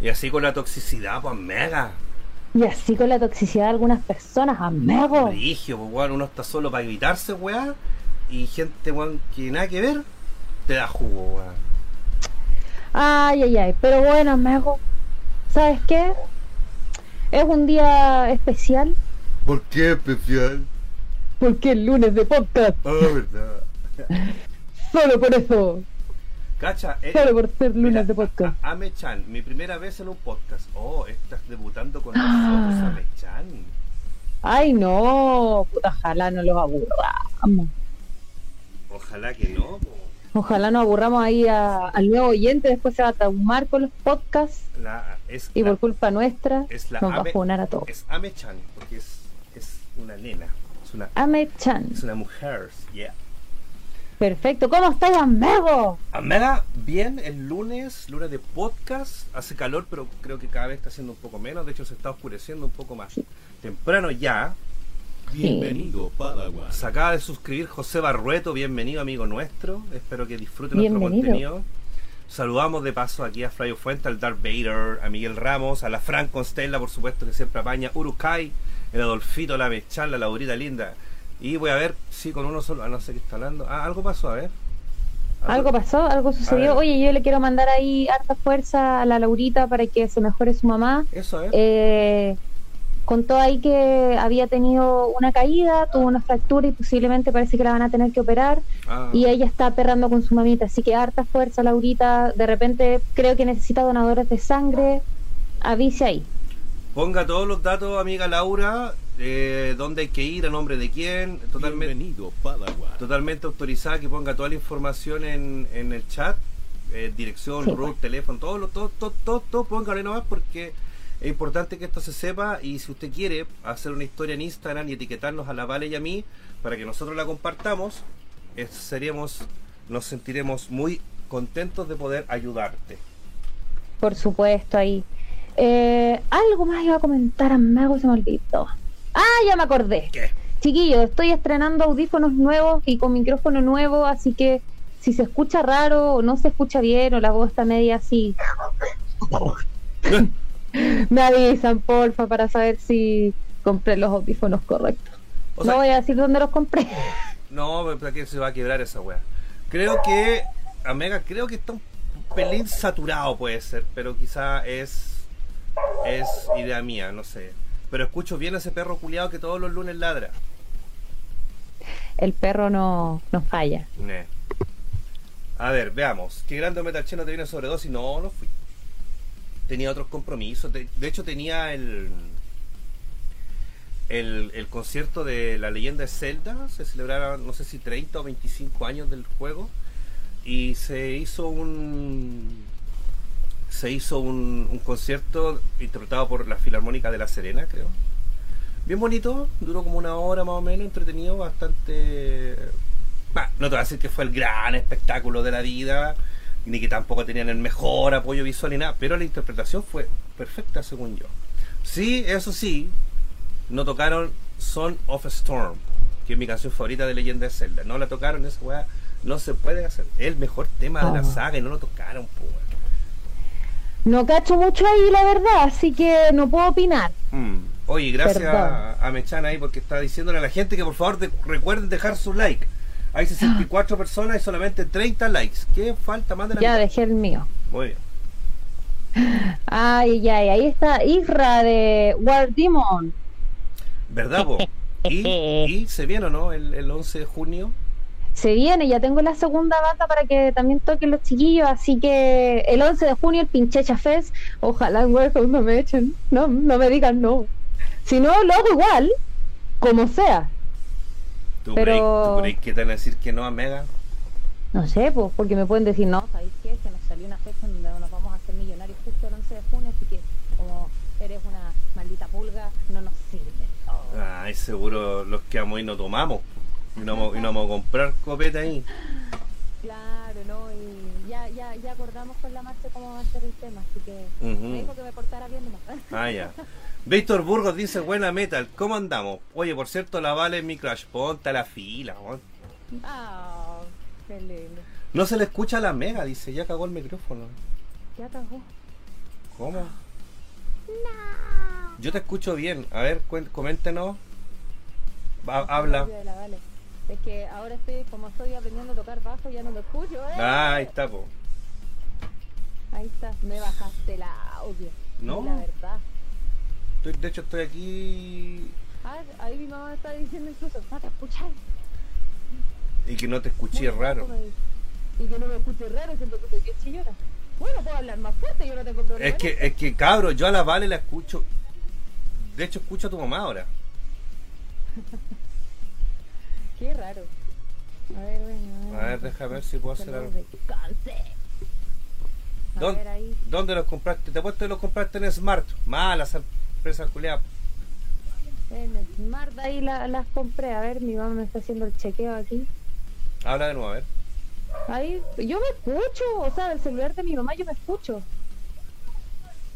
Y así con la toxicidad, pues mega. Y así con la toxicidad de algunas personas, amigo. Rigio, pues weón, uno está solo para evitarse, weón. Y gente, weón, que nada que ver, te da jugo, weón. Ay, ay, ay. Pero bueno, amigo, ¿sabes qué? Es un día especial ¿Por qué especial? porque es lunes de podcast. Ah, verdad. Solo por eso. Cacha, eh, Solo por ser lunes mira, de podcast. a- a- Ame-chan, mi primera vez en un podcast. Oh, estás debutando con Ah. nosotros, Ame-chan. Ay, no. puta, Ojalá no los aburramos. Ojalá que no. Ojalá no aburramos ahí a- al nuevo oyente. Después se va a traumar con los podcasts. La, es Y la- por culpa nuestra, es la nos va a funar a todos. Es Ame-chan, porque es, es una nena. Es una, Ame-chan. es una mujer. Yeah. Perfecto. ¿Cómo estás, amigo? Amega, bien, el lunes, lunes de podcast. Hace calor, pero creo que cada vez está haciendo un poco menos. De hecho, se está oscureciendo un poco más. Temprano ya. Bienvenido, Padawan. Se acaba de suscribir José Barrueto, bienvenido amigo nuestro. Espero que disfruten nuestro contenido. Saludamos de paso aquí a Flavio Fuente, al Darth Vader, a Miguel Ramos, a la Fran Constella, por supuesto, que siempre apaña, Urukai, el Adolfito, la Mechan, la Laurita linda. Y voy a ver si con uno solo, ah, no sé qué está hablando. Ah, algo pasó, a ver. ¿Algo pasó? ¿Algo sucedió? Oye, yo le quiero mandar ahí harta fuerza a la Laurita para que se mejore su mamá. Eso, ver. Eh, contó ahí que había tenido una caída, tuvo una fractura y posiblemente parece que la van a tener que operar. Ah. Y ella está perrando con su mamita, así que harta fuerza, Laurita. De repente creo que necesita donadores de sangre. Avise ahí. Ponga todos los datos, amiga Laura, eh, dónde hay que ir, a nombre de quién, totalmente, Bienvenido, Padawan. totalmente autorizada que ponga toda la información en, en el chat, eh, dirección, Sí, root, pues. teléfono, todo, lo- todo, todo, todo, todo, póngale nomás porque es importante que esto se sepa y si usted quiere hacer una historia en Instagram y etiquetarnos a la Vale y a mí para que nosotros la compartamos, eh, seríamos, nos sentiremos muy contentos de poder ayudarte. Por supuesto, ahí. Eh, algo más iba a comentar, amigo, se me olvidó. Ah, ya me acordé. ¿Qué? Chiquillos, estoy estrenando audífonos nuevos y con micrófono nuevo, así que si se escucha raro o no se escucha bien o la voz está media así, me avisan, porfa, para saber si compré los audífonos correctos. O sea- no voy a decir dónde los compré. No, ¿para qué se va a quebrar esa weá? Creo que, Omega, creo que está un pelín saturado, puede ser, pero quizá es. Es idea mía, no sé. Pero escucho bien a ese perro culiado que todos los lunes ladra. El perro no, no falla. Ne. A ver, veamos. ¿Qué grande Metal Che no te viene sobredosis? No, no fui. Tenía otros compromisos. De, de hecho, tenía el, el. El concierto de la leyenda de Zelda. Se celebraron, no sé si 30 o 25 años del juego. Y se hizo un. Se hizo un, un concierto interpretado por la Filarmónica de La Serena, creo. Bien bonito, duró como una hora más o menos, entretenido, bastante Bah, no te voy a decir que fue el gran espectáculo de la vida, ni que tampoco tenían el mejor apoyo visual ni nada, pero la interpretación fue perfecta según yo. Sí, eso sí, no tocaron Son of Storm, que es mi canción favorita de Leyenda de Zelda. No la tocaron, esa weá no se puede hacer. Es el mejor tema de la Ah. saga y no lo tocaron, weón. No cacho mucho ahí, la verdad, así que no puedo opinar. Mm. Oye, gracias Perdón. a Mechan ahí porque está diciéndole a la gente que por favor de- recuerden dejar su like. Hay 64 personas y solamente 30 likes. ¿Qué falta más de la Ya mitad? dejé el mío. Muy bien. Ay, ay, ahí está Isra de War Demon. ¿Verdad, po? Y, y se viene, ¿o no? El, el 11 de junio. Se viene, ya tengo la segunda banda para que también toquen los chiquillos, así que el 11 de junio el Pinchecha Fest, ojalá en Warehouse no me echen, no, no me digan no. Si no, lo hago igual, como sea. ¿Tú, Pero- crees, ¿Tú crees que te van a decir que no a Mega? No sé, pues, porque me pueden decir, no, ¿sabéis qué? Que nos salió una fecha en donde nos vamos a hacer millonarios justo el 11 de junio, así que como eres una maldita pulga, no nos sirve. Oh. Ay, seguro los que vamos y no tomamos. Y no, vamos- y no vamos a comprar copeta ahí. Claro, ¿no? Y ya, ya, ya acordamos con la marcha cómo va a ser el tema, así que me dijo que me portara bien nomás. Ah, ya. Víctor Burgos dice, buena metal, ¿cómo andamos? Oye, por cierto, la vale mi crash, ponte a la fila. qué lindo. No se le escucha a la Mega, dice, ya cagó el micrófono. Ya cagó. ¿Cómo? Yo te escucho bien. A ver, coméntenos. Habla. La Vale. Es que ahora estoy, como estoy aprendiendo a tocar bajo, ya no lo escucho, ¿eh? Ah, ahí está, po. Ahí está, me bajaste el audio. No. La verdad. Estoy- de hecho, estoy aquí Ah, ahí mi mamá está diciendo incluso, no te escuchas. y que no te escuché raro. Y que no me escuche raro, siento que estoy chillona. Bueno, puedo hablar más fuerte, yo no tengo problema. Es que, es que cabro, yo a la Vale la escucho. De hecho, escucho a tu mamá ahora. Qué raro. A ver, bueno. A ver, déjame ver si puedo hacer algo. ¿Dónde. ¿Dónde los compraste? Te apuesto que los compraste en Smart. Malas empresas culiadas. En Smart ahí la- las compré. A ver, mi mamá me está haciendo el chequeo aquí. Habla de nuevo, a ver. Ahí, yo me escucho. O sea, del celular de mi mamá yo me escucho.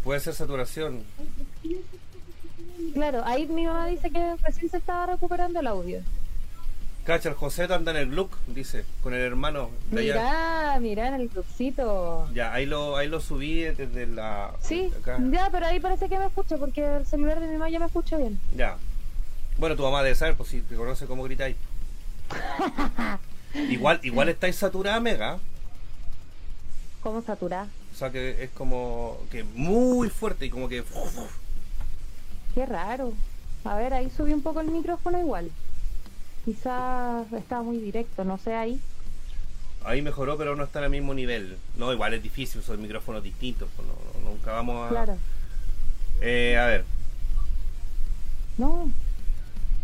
Puede ser saturación. Claro, ahí mi mamá dice que recién se estaba recuperando el audio. Cacha, el José anda en el look, dice, con el hermano de allá. Mirá, mirá en el clubcito. Ya, ahí lo, ahí lo subí desde la. Sí, acá. ya, pero ahí parece que me escucho porque el celular de mi mamá ya me escucho bien. Ya. Bueno, tu mamá debe saber, pues si te conoce cómo gritáis. igual, igual estáis saturada, mega. ¿Cómo saturá? O sea que es como que muy fuerte y como que. Qué raro. A ver, ahí subí un poco el micrófono igual. Quizás estaba muy directo, no sé ahí. Ahí mejoró, pero no está al mismo nivel. No, igual es difícil, son micrófonos distintos. pues no- no- nunca vamos a. Claro. Eh, a ver, No,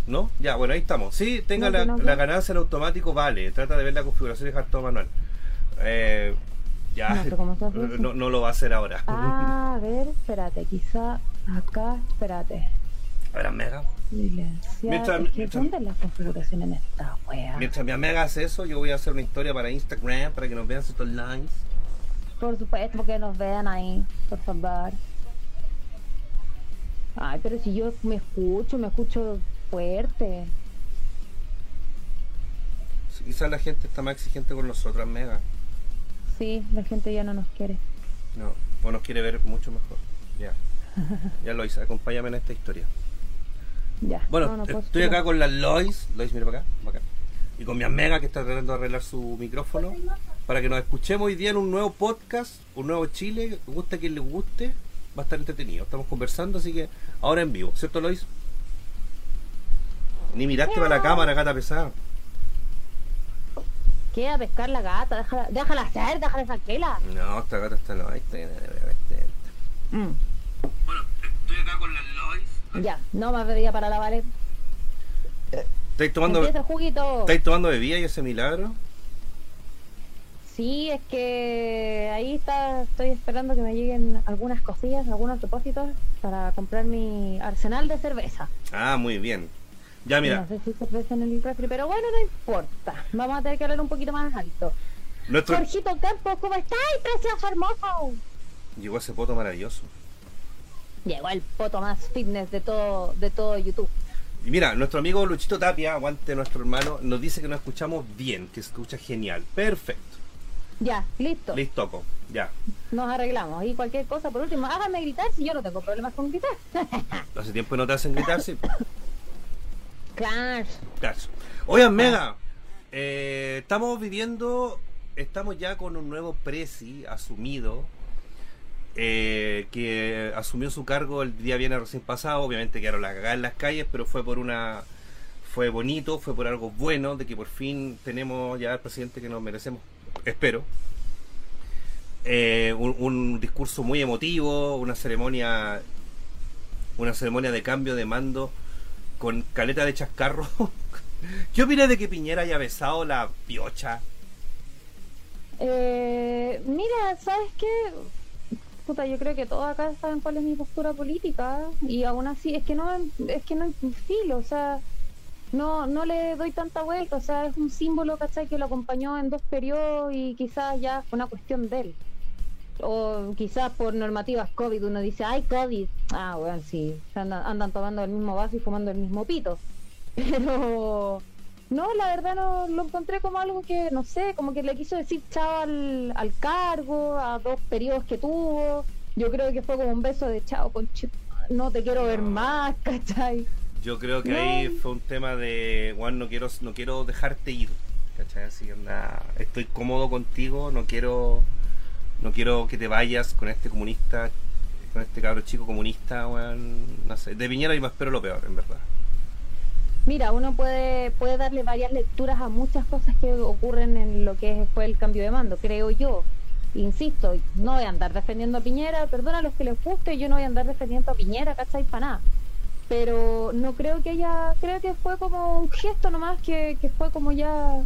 ¿no? Ya, bueno, ahí estamos. Sí, tenga No, la, no, la ganancia en automático, vale. Trata de ver la configuración y dejar todo manual. Eh, ya, no, no lo va a hacer ahora. Ah, a ver, espérate, quizá acá, espérate. Ver, mega. Mientras- Es que, mientras- ¿Dónde es la configuración en esta wea? Mientras mi amiga hace eso, yo voy a hacer una historia para Instagram para que nos vean estos lines. Por supuesto, que nos vean ahí, por favor. Ay, pero si yo me escucho, me escucho fuerte. Quizás la gente está más exigente con nosotras, mega. Sí, la gente ya no nos quiere. No, o nos quiere ver mucho mejor. Ya. Ya lo hice, acompáñame en esta historia. Ya. Bueno, no, no puedo estoy acá con la Lois. Lois, mira para acá, para acá. Y con mi amiga que está tratando de arreglar su micrófono. Para que nos escuchemos hoy día en un nuevo podcast, un nuevo Chile. Guste a quien le guste, va a estar entretenido. Estamos conversando, así que ahora en vivo, ¿cierto, Lois? Ni miraste para la cámara, gata pesada. ¿Qué? A pescar la gata, déjala, déjala hacer, déjala tranquila. No, esta gata está no. ahí está, ahí está, ahí está. Mm. Bueno, estoy acá con la Lois. Ya, no me pedía para la valer. ¿Estáis tomando, Empieza el juguito. ¿Estáis tomando bebida y ese milagro? Sí, es que ahí está, estoy esperando que me lleguen algunas cosillas, algunos depósitos para comprar mi arsenal de cerveza. Ah, muy bien. Ya, mira, No sé si cerveza en el refri, pero bueno, no importa. Vamos a tener que hablar un poquito más alto. nuestro... Jorgito Campos, ¿cómo estás? Precioso, hermoso. Llegó ese poto maravilloso. Llegó el poto más fitness de todo, de todo YouTube. Y mira, nuestro amigo Luchito Tapia, aguante nuestro hermano, nos dice que nos escuchamos bien, que se escucha genial. Perfecto. Ya, listo. Listo, co. Ya. Nos arreglamos. Y cualquier cosa, por último, háganme gritar si yo no tengo problemas con gritar. Hace tiempo que no te hacen gritar, sí. Claro. Cacho. Oigan, Mega, eh, estamos viviendo, estamos ya con un nuevo presi asumido, eh, que asumió su cargo el día viernes recién pasado, obviamente quedaron las cagadas en las calles, pero fue por una, fue bonito, fue por algo bueno, de que por fin tenemos ya al presidente que nos merecemos, espero. Eh, un, discurso muy emotivo, una ceremonia, una ceremonia de cambio de mando con caleta de chascarro. ¿Qué opinas de que Piñera haya besado la piocha? Eh, mira, ¿sabes qué? Puta, yo creo que todos acá saben cuál es mi postura política y aún así es que no es que no filo, o sea, no no le doy tanta vuelta, o sea, es un símbolo, ¿cachai? Que lo acompañó en dos periodos y quizás ya fue una cuestión de él. O quizás por normativas COVID uno dice, ay, COVID. Ah, bueno, sí, andan, andan tomando el mismo vaso y fumando el mismo pito. Pero no, la verdad no lo encontré como algo que, no sé, como que le quiso decir chao al, al cargo, a dos periodos que tuvo. Yo creo que fue como un beso de chao, con no te quiero ver más, ¿cachai? Yo creo que ahí fue un tema de, Juan, no quiero, no quiero dejarte ir, ¿cachai? Así anda, estoy cómodo contigo, no quiero, no quiero que te vayas con este comunista, con este cabro chico comunista, Juan, no sé. De Piñera y me espero lo peor, en verdad. Mira, uno puede, puede darle varias lecturas a muchas cosas que ocurren en lo que fue el cambio de mando, creo yo. Insisto, no voy a andar defendiendo a Piñera, perdona a los que les guste, yo no voy a andar defendiendo a Piñera, ¿cachai? Para nada. Pero no creo que ella, creo que fue como un gesto nomás, que, que fue como ya,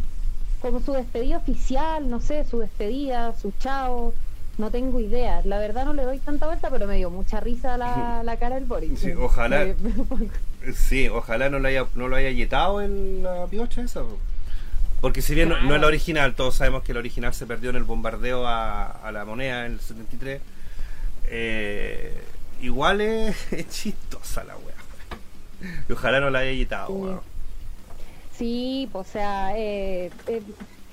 como su despedida oficial, no sé, su despedida, su chao, no tengo idea. La verdad no le doy tanta vuelta, pero me dio mucha risa la, la cara del Boris. Sí, ojalá. sí, ojalá no lo haya, no lo haya yetado en la piocha esa. Porque si bien no, es la original, todos sabemos que el original se perdió en el bombardeo a, la moneda en el 73. Eh, igual es, chistosa la wea. Y ojalá no la haya yetado, Sí, o sea, eh, eh,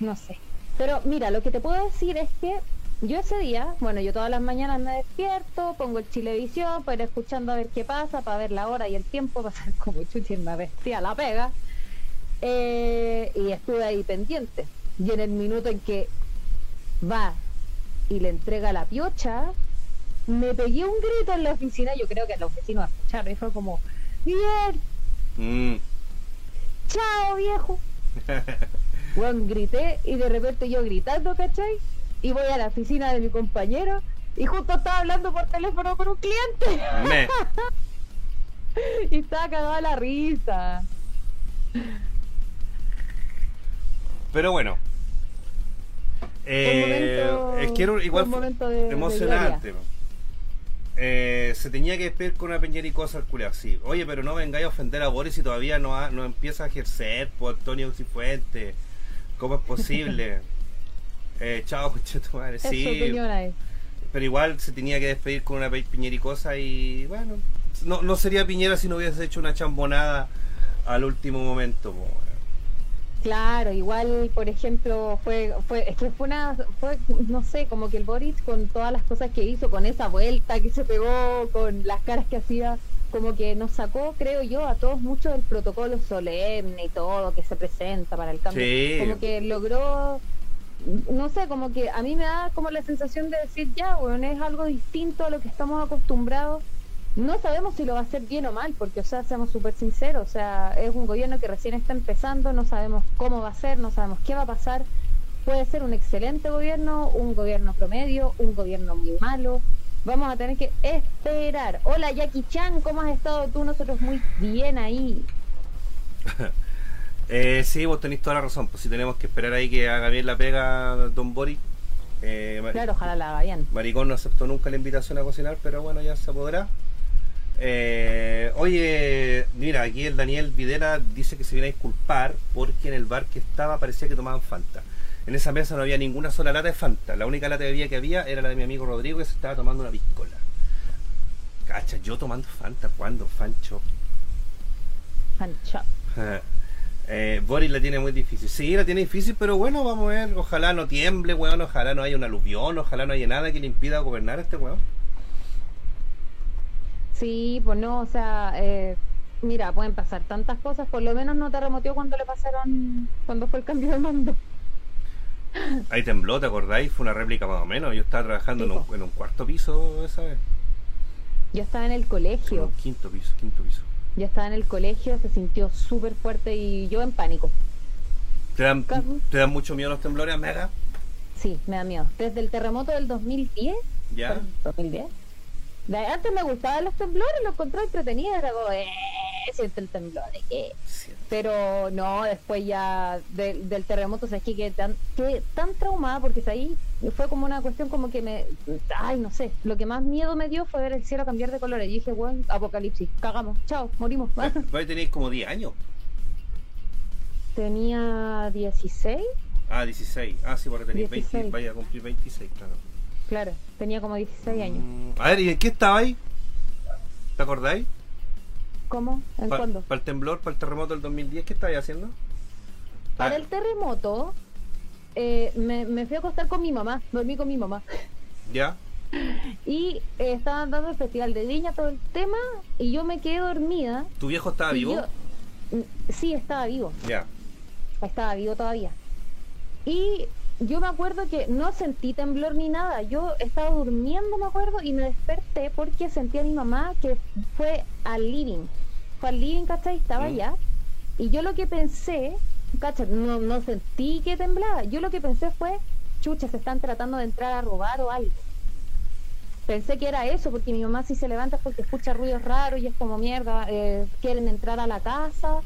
no sé. Pero mira, lo que te puedo decir es que yo ese día, bueno, yo todas las mañanas me despierto, pongo el Chilevisión para ir escuchando a ver qué pasa, para ver la hora y el tiempo, para ser como chuchi me vestía la pega. Eh, y estuve ahí pendiente. Y en el minuto en que va y le entrega la piocha, me pegué un grito en la oficina, yo creo que los vecinos escucharon, y fue como, bien, mm. chao viejo. bueno, grité y de repente yo gritando, ¿cachai? Y voy a la oficina de mi compañero y justo estaba hablando por teléfono con un cliente. y estaba cagada la risa. Pero bueno. Eh, es que era igual emocionante. eh, se tenía que despedir con una peñericosa al culiao, sí. Oye, pero no vengáis a ofender a Boris y todavía no, no empieza a ejercer por Antonio Cifuentes. ¿Cómo es posible? Eh, chao, tu madre. Sí. Pero igual se tenía que despedir con una piñericosa y bueno, no, no sería Piñera si no hubiese hecho una chambonada al último momento. Claro, igual, por ejemplo, fue, fue, es que fue una, fue, no sé, como que el Boris con todas las cosas que hizo, con esa vuelta que se pegó, con las caras que hacía, como que nos sacó, creo yo, a todos mucho del protocolo solemne y todo que se presenta para el cambio. Como que logró no sé, como que a mí me da como la sensación de decir, ya, bueno, es algo distinto a lo que estamos acostumbrados. No sabemos si lo va a hacer bien o mal, porque, o sea, seamos súper sinceros, o sea, es un gobierno que recién está empezando, no sabemos cómo va a ser, no sabemos qué va a pasar. Puede ser un excelente gobierno, un gobierno promedio, un gobierno muy malo. Vamos a tener que esperar. Hola, Jackie Chan, ¿cómo has estado tú? Nosotros muy bien ahí. Eh, sí, vos tenéis toda la razón. Pues si tenemos que esperar ahí que haga bien la pega Don Boris. Eh, claro, ojalá la haga bien. Maricón no aceptó nunca la invitación a cocinar, pero bueno, ya se podrá. Eh, oye, mira, aquí el Daniel Videla dice que se viene a disculpar porque en el bar que estaba parecía que tomaban Fanta. En esa mesa no había ninguna sola lata de Fanta. La única lata de bebida que había era la de mi amigo Rodrigo que se estaba tomando una piscola. Cacha, yo tomando Fanta, ¿cuándo? Fancho. Fancho. Eh, Boris la tiene muy difícil. Sí, la tiene difícil, pero bueno, vamos a ver. Ojalá no tiemble, weón. Ojalá no haya un aluvión. Ojalá no haya nada que le impida gobernar a este weón. Sí, pues no, o sea, eh, mira, pueden pasar tantas cosas. Por lo menos no te remotió cuando le pasaron, cuando fue el cambio de mando. Ahí tembló, ¿te acordáis? Fue una réplica más o menos. Yo estaba trabajando en un, en un, cuarto piso esa vez. Yo estaba en el colegio. quinto piso, quinto piso. Yo estaba en el colegio, se sintió súper fuerte y yo en pánico. ¿Te dan, ¿Te dan mucho miedo los temblores, Mega? Sí, me da miedo. Desde el terremoto del 2010. ¿Ya? 2010. Antes me gustaban los temblores, los encontraba entretenidos, era como, eh, siente el temblor, ¿de qué? Pero no, después ya del terremoto, o sea, es que tan, que tan traumada, porque ahí fue como una cuestión como que me, ay, no sé, lo que más miedo me dio fue ver el cielo cambiar de colores. Y dije, bueno, apocalipsis, cagamos, chao, morimos. Ahí tenéis como 10 años. Tenía 16. Ah, 16. Ah, sí, porque tenéis 20, vaya a cumplir 26, claro. Claro, tenía como 16 años. Mm, a ver, ¿y en qué estaba ahí? ¿Te acordáis? ¿Cómo? ¿En cuándo? Para el temblor, para el terremoto del 2010, ¿qué estabas haciendo? Para el terremoto, eh, me, me, fui a acostar con mi mamá, dormí con mi mamá. ¿Ya? Y eh, estaban dando el festival de Viña, todo el tema, y yo me quedé dormida. ¿Tu viejo estaba vivo? yo- mm, sí, estaba vivo. Ya. Estaba vivo todavía. Y yo me acuerdo que no sentí temblor ni nada. Yo estaba durmiendo, me acuerdo, y me desperté porque sentí a mi mamá que fue al living. Fue al living, ¿cachai? Estaba Mm. allá. Y yo lo que pensé, ¿cachai? No, no sentí que temblaba. Yo lo que pensé fue, chucha, se están tratando de entrar a robar o algo. Pensé que era eso, porque mi mamá si se levanta es porque escucha ruidos raros y es como mierda, eh, quieren entrar a la casa.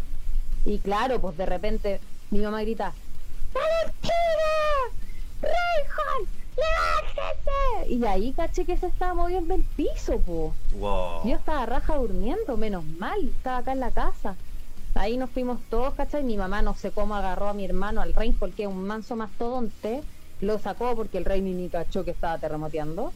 Y claro, pues de repente mi mamá grita, ¡Valentina! ¡Reinhold! ¡Levántese! Y ahí caché que se estaba moviendo el piso, po. Wow. Yo estaba raja durmiendo, menos mal, estaba acá en la casa. Ahí nos fuimos todos, ¿cachai? Mi mamá no sé cómo agarró a mi hermano al rey porque es un manso mastodonte. Lo sacó porque el rey ni ni cachó que estaba terremoteando.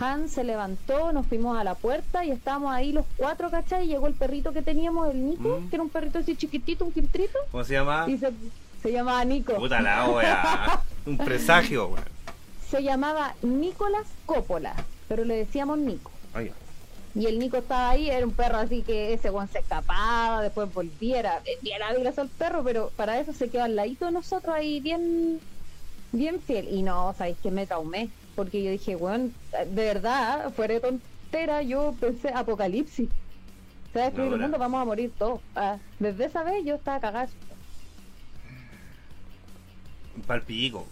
Han se levantó, nos fuimos a la puerta y estábamos ahí los cuatro, ¿cachai? Y llegó el perrito que teníamos, el Nico, Mm. que era un perrito así chiquitito, un quiltrito. ¿Cómo se llama? Y se, se llamaba Nico. Puta la wea. Un presagio, weón. Se llamaba Nicolás Coppola, pero le decíamos Nico. Ay, Y el Nico estaba ahí, era un perro así que ese weón se escapaba, después volviera, bien abrazo al perro, pero para eso se quedó al ladito de nosotros ahí bien, bien fiel. Y no, sabéis que me traumé, porque yo dije, weón, de verdad, fuera de tontera, yo pensé apocalipsis. Se va a destruir el mundo, vamos a morir todos. Ah, desde esa vez yo estaba cagada. Palpico.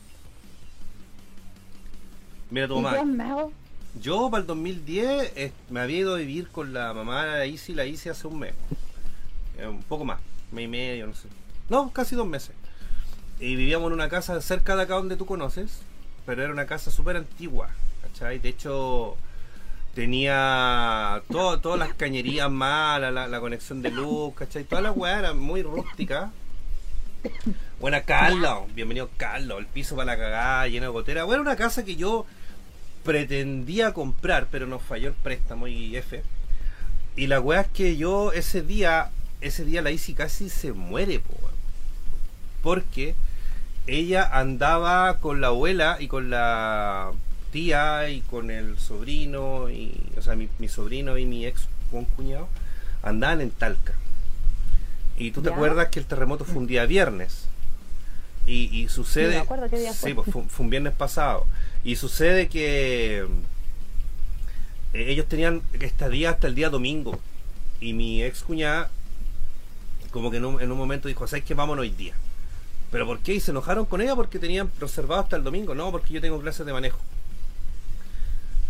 Mira tu ¿Y mamá. Yo para el 2010 eh, me había ido a vivir con la mamá de la Isi, la Isi hace un mes. Eh, un poco más, mes y medio, no sé. No, casi dos meses. Y vivíamos en una casa cerca de acá donde tú conoces, pero era una casa súper antigua, ¿cachai? De hecho, tenía todo, todas las cañerías malas, la, la conexión de luz, ¿cachai? Toda la weá era muy rústica. Buena Carlos, bienvenido Carlos, el piso para la cagada, lleno de gotera. Bueno, una casa que yo pretendía comprar, pero nos falló el préstamo y F. Y la weá es que yo ese día, ese día la Isi casi se muere, porque ella andaba con la abuela y con la tía y con el sobrino, y, o sea, mi, sobrino y mi ex cuñado andaban en Talca. Y tú te acuerdas que el terremoto fue un día viernes. Y, y sucede. Sí, me acuerdo qué día sí, fue. pues fue, fue un viernes pasado. Y sucede que eh, ellos tenían estadía hasta el día domingo. Y mi ex cuñada, como que en un, en un momento dijo: ¿Sabes qué? Vámonos hoy día. ¿Pero por qué? Y se enojaron con ella porque tenían reservado hasta el domingo. No, porque yo tengo clases de manejo.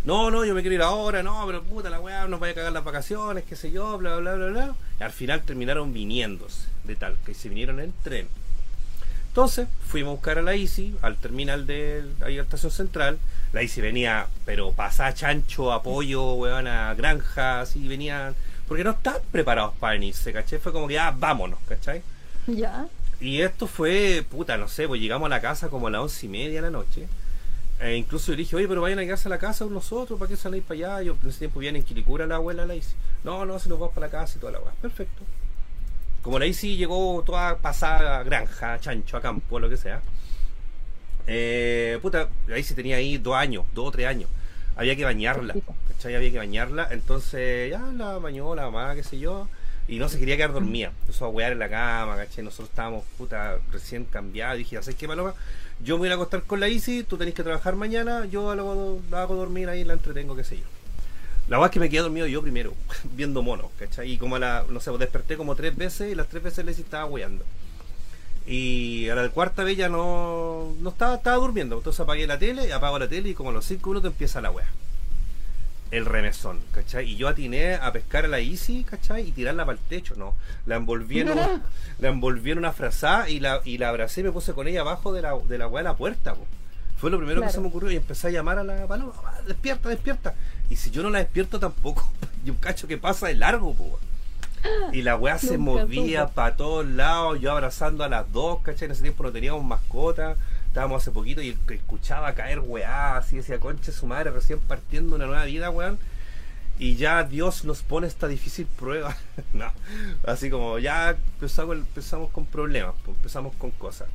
No, no, yo me quiero ir ahora, no, pero puta la weá, nos vaya a cagar las vacaciones, qué sé yo, bla, bla, bla, bla. Y al final terminaron viniéndose de tal, que se vinieron en tren. Entonces, fuimos a buscar a la Isi al terminal de ahí a la estación central. La Isi venía, pero pasá chancho, apoyo, weón, a granja, así venían. Porque no estaban preparados para venirse, ¿cachai? Fue como que, ah, vámonos, ¿cachai? Ya. Y esto fue, puta, no sé, pues llegamos a la casa como a las once y media de la noche. E incluso yo dije, oye, pero vayan a quedarse a la casa con nosotros, ¿para qué salir para allá? Yo en ese tiempo viene en Quilicura la abuela, la Isi. No, no, se nos vamos para la casa y toda la weá. Perfecto. Como la Isi llegó toda pasada a granja, a chancho, a campo, lo que sea. Eh, puta, la Isi tenía ahí dos años, dos o tres años. Había que bañarla, ¿cachai? Había que bañarla. Entonces, ya la bañó la mamá, qué sé yo. Y no se quería quedar dormida. Empezó a wear en la cama, ¿cachai? Nosotros estábamos, puta, recién cambiados. Dije, ¿sabes qué, Paloma? Yo me voy a acostar con la Isi, tú tenés que trabajar mañana, yo la hago, dormir ahí, la entretengo, qué sé yo. La verdad es que me quedé dormido yo primero, viendo monos, ¿cachai? Y como a la, no sé, pues desperté como tres veces y las tres veces la Isi estaba weando. Y a la cuarta vez ya no, no estaba, estaba durmiendo. Entonces apagué la tele, apago la tele y como a los cinco minutos empieza la wea. El remesón, ¿cachai? Y yo atiné a pescar a la Easy, ¿cachai? Y tirarla para el techo, no. La envolví en, un- la envolví en una frazada y la, y la abracé y me puse con ella abajo de la, de la de la puerta, po. Fue lo primero que se me ocurrió y empecé a llamar a la paloma, "Mamá, despierta, despierta. Y si yo no la despierto tampoco, yo un cacho que pasa de largo, po. Y la weá se movía para todos lados, yo abrazando a las dos, ¿cachai? En ese tiempo no teníamos mascota, estábamos hace poquito y escuchaba caer weá, así decía, concha su madre, recién partiendo una nueva vida, weón. Y ya Dios nos pone esta difícil prueba. no, así como ya empezamos, empezamos con problemas, empezamos con cosas.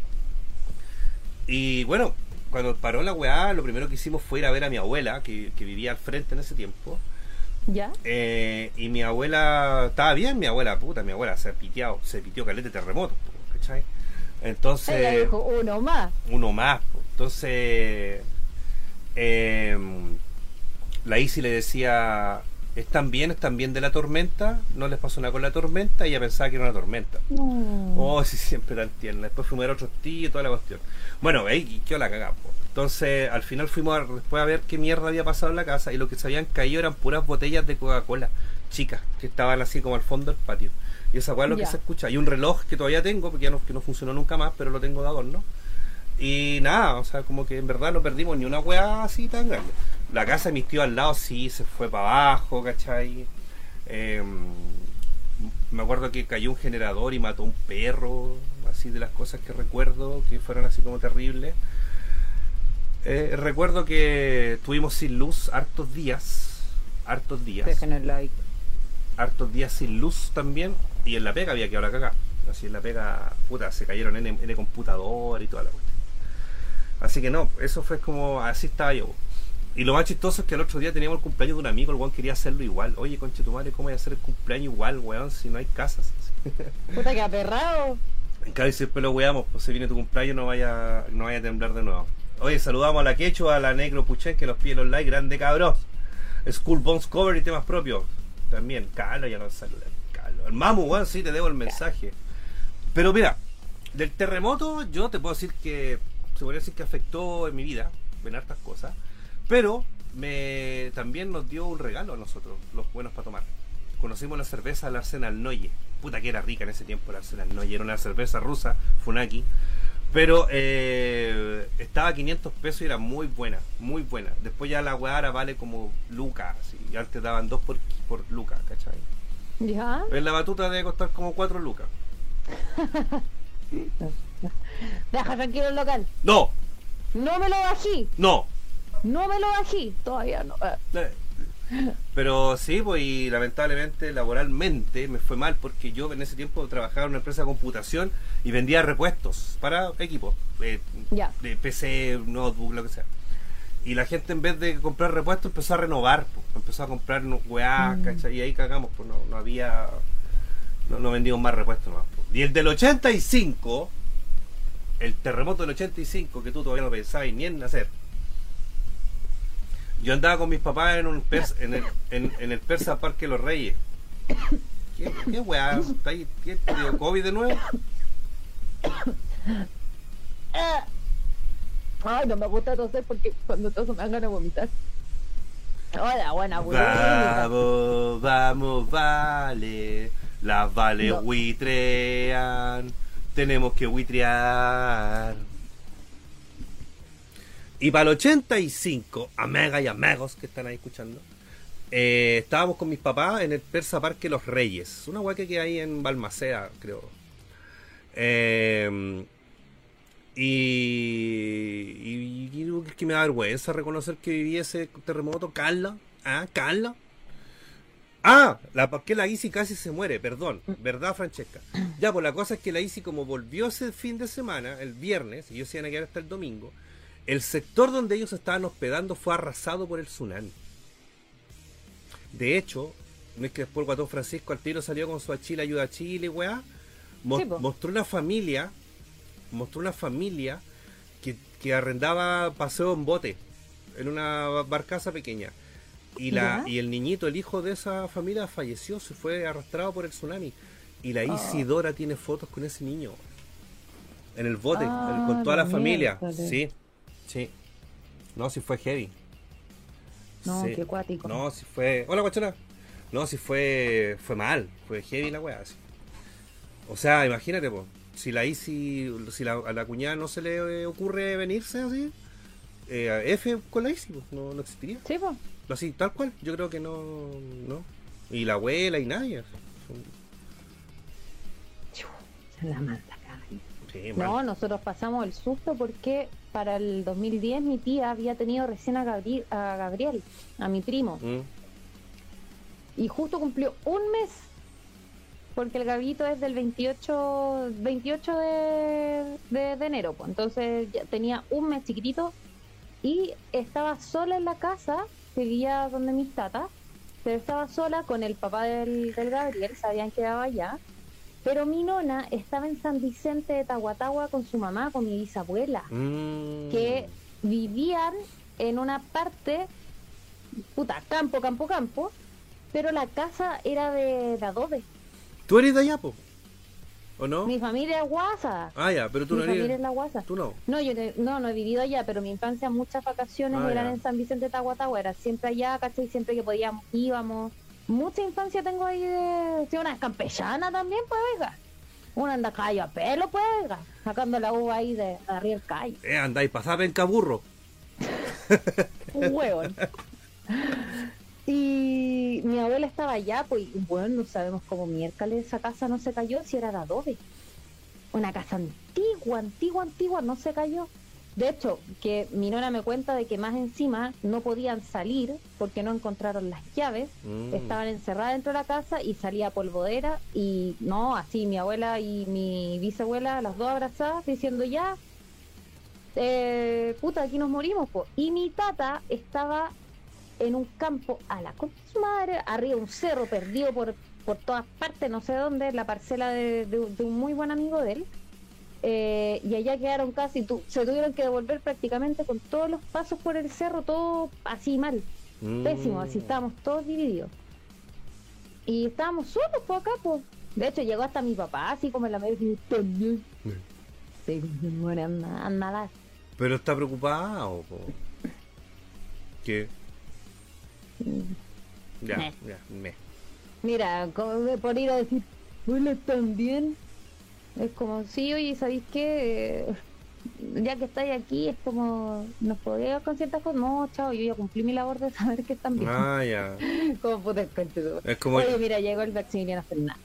Y bueno, cuando paró la weá, lo primero que hicimos fue ir a ver a mi abuela, que, que vivía al frente en ese tiempo. ¿Ya? Eh, y mi abuela estaba bien, mi abuela, puta, mi abuela se piteó, se pitió calete po, ¿cachai? Entonces, dijo uno más. uno más. Entonces, eh, la Isi le decía, ¿están bien? ¿Están bien de la tormenta? No les pasó nada con la tormenta, ella pensaba que era una tormenta. No. Oh, sí, siempre tan tierna. Después fuimos a ver otros tíos y toda la cuestión. Bueno, veis, y qué la cagamos. Entonces, al final fuimos a, después a ver qué mierda había pasado en la casa y lo que se habían caído eran puras botellas de Coca-Cola, chicas, que estaban así como al fondo del patio. Y esa weá es lo que se escucha. Y un reloj que todavía tengo, porque ya no, que no funcionó nunca más, pero lo tengo de adorno. Y nada, o sea, como que en verdad no perdimos ni una weá así tan grande. La casa de mis tíos al lado sí se fue para abajo, ¿cachai? Eh, me acuerdo que cayó un generador y mató un perro, así de las cosas que recuerdo, que fueron así como terribles. Eh, recuerdo que tuvimos sin luz hartos días, hartos días, Dejen el like. hartos días sin luz también, y en la pega había que ahora cagar. Así en la pega, puta, se cayeron en el computador y toda la cuestión. Así que no, eso fue como, así estaba yo. Y lo más chistoso es que el otro día teníamos el cumpleaños de un amigo, el weón quería hacerlo igual. Oye, conche tu madre, ¿cómo voy a hacer el cumpleaños igual, weón, si no hay casas? Puta que aperrado. Cada vez siempre lo weamos, pues si viene tu cumpleaños no vaya, no vaya a temblar de nuevo. Oye, saludamos a la Quechua, a la Negro Puchen, que nos pide los likes, grande cabros. School Bones Cover y temas propios. También, Carlos ya nos saluda. Mamu, weón, sí, te debo el mensaje. Pero mira, del terremoto yo te puedo decir que se podría decir que afectó en mi vida, en hartas cosas, pero me también nos dio un regalo a nosotros, los buenos para tomar. Conocimos la cerveza del Arsenal Noye. Puta que era rica en ese tiempo el Arsenal Noye, era una cerveza rusa, Funaki. Pero eh, estaba a 500 pesos y era muy buena, muy buena. Después ya la weá vale como lucas, y antes daban dos por, por lucas, ¿cachai? ¿Ya? En la batuta debe costar como 4 lucas. Deja tranquilo el local. No, No me lo bají. no, No me lo bají. Todavía no. Eh, Pero sí, pues y lamentablemente laboralmente me fue mal porque yo en ese tiempo trabajaba en una empresa de computación y vendía repuestos para equipos, eh, Ya. de PC, notebook, lo que sea. Y la gente en vez de comprar repuestos empezó a renovar, pues, empezó a comprar no- weá, Mm. ¿cachai? Y ahí cagamos, pues no, no había, no, no vendíamos más repuestos más. pues. Y el del 85, el terremoto del 85, que tú todavía no pensabas ni en nacer. Yo andaba con mis papás en un en, el, en, en el Persa Parque de los Reyes. ¿Qué, qué weá? ¿Está ahí? ¿Qué dio COVID de nuevo? Ay, no me gusta toser porque cuando toso me dan ganas de vomitar. Hola, buena buena. Vamos, vamos, vale. Las vale No. buitrean. Tenemos que buitrear. Y para el 85, amigas y amigos que están ahí escuchando, eh, estábamos con mis papás en el Persa Parque Los Reyes. Una hueá que ahí en Balmaceda, creo. Eh, y, y, y es que me da vergüenza reconocer que viví ese terremoto. Carla, ah, Carla. Ah, la, que la Isi casi se muere, perdón, ¿verdad, Francesca? Ya, pues la cosa es que la Isi, como volvió ese fin de semana, el viernes, y ellos se iban a quedar hasta el domingo, el sector donde ellos estaban hospedando fue arrasado por el tsunami. De hecho, no es que después el guatón Francisco al tiro salió con su Chile ayuda a Chile, weá. Mo- Sí, po. mostró una familia, mostró una familia que, que arrendaba paseo en bote, en una barcaza pequeña. Y, la, Ya. y el niñito, el hijo de esa familia, falleció, se fue arrastrado por el tsunami. Y la Ah. Isidora tiene fotos con ese niño. En el bote, Ah, con toda la familia. miércoles. Sí, sí. No, sí fue heavy. No, Sí. qué cuático. No, si fue. Hola, guachona. No, si fue. Fue mal. Fue heavy la weá. O sea, imagínate, po. Si la Isi. Si la, a la cuñada no se le eh, ocurre venirse así. eh, F con la Isi, po, no, no existiría. Sí, pues. Así, tal cual. Yo creo que no. no. Y la abuela y nadie. Son- Se la manda. Sí. No, nosotros pasamos el susto porque para el 2010 mi tía había tenido recién a, Gabri- a Gabriel, a mi primo, Mm. y justo cumplió un mes porque el Gabito es del 28, 28 de, de, de enero, pues. entonces ya tenía un mes chiquitito y estaba sola en la casa, vivía donde mis tatas, pero estaba sola con el papá del, del Gabriel, se habían quedado allá. Pero mi nona estaba en San Vicente de Tahuatahua con su mamá, con mi bisabuela, Mm. que vivían en una parte, puta, campo, campo, campo, pero la casa era de, de adobe. ¿Tú eres de allá, po? ¿O no? Mi familia es guasa. Ah, ya, pero tú Mi no familia eres. es la guasa. Tú no. No, yo no, no he vivido allá, pero mi infancia muchas vacaciones Ah, eran ya. en San Vicente de Tahuatahua, era siempre allá, ¿cachai? Siempre que podíamos, íbamos. Mucha infancia tengo ahí de... Sí, una campechana también, pues, oiga. Una anda callo a pelo, pues, oiga. Sacando la uva ahí de, arriba del callo. Eh, andáis pasaba en caburro. Un huevón. Y mi abuela estaba allá, pues, bueno, no sabemos cómo miércoles esa casa no se cayó, si era de adobe. Una casa antigua, antigua, antigua, no se cayó. De hecho, que mi nona me cuenta de que más encima no podían salir porque no encontraron las llaves, Mm. estaban encerradas dentro de la casa y salía polvodera y no, así mi abuela y mi bisabuela, las dos abrazadas, diciendo ya, eh, puta, aquí nos morimos, po. Y mi tata estaba en un campo a la madre, arriba un cerro, perdido por, por todas partes, no sé dónde, la parcela de, de- de un muy buen amigo de él. Eh, y allá quedaron casi, tu- se tuvieron que devolver prácticamente con todos los pasos por el cerro, todo así mal, Mm. pésimo, así estábamos todos divididos. Y estábamos solos por acá, pues. De hecho, llegó hasta mi papá, así como en la medio, y también. Sí, anda a dar. Pero está preocupado. ¿Qué? Ya, ya, me. Mira, como de por ir a decir, hola, ¿están bien? Es como, sí, oye, ¿sabéis qué? Eh, Ya que estáis aquí, es como, ¿nos podría con ciertas cosas? No, chao, yo ya cumplí mi labor de saber que están bien. Ah, ya. como puta. Es como. Oye, mira, llegó el Maximiliano Fernández.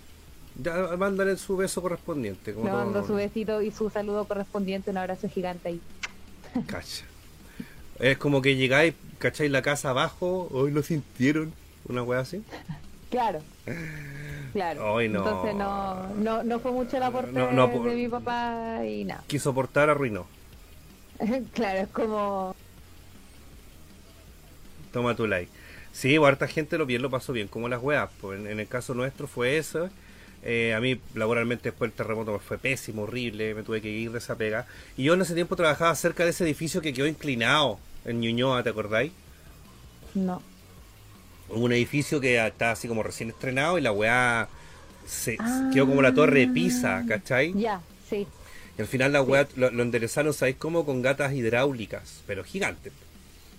Ya, mándale su beso correspondiente. Como Le todo- mando su besito y su saludo correspondiente, un abrazo gigante ahí. Cacha. Es como que llegáis, cacháis la casa abajo, hoy lo sintieron. Una wea así. Claro. Claro. Ay, no. Entonces no, no, no fue mucho el aporte No, no, por- de mi papá y nada. Quiso aportar, arruinó. claro, es como Toma tu like. Sí, harta gente lo bien lo pasó bien, como las weas. Pues en, en el caso nuestro fue eso. Eh, a mí laboralmente después el terremoto fue pésimo, horrible, me tuve que ir de esa pega. Y yo en ese tiempo trabajaba cerca de ese edificio que quedó inclinado en Ñuñoa, ¿te acordáis? no. un edificio que estaba así como recién estrenado y la weá se, Ah. quedó como la torre de Pisa, ¿cachai? Ya, sí. Y al final la weá lo, lo enderezaron, ¿sabéis cómo? Con gatas hidráulicas, pero gigantes.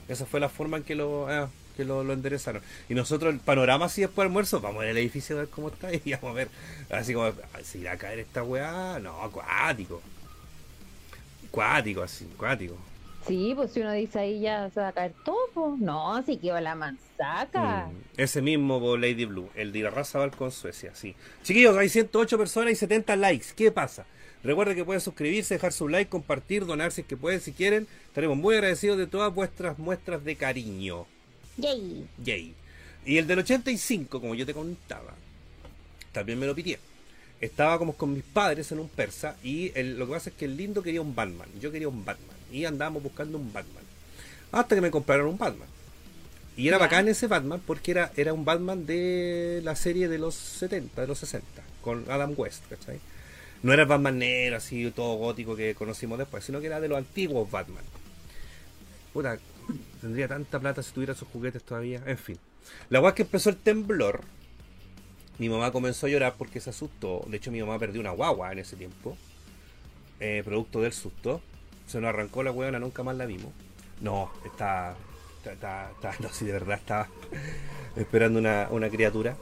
Esa fue la forma en que lo, ah, que lo, lo enderezaron. Y nosotros, el panorama así después del almuerzo, vamos en el edificio a ver cómo está y vamos a ver, así como, ah, ¿se irá a caer esta weá? No, acuático. Acuático, así, acuático. Sí, pues si uno dice ahí ya se va a caer todo, pues. No, sí quedó la manzaca. Mm, Ese mismo Lady Blue, el de Irarrázaval con Suecia, sí. Chiquillos, hay 108 personas y 70 likes. ¿Qué pasa? Recuerden que pueden suscribirse, dejar su like, compartir, donar si es que pueden, si quieren. Estaremos muy agradecidos de todas vuestras muestras de cariño. Yay. Yay. Y el del 85, como yo te contaba, también me lo pidieron. Estaba como con mis padres en un persa y el- lo que pasa es que el lindo quería un Batman. Yo quería un Batman. Y andábamos buscando un Batman. Hasta que me compraron un Batman. Y era Ya. bacán ese Batman porque era, era un Batman de la serie de los 70, de los 60, con Adam West, ¿cachai? No era el Batman negro, así todo gótico que conocimos después, sino que era de los antiguos Batman. Puta, tendría tanta plata si tuviera esos juguetes todavía. En fin. La es que empezó el temblor. Mi mamá comenzó a llorar porque se asustó. De hecho, mi mamá perdió una guagua en ese tiempo. eh, producto del susto. Se nos arrancó la huevona, nunca más la vimos. No, está. Está, está, está- no, si de verdad estaba esperando una, una criatura.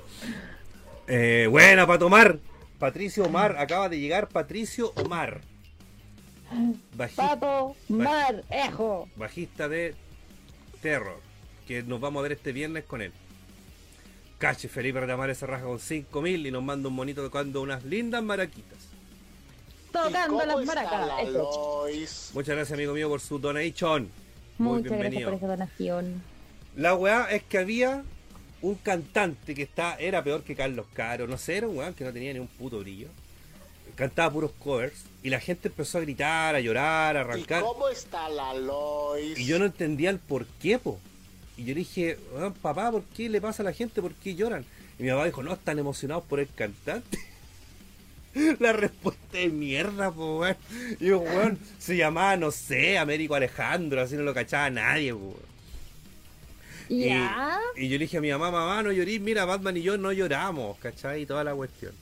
Eh, buena para tomar. Patricio Omar, acaba de llegar Patricio Omar. Bajista, Pato, mar, ejo. bajista de Terror, que nos vamos a ver este viernes con él. Cache, Felipe Ramárez se raja con 5000 y nos manda un monito tocando unas lindas maraquitas. Tocando ¿Y cómo las maracas. Muchas gracias, amigo mío, por su donation. Muy Muchas gracias bienvenido. por esa donación. La weá es que había un cantante que está, era peor que Carlos Caro, no sé, era un weón que no tenía ni un puto brillo. Cantaba puros covers y la gente empezó a gritar, a llorar, a arrancar. ¿Y cómo está la Lois? Y yo no entendía el por qué, po. Y yo le dije, "Weón, papá, ¿por qué le pasa a la gente? ¿Por qué lloran? Y mi papá dijo, no, están emocionados por el cantante. la respuesta es mierda, po, weón. Y yo, weón, se llamaba, no sé, Américo Alejandro, así no lo cachaba nadie, po. weón. Y- Ya. Y, yo le dije a mi mamá, mamá, no llorís, mira, Batman y yo no lloramos, ¿cachai? Y toda la cuestión.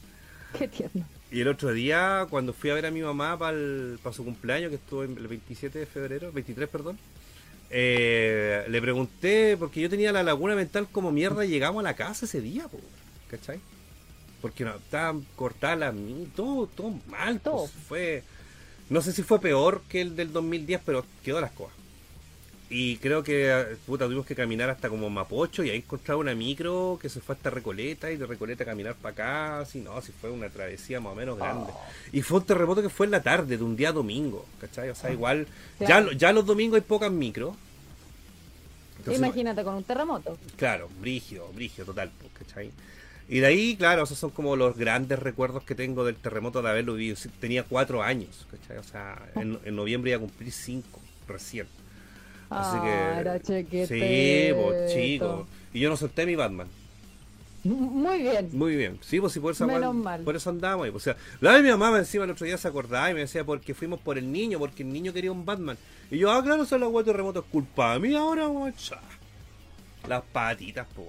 Qué tierno. Y el otro día, cuando fui a ver a mi mamá para su cumpleaños, que estuvo el 27 de febrero, 23, perdón, eh, le pregunté, porque yo tenía la laguna mental como mierda, llegamos a la casa ese día, po, ¿cachai? Porque no, estaban cortadas las mi- todo, todo mal, Todo. pues, fue, no sé si fue peor que el del 2010, pero quedó las cosas. Y creo que, puta, tuvimos que caminar hasta como Mapocho y ahí encontraba una micro que se fue hasta Recoleta y de Recoleta a caminar para acá. Así, no, si fue una travesía más o menos grande. Y fue un terremoto que fue en la tarde, de un día domingo, ¿cachai? O sea, igual, ya, Claro. ya los domingos hay pocas micros. Imagínate con un terremoto. Claro, brígido, brígido total, pues, ¿cachai? Y de ahí, claro, esos son como los grandes recuerdos que tengo del terremoto de haberlo vivido. Tenía cuatro años, ¿cachai? O sea, en, en noviembre iba a cumplir cinco, recién. Así Ah, que. era Sí, pues chico. Y yo no solté mi Batman. Muy bien. Muy bien. Sí, pues sí, por eso, Menos mal. por eso andamos ahí. pues, O sea, la vez mi mamá encima el otro día se acordaba y me decía, porque fuimos por el niño, porque el niño quería un Batman. Y yo, ah, claro, son los huevos terremotos, culpa mía ahora, guacha. Las patitas, pues.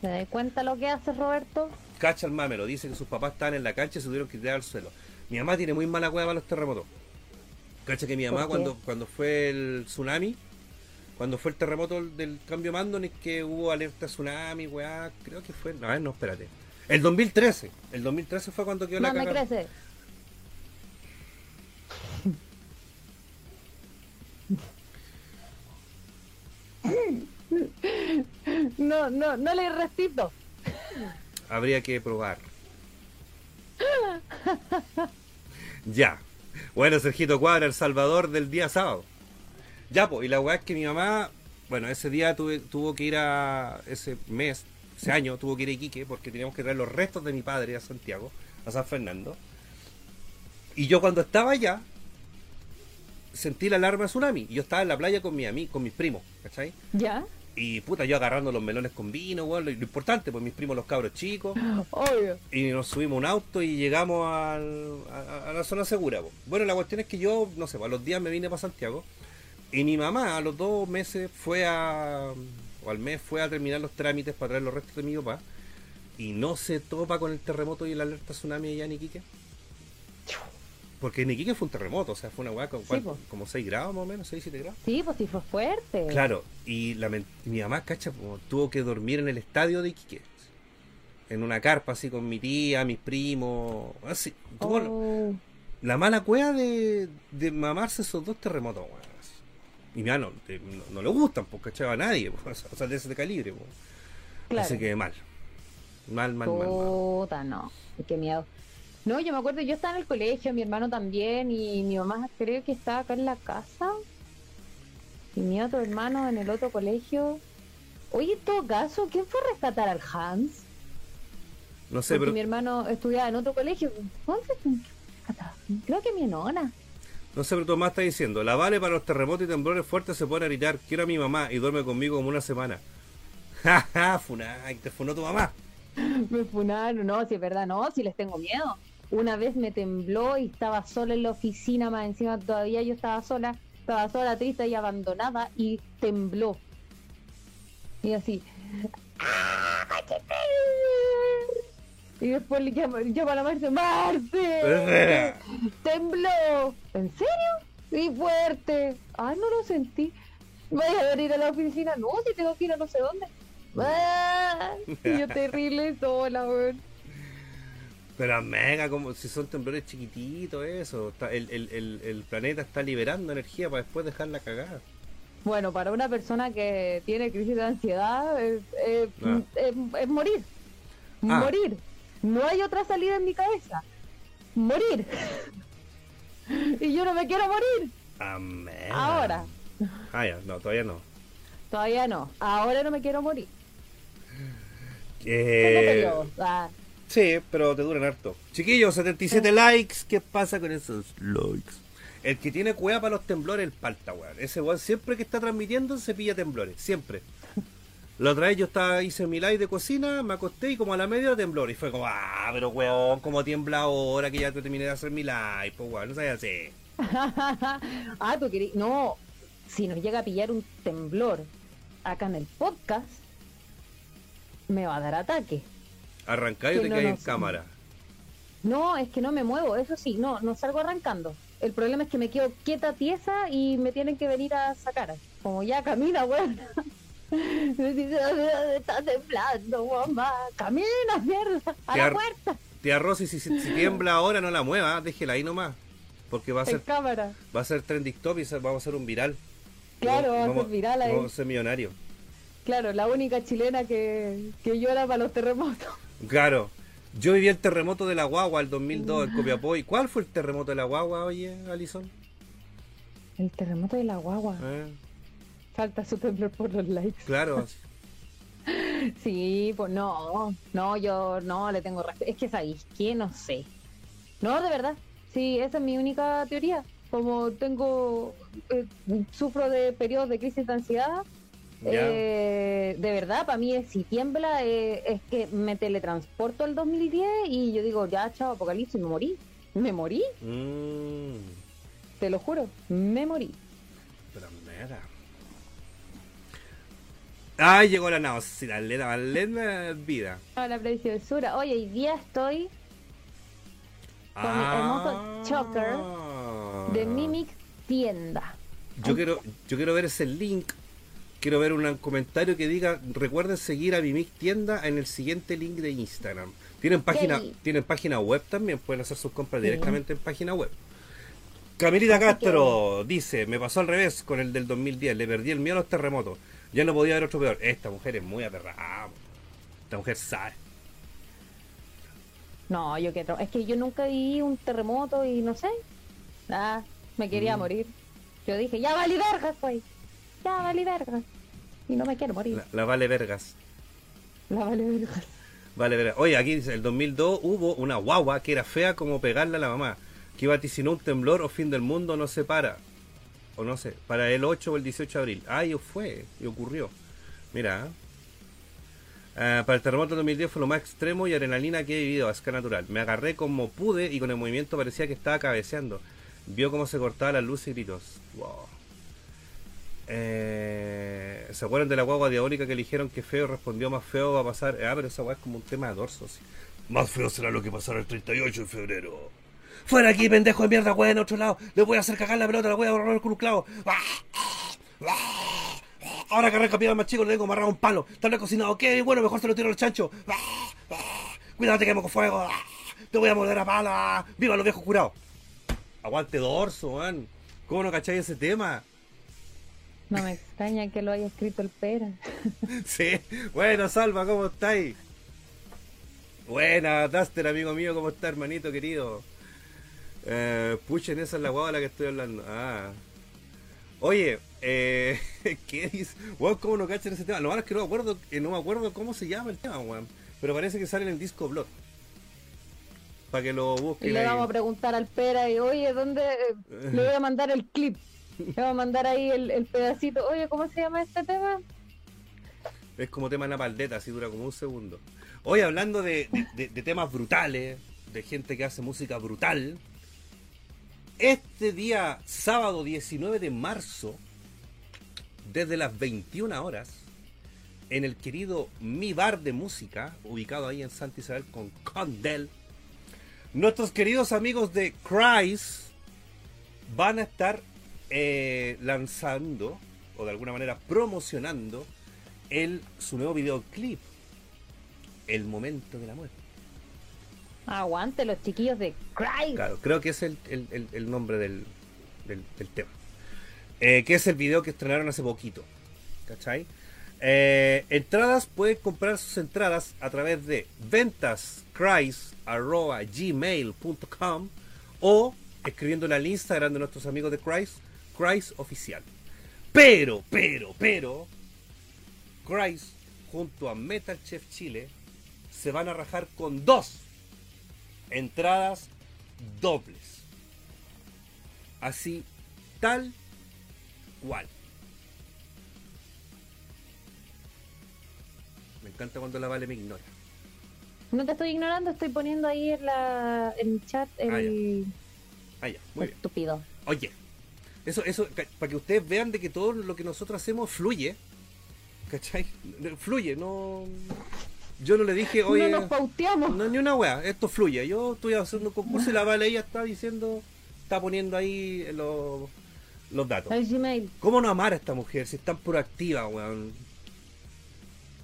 ¿Te das cuenta lo que hace Roberto? Cacha el mamelo, dice que sus papás estaban en la cancha y se tuvieron que tirar al suelo. Mi mamá tiene muy mala cueva para los terremotos. Cacha que mi mamá cuando, cuando fue el tsunami, cuando fue el terremoto del cambio mando, ni que hubo alerta tsunami, weá, creo que fue. No, no, espérate. El 2013. El 2013 fue cuando quedó la cagada. crece. No, no, no le resisto. Habría que probar. ya. Bueno, Sergito Cuadra, el salvador del día sábado. Ya, pues, y la weá es que mi mamá, bueno, ese día tuve, tuvo que ir a, ese mes, ese año, tuvo que ir a Iquique porque teníamos que traer los restos de mi padre a Santiago, a San Fernando. Y yo cuando estaba allá, sentí la alarma de tsunami. Y yo estaba en la playa con mi ami- con mis primos, ¿cachai? ¿Ya? Y puta, yo agarrando los melones con vino, weón, lo, lo importante, pues mis primos los cabros chicos. Obvio. Y nos subimos a un auto y llegamos al- a, a la zona segura. po. Bueno, la cuestión es que yo, no sé, a los días me vine para Santiago. Y mi mamá a los dos meses fue a. o al mes fue a terminar los trámites para traer los restos de mi papá. Y no se topa con el terremoto y la alerta tsunami allá en Iquique. Porque en Iquique fue un terremoto, o sea, fue una weá con, como 6 grados más o menos, 6, 7 grados. Sí, pues sí fue fuerte. Claro, y la mi mamá, cacha, tuvo que dormir en el estadio de Iquique. En una carpa así con mi tía, mis primos, así. Tuvo Oh, la mala cueva de, de mamarse esos dos terremotos, weón. Y mira, no, te- no, no le gustan, porque cachaba a nadie, o sea, de ese calibre. claro. Así que mal. Mal, mal, mal, mal. Puta, no. Qué miedo. No, yo me acuerdo, yo estaba en el colegio, mi hermano también, y mi mamá creo que estaba acá en la casa. Y mi otro hermano en el otro colegio. Oye, en todo caso, ¿quién fue a rescatar al Hans? No sé, Porque pero mi hermano estudiaba en otro colegio. ¿Dónde? Creo que mi nona. no sé, pero Tomás está diciendo, la vale para los terremotos y temblores fuertes se pone a gritar, quiero a mi mamá y duerme conmigo como una semana. Jaja, funa, te funó tu mamá. Me funaron, no, si es verdad, no, si les tengo miedo. Una vez me tembló y estaba sola en la oficina, más encima todavía yo estaba sola, estaba sola, triste y abandonada y tembló. Y así. Y después le llamo, llamo a la Marce, ¡Marce! ¡Tembló! ¿En serio? Sí, fuerte. Ah, no lo sentí. Voy a venir a la oficina. No, si tengo que ir a no sé dónde. Ah, y yo terrible sola, weón. Pero mega, como si son temblores chiquititos, eso. Está- el, el, el, el planeta está liberando energía para después dejarla cagada. Bueno, para una persona que tiene crisis de ansiedad es, es- Ah. es- es morir. Ah. Morir. No hay otra salida en mi cabeza. Morir. y yo no me quiero morir. Amén. Ahora. Ah, ya, no, todavía no. Todavía no. Ahora no me quiero morir. Eh, periodos. Ah, sí, pero te duran harto. Chiquillos, 77 likes. ¿Qué pasa con esos likes? El que tiene cueva para los temblores, el palta, weón. Ese weón siempre que está transmitiendo se pilla temblores. Siempre. La otra vez yo estaba, hice mi live de cocina, me acosté y como a la media temblor. Y fue como, ah, pero weón, como tiembla ahora que ya te terminé de hacer mi live, pues weón, no sabía así. ah, tú querías. No, si nos llega a pillar un temblor acá en el podcast, me va a dar ataque. Arrancá y Que te no caes en cámara. No, es que no me muevo, eso sí, no, no salgo arrancando. El problema es que me quedo quieta, tiesa y me tienen que venir a sacar. Como ya camina, weón. Está temblando, mamá. Camina, mierda, a la puerta, Tía Rosy, si, si, si tiembla ahora no la mueva, déjela ahí nomás. Porque va a en ser, cámara. va a ser trending top y vamos a hacer un viral. Claro, Vamos- va a ser viral ahí. Vamos a ser millonarios. Claro, la única chilena que, que llora para los terremotos. Claro. Yo viví el terremoto de la guagua el 2002 en Copiapó. ¿Y cuál fue el terremoto de la guagua, oye, Alison? El terremoto de la guagua. Eh, Falta su temblor por los likes. claro. Sí, pues no, no, yo no le tengo respeto. Es que sabéis que no sé. No, de verdad. Sí, esa es mi única teoría. Como tengo, eh, sufro de periodos de crisis de ansiedad. Eh, de verdad, para mí si tiembla eh, es que me teletransporto al 2010 y yo digo, ya, chao, apocalipsis, me morí. Me morí, Mm, te lo juro, me morí. pero mira. Ay, llegó la náusea, la vida. A la preciosura. Oye, hoy día estoy Con mi hermoso choker de Ah. Mimic Tienda. Yo quiero, yo quiero ver ese link. Quiero ver un comentario que diga, recuerden seguir a Mimic Tienda en el siguiente link de Instagram. Tienen página, tienen página web también, pueden hacer sus compras Sí. directamente en página web. Camilita Castro dice, me pasó al revés con el del 2010, le perdí el miedo a los terremotos. Ya no podía haber otro peor. Esta mujer es muy aperrada. Esta mujer sabe. No, yo quiero. Es que yo nunca viví un terremoto y no sé. Nada, me quería Mm. morir. Yo dije, ya vale vergas, pues. Ya vale vergas. Y no me quiero morir. La, la vale vergas. La vale vergas. Vale, verga. Oye, aquí dice, el 2002 hubo una guagua que era fea como pegarle a la mamá, que vaticinó un temblor o fin del mundo no se para. O no sé, para el 8 o el 18 de abril. Ah, y fue, y ocurrió. Mira. ¿eh? Ah, para el terremoto del 2010 fue lo más extremo y adrenalina que he vivido a escala natural. Me agarré como pude y con el movimiento parecía que estaba cabeceando. Vio cómo se cortaba la luz y gritos. Wow. Eh, ¿Se acuerdan de la guagua diabólica que eligieron que feo respondió más feo va a pasar? Ah, pero esa guagua es como un tema de dorso. Más feo será lo que pasará el 38 de febrero. Fuera aquí, pendejo de mierda, weón, en otro lado. Le voy a hacer cagar la pelota, la voy a borrar con un clavo. Ahora que arranca piedra más chico, le tengo amarrado un palo. Tal vez cocinado, ok, bueno, mejor se lo tiro al chancho. Cuídate que me con fuego. Te voy a morder a pala. ¡Viva los viejos curados! Aguante dorso, weón. ¿Cómo no cacháis ese tema? No me extraña que lo haya escrito el Pera. Sí, bueno, Salva, ¿cómo estáis? Buena, Duster, amigo mío, ¿cómo está, hermanito querido? Eh, puchen, esa es la guagua de la que estoy hablando. Ah. Oye, eh, ¿qué dice? Weón, ¿cómo no cachan ese tema? Lo malo es que no me acuerdo, eh, no me acuerdo cómo se llama el tema, weón. Pero parece que sale en el disco Blood. Para que lo Y busquen le ahí. vamos a preguntar al Pera y, oye, ¿dónde? eh, Le voy a mandar el clip. Le voy a mandar ahí el, pedacito. Oye, ¿cómo se llama este tema? Es como tema en la paldeta, así dura como un segundo. Hoy hablando de, temas brutales, de gente que hace música brutal, este día sábado 19 de marzo, desde las 21 horas, en el querido Mi Bar de Música, ubicado ahí en Santa Isabel con Condel, nuestros queridos amigos de Christ van a estar eh, lanzando, o de alguna manera promocionando, el, su nuevo videoclip, El Momento de la Muerte. Aguante los chiquillos de Christ. Claro, creo que es el, el- el- el nombre del, del- del tema. Eh, que es el video que estrenaron hace poquito. ¿Cachai? Eh, entradas, pueden comprar sus entradas a través de ventascris.gmail.com o escribiéndole al Instagram de nuestros amigos de Christ, Christ Oficial. Pero, pero, pero, Christ junto a Metal Chef Chile se van a rajar con dos entradas dobles. Así, tal cual. Me encanta cuando la Vale me ignora. No te estoy ignorando, estoy poniendo ahí en, la, en el chat el Ah, ya, muy bien. estúpido. Oye, eso, eso, para que ustedes vean de que todo lo que nosotros hacemos fluye. ¿Cachai? Fluye, no. Yo no le dije, oye. no nos pauteamos. No, ni una wea, esto fluye. Yo estoy haciendo un concurso y la Vale ella está diciendo, está poniendo ahí los, los datos. El Gmail, ¿Cómo no amar a esta mujer si es tan proactiva, weón?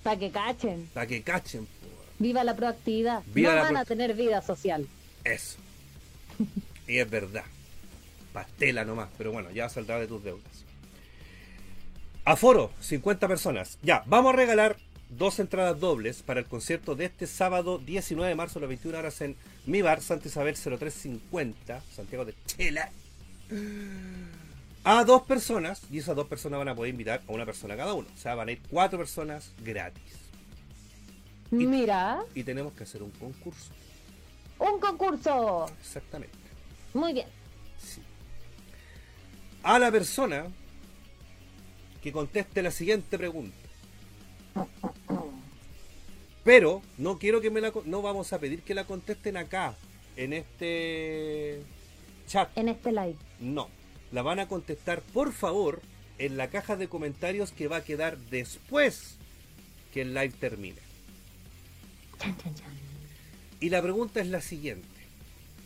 para que cachen. Para que cachen. Viva la proactividad. Viva no la van pro- a tener vida social. Eso. Y es verdad. Pastela nomás, pero bueno, ya saldrá de tus deudas. Aforo, 50 personas. Ya, vamos a regalar dos entradas dobles para el concierto de este sábado 19 de marzo a las 21 horas en mi bar Santa Isabel 0350, Santiago de Chile. A dos personas, y esas dos personas van a poder invitar a una persona cada uno. O sea, van a ir cuatro personas gratis. Y- Mira, Y tenemos que hacer un concurso. un concurso. Exactamente. Muy bien. Sí. A la persona que conteste la siguiente pregunta. Pero no quiero que me la no vamos a pedir que la contesten acá en este chat. En este live. No, la van a contestar por favor en la caja de comentarios que va a quedar después que el live termine. Chan, chan, chan. Y la pregunta es la siguiente.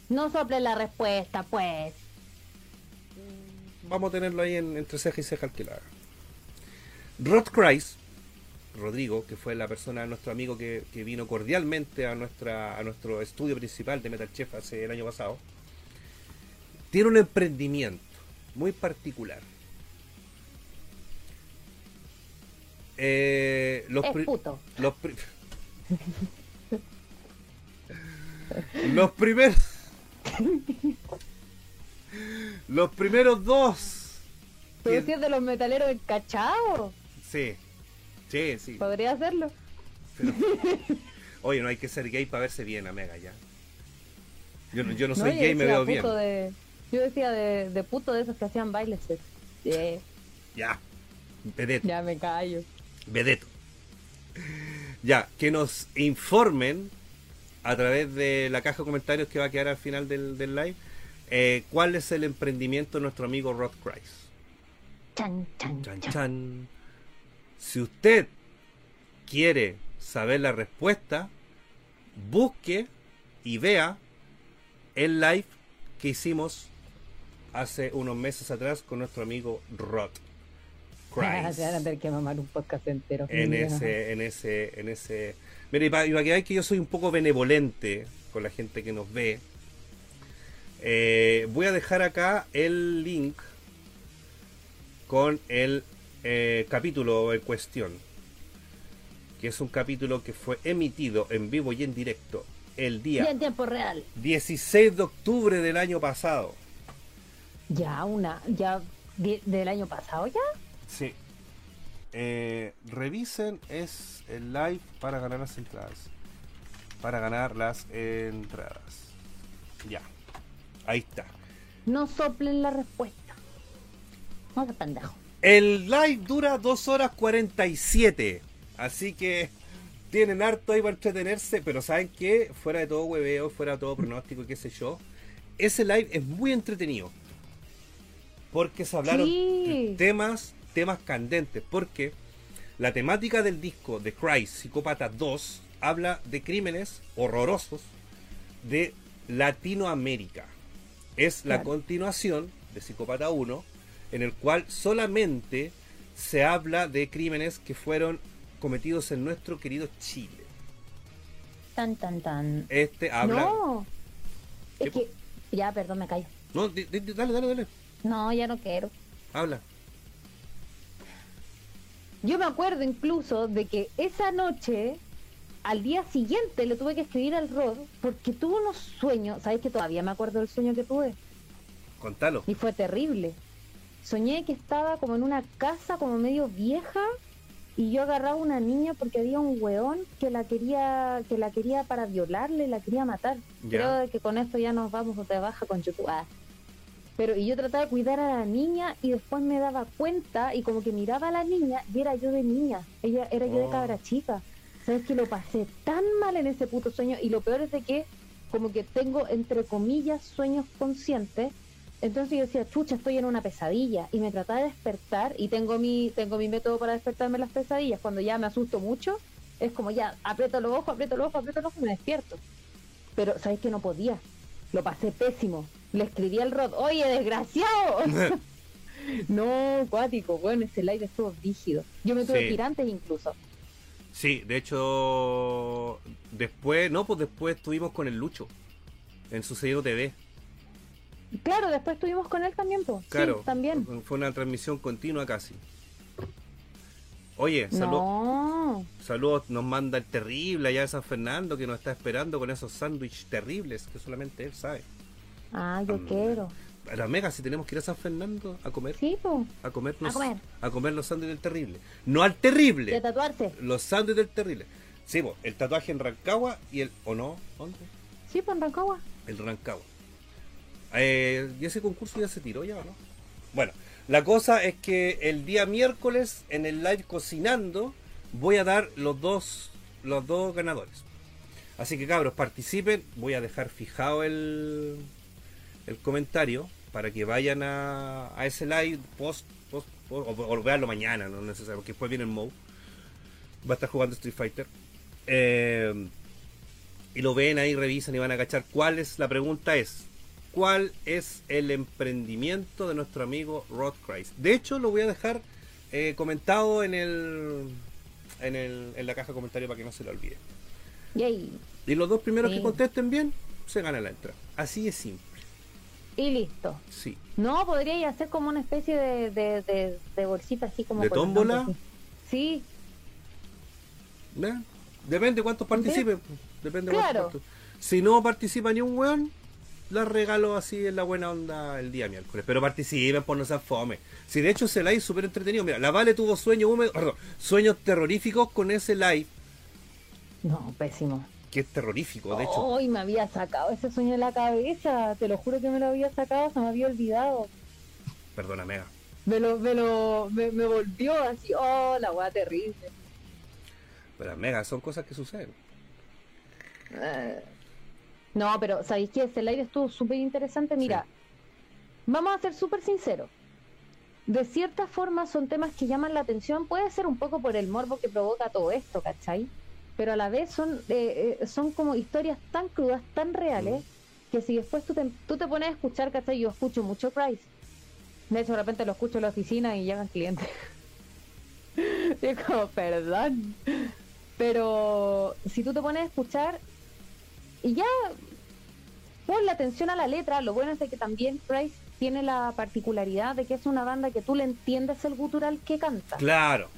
No sople la respuesta, pues. Vamos a tenerlo ahí en- entre ceja y ceja al que la haga. Rod Christ, Rodrigo, que fue la persona, nuestro amigo que, que vino cordialmente a, nuestra, a nuestro estudio principal de Metal Chef hace el año pasado, tiene un emprendimiento muy particular. Eh, los Es puto. los, pri- los primeros los primeros dos Pero que- de los metaleros encachados. sí sí sí Podría hacerlo. pero- oye no hay que ser gay para verse bien Mega ya yo no, yo no soy yo gay me veo bien De, yo decía de, de puto de esos que hacían bailes. pues. Sí, ya vedeto ya me callo. vedeto ya que nos informen a través de la caja de comentarios que va a quedar al final del, del live eh, cuál es el emprendimiento de nuestro amigo Rod Christ Chan, chan, Chan, chan. Si usted quiere saber la respuesta, busque y vea el live que hicimos hace unos meses atrás con nuestro amigo Rod Christ. Se van a tener que mamar un podcast entero. En ese, en ese, en ese. Mira, y para, y para que veáis que yo soy un poco benevolente con la gente que nos ve, eh, voy a dejar acá el link con el eh, capítulo en cuestión, que es un capítulo que fue emitido en vivo y en directo el Y día en tiempo real. 16 de octubre del año pasado. Ya, una. Ya de- del año pasado ya. Sí. Eh, revisen es el live para ganar las entradas. Para ganar las entradas. Ya. Ahí está. No soplen la respuesta. No pendejo. El live dura 2 horas 47. Así que tienen harto ahí para entretenerse. Pero ¿saben qué? Fuera de todo hueveo, fuera de todo pronóstico y qué sé yo. Ese live es muy entretenido. Porque se hablaron Sí. de temas, temas candentes. Porque la temática del disco de Christ Psicópata 2 habla de crímenes horrorosos de Latinoamérica. Es la Claro. continuación de Psicópata 1, en el cual solamente se habla de crímenes que fueron cometidos en nuestro querido Chile. Tan, tan, tan. Este habla. No. Es que. Ya, perdón, me callo. No, di- di- dale, dale, dale. No, ya no quiero. Habla. Yo me acuerdo incluso de que esa noche, al día siguiente, le tuve que escribir al Rod porque tuve unos sueños. ¿Sabes que todavía me acuerdo del sueño que tuve? Contalo. Y fue terrible. Soñé que estaba como en una casa como medio vieja y yo agarraba a una niña porque había un weón que la quería que la quería para violarle, la quería matar. Ya. Creo que con esto ya nos vamos de baja con YouTube. Ah. Pero y yo trataba de cuidar a la niña y después me daba cuenta y como que miraba a la niña y era yo de niña, ella era yo de Oh. cabra chica. Sabes que lo pasé tan mal en ese puto sueño y lo peor es de que como que tengo entre comillas sueños conscientes. Entonces yo decía, chucha, estoy en una pesadilla y me trataba de despertar y tengo mi tengo mi método para despertarme las pesadillas. Cuando ya me asusto mucho, es como ya, aprieto los ojos, aprieto los ojos, aprieto los ojos y me despierto. Pero sabes que no podía. Lo pasé pésimo. Le escribí al Rod, oye, desgraciado. no, cuático, bueno, ese live estuvo rígido. Yo me tuve Sí. que ir antes incluso. Sí, de hecho, después, no, pues después estuvimos con el Lucho en Sucedido TV. Claro, después estuvimos con él también, pues. Claro, Sí, también. fue una transmisión continua casi. Oye, salu- No. saludos nos manda el terrible allá de San Fernando que nos está esperando con esos sándwiches terribles que solamente él sabe. Ah, yo Mm. quiero. A la mega, si tenemos que ir a San Fernando a comer, Sí, pues. a comernos, A comer. a comer los sándwiches del terrible. No al terrible, De tatuarse. los sándwiches del terrible. Sí, po, el tatuaje en Rancagua y el, ¿o no? ¿Dónde? Sí, pues en Rancagua. El Rancagua. Eh, ¿Y ese concurso ya se tiró ya o no? Bueno, la cosa es que el día miércoles en el live cocinando voy a dar los dos los dos ganadores. Así que cabros, participen. Voy a dejar fijado el, el comentario para que vayan a, a ese live post, post, post- o, o veanlo mañana, no es necesario, porque después viene el Mo. Va a estar jugando Street Fighter. Eh, y lo ven ahí, revisan y van a cachar cuál es, la pregunta es, ¿cuál es el emprendimiento de nuestro amigo Rod Christ? De hecho, lo voy a dejar eh, comentado en el, en el en la caja de comentarios para que no se lo olvide. Yay. Y los dos primeros Sí. que contesten bien, se ganan la entrada. Así es simple, Y listo. sí. No, podría hacer como una especie de, de, de, de bolsita así como... ¿De tómbola? Sí, ¿Ve? Depende cuántos participen. Depende Claro. cuántos. Si no participa ni un weón, la regalo así en la buena onda el día miércoles. Pero participen por no ser fome. Si de hecho ese live es súper entretenido. Mira, la Vale tuvo sueños húmedos, perdón, sueños terroríficos con ese live, no, pésimo. Que es terrorífico, de hecho. Hoy me había sacado ese sueño de la cabeza, te lo juro que me lo había sacado, se me había olvidado. Perdona, Mega. Me lo, me lo, me, me volvió así, oh, la weá terrible. Pero Mega, son cosas que suceden. Eh, No, pero ¿sabéis que ese live estuvo súper interesante? Mira, vamos a ser súper sinceros. De cierta forma son temas que llaman la atención, puede ser un poco por el morbo que provoca todo esto, ¿cachai? Pero a la vez son, eh, eh, son como historias tan crudas, tan reales, que si después tú te, tú te pones a escuchar, ¿cachai? Yo escucho mucho Price. De hecho, de repente lo escucho en la oficina y llegan clientes. y es como, perdón. Pero si tú te pones a escuchar y ya pon la atención a la letra, lo bueno es de que también Price tiene la particularidad de que es una banda que tú le entiendes el gutural que canta. Claro.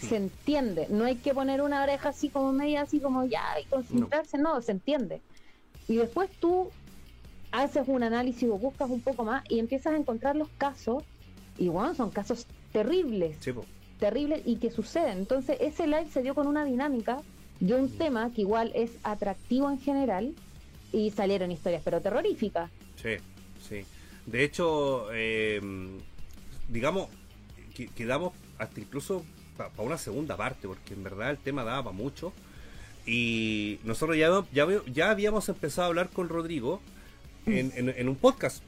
Sí. Se entiende, no hay que poner una oreja así como media, así como ya y concentrarse, no. se entiende. Y después tú haces un análisis o buscas un poco más y empiezas a encontrar los casos, y bueno, son casos terribles Sí, terribles y que suceden. Entonces, ese live se dio con una dinámica de un tema que igual es atractivo en general y salieron historias, pero terroríficas. Sí, sí. De hecho, eh, digamos, que, quedamos hasta incluso para una segunda parte, porque en verdad el tema daba para mucho. Y nosotros ya, ya, ya habíamos empezado a hablar con Rodrigo en, en- en un podcast.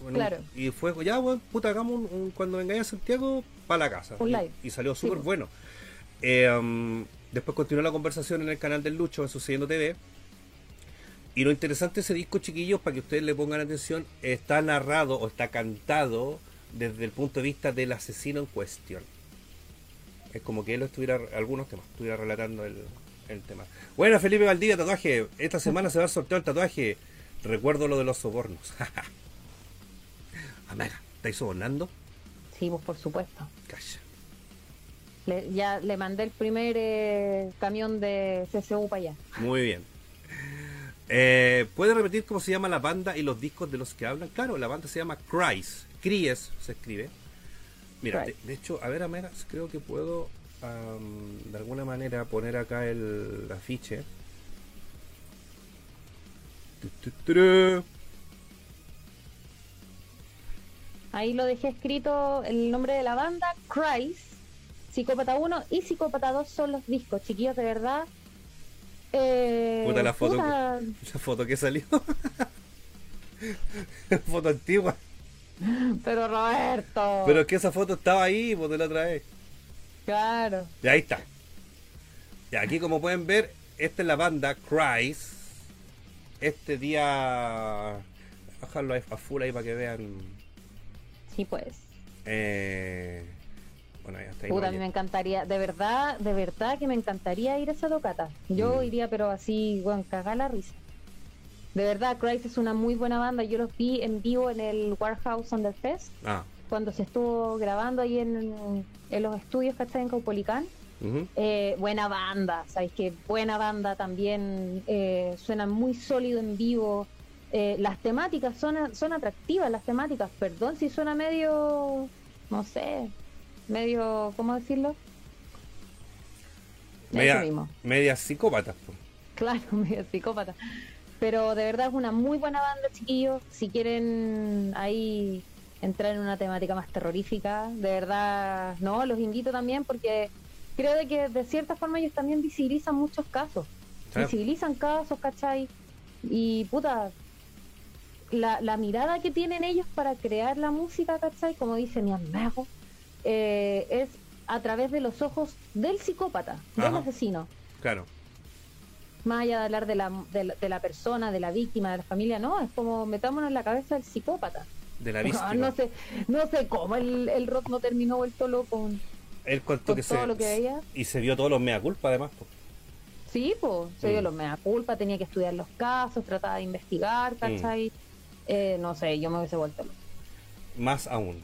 En un- Claro. y fue, ya, bueno, puta, hagamos un, un- cuando vengáis a Santiago, para la casa. Un Y- live. Y, salió súper bueno. Eh, um, después continuó la conversación en el canal del Lucho, en Sucediendo TV. Y lo interesante de ese disco, chiquillos, para que ustedes le pongan atención, está narrado o está cantado desde el punto de vista del asesino en cuestión. Es como que él lo estuviera, algunos temas, estuviera relatando el, el tema. Bueno, Felipe Valdivia, tatuaje. Esta semana se va a sortear el tatuaje. Recuerdo lo de los sobornos. Amiga, ¿estáis sobornando? Sí, pues por supuesto. Calla. Le- ya le mandé el primer eh, camión de CCU para allá. Muy bien. Eh, ¿Puede repetir cómo se llama la banda y los discos de los que hablan? Claro, la banda se llama Cries. Cries se escribe. Mira, de, hecho, a ver, Amera, creo que puedo de alguna manera poner acá el afiche. Ahí lo dejé escrito el nombre de la banda, Christ, Psicópata 1 y Psicópata 2 son los discos, chiquillos, de verdad. Eh, Puta la foto. puta, La foto que salió. La foto antigua. Pero Roberto. Pero es que esa foto estaba ahí, pues de la otra vez. Claro. Y ahí está. Y aquí como pueden ver, esta es la banda Christ. Este día... Bajarlo a full ahí para que vean. Sí, pues. Eh... Bueno, hasta ahí. Puta, a mí me encantaría, de verdad, de verdad que me encantaría ir a esa tocata. Yo Mm. iría, pero así, bueno, cagar la risa. De verdad, Christ es una muy buena banda. Yo los vi en vivo en el Warehouse Under Fest, Ah. cuando se estuvo grabando ahí en, en los estudios, ¿cachai? En Caupolicán. Eh, buena banda, ¿sabes qué? Buena banda también, eh, suena muy sólido en vivo. Eh, las temáticas son, son atractivas, las temáticas, perdón si suena medio, no sé, medio, ¿cómo decirlo? Media, media pues. Claro, medio psicópata. Pero de verdad es una muy buena banda, chiquillos. Si quieren ahí entrar en una temática más terrorífica, de verdad, no, los invito también porque creo de que de cierta forma ellos también visibilizan muchos casos. Sí. Visibilizan casos, ¿cachai? Y puta, la, la mirada que tienen ellos para crear la música, ¿cachai? Como dice mi amigo, eh, es a través de los ojos del psicópata, del Ajá. asesino Claro. Más allá de hablar de la, de, la, de la persona, de la víctima, de la familia, no, es como metámonos en la cabeza del psicópata. De la víctima. no sé, no sé cómo el, el rock no terminó vuelto loco. Él contó con que todo se... lo que veía. Y se vio todos los mea culpa además. Sí, pues, se dio Mm. los mea culpa, tenía que estudiar los casos, trataba de investigar, ¿cachai? Eh, no sé, yo me hubiese vuelto loco. Más aún.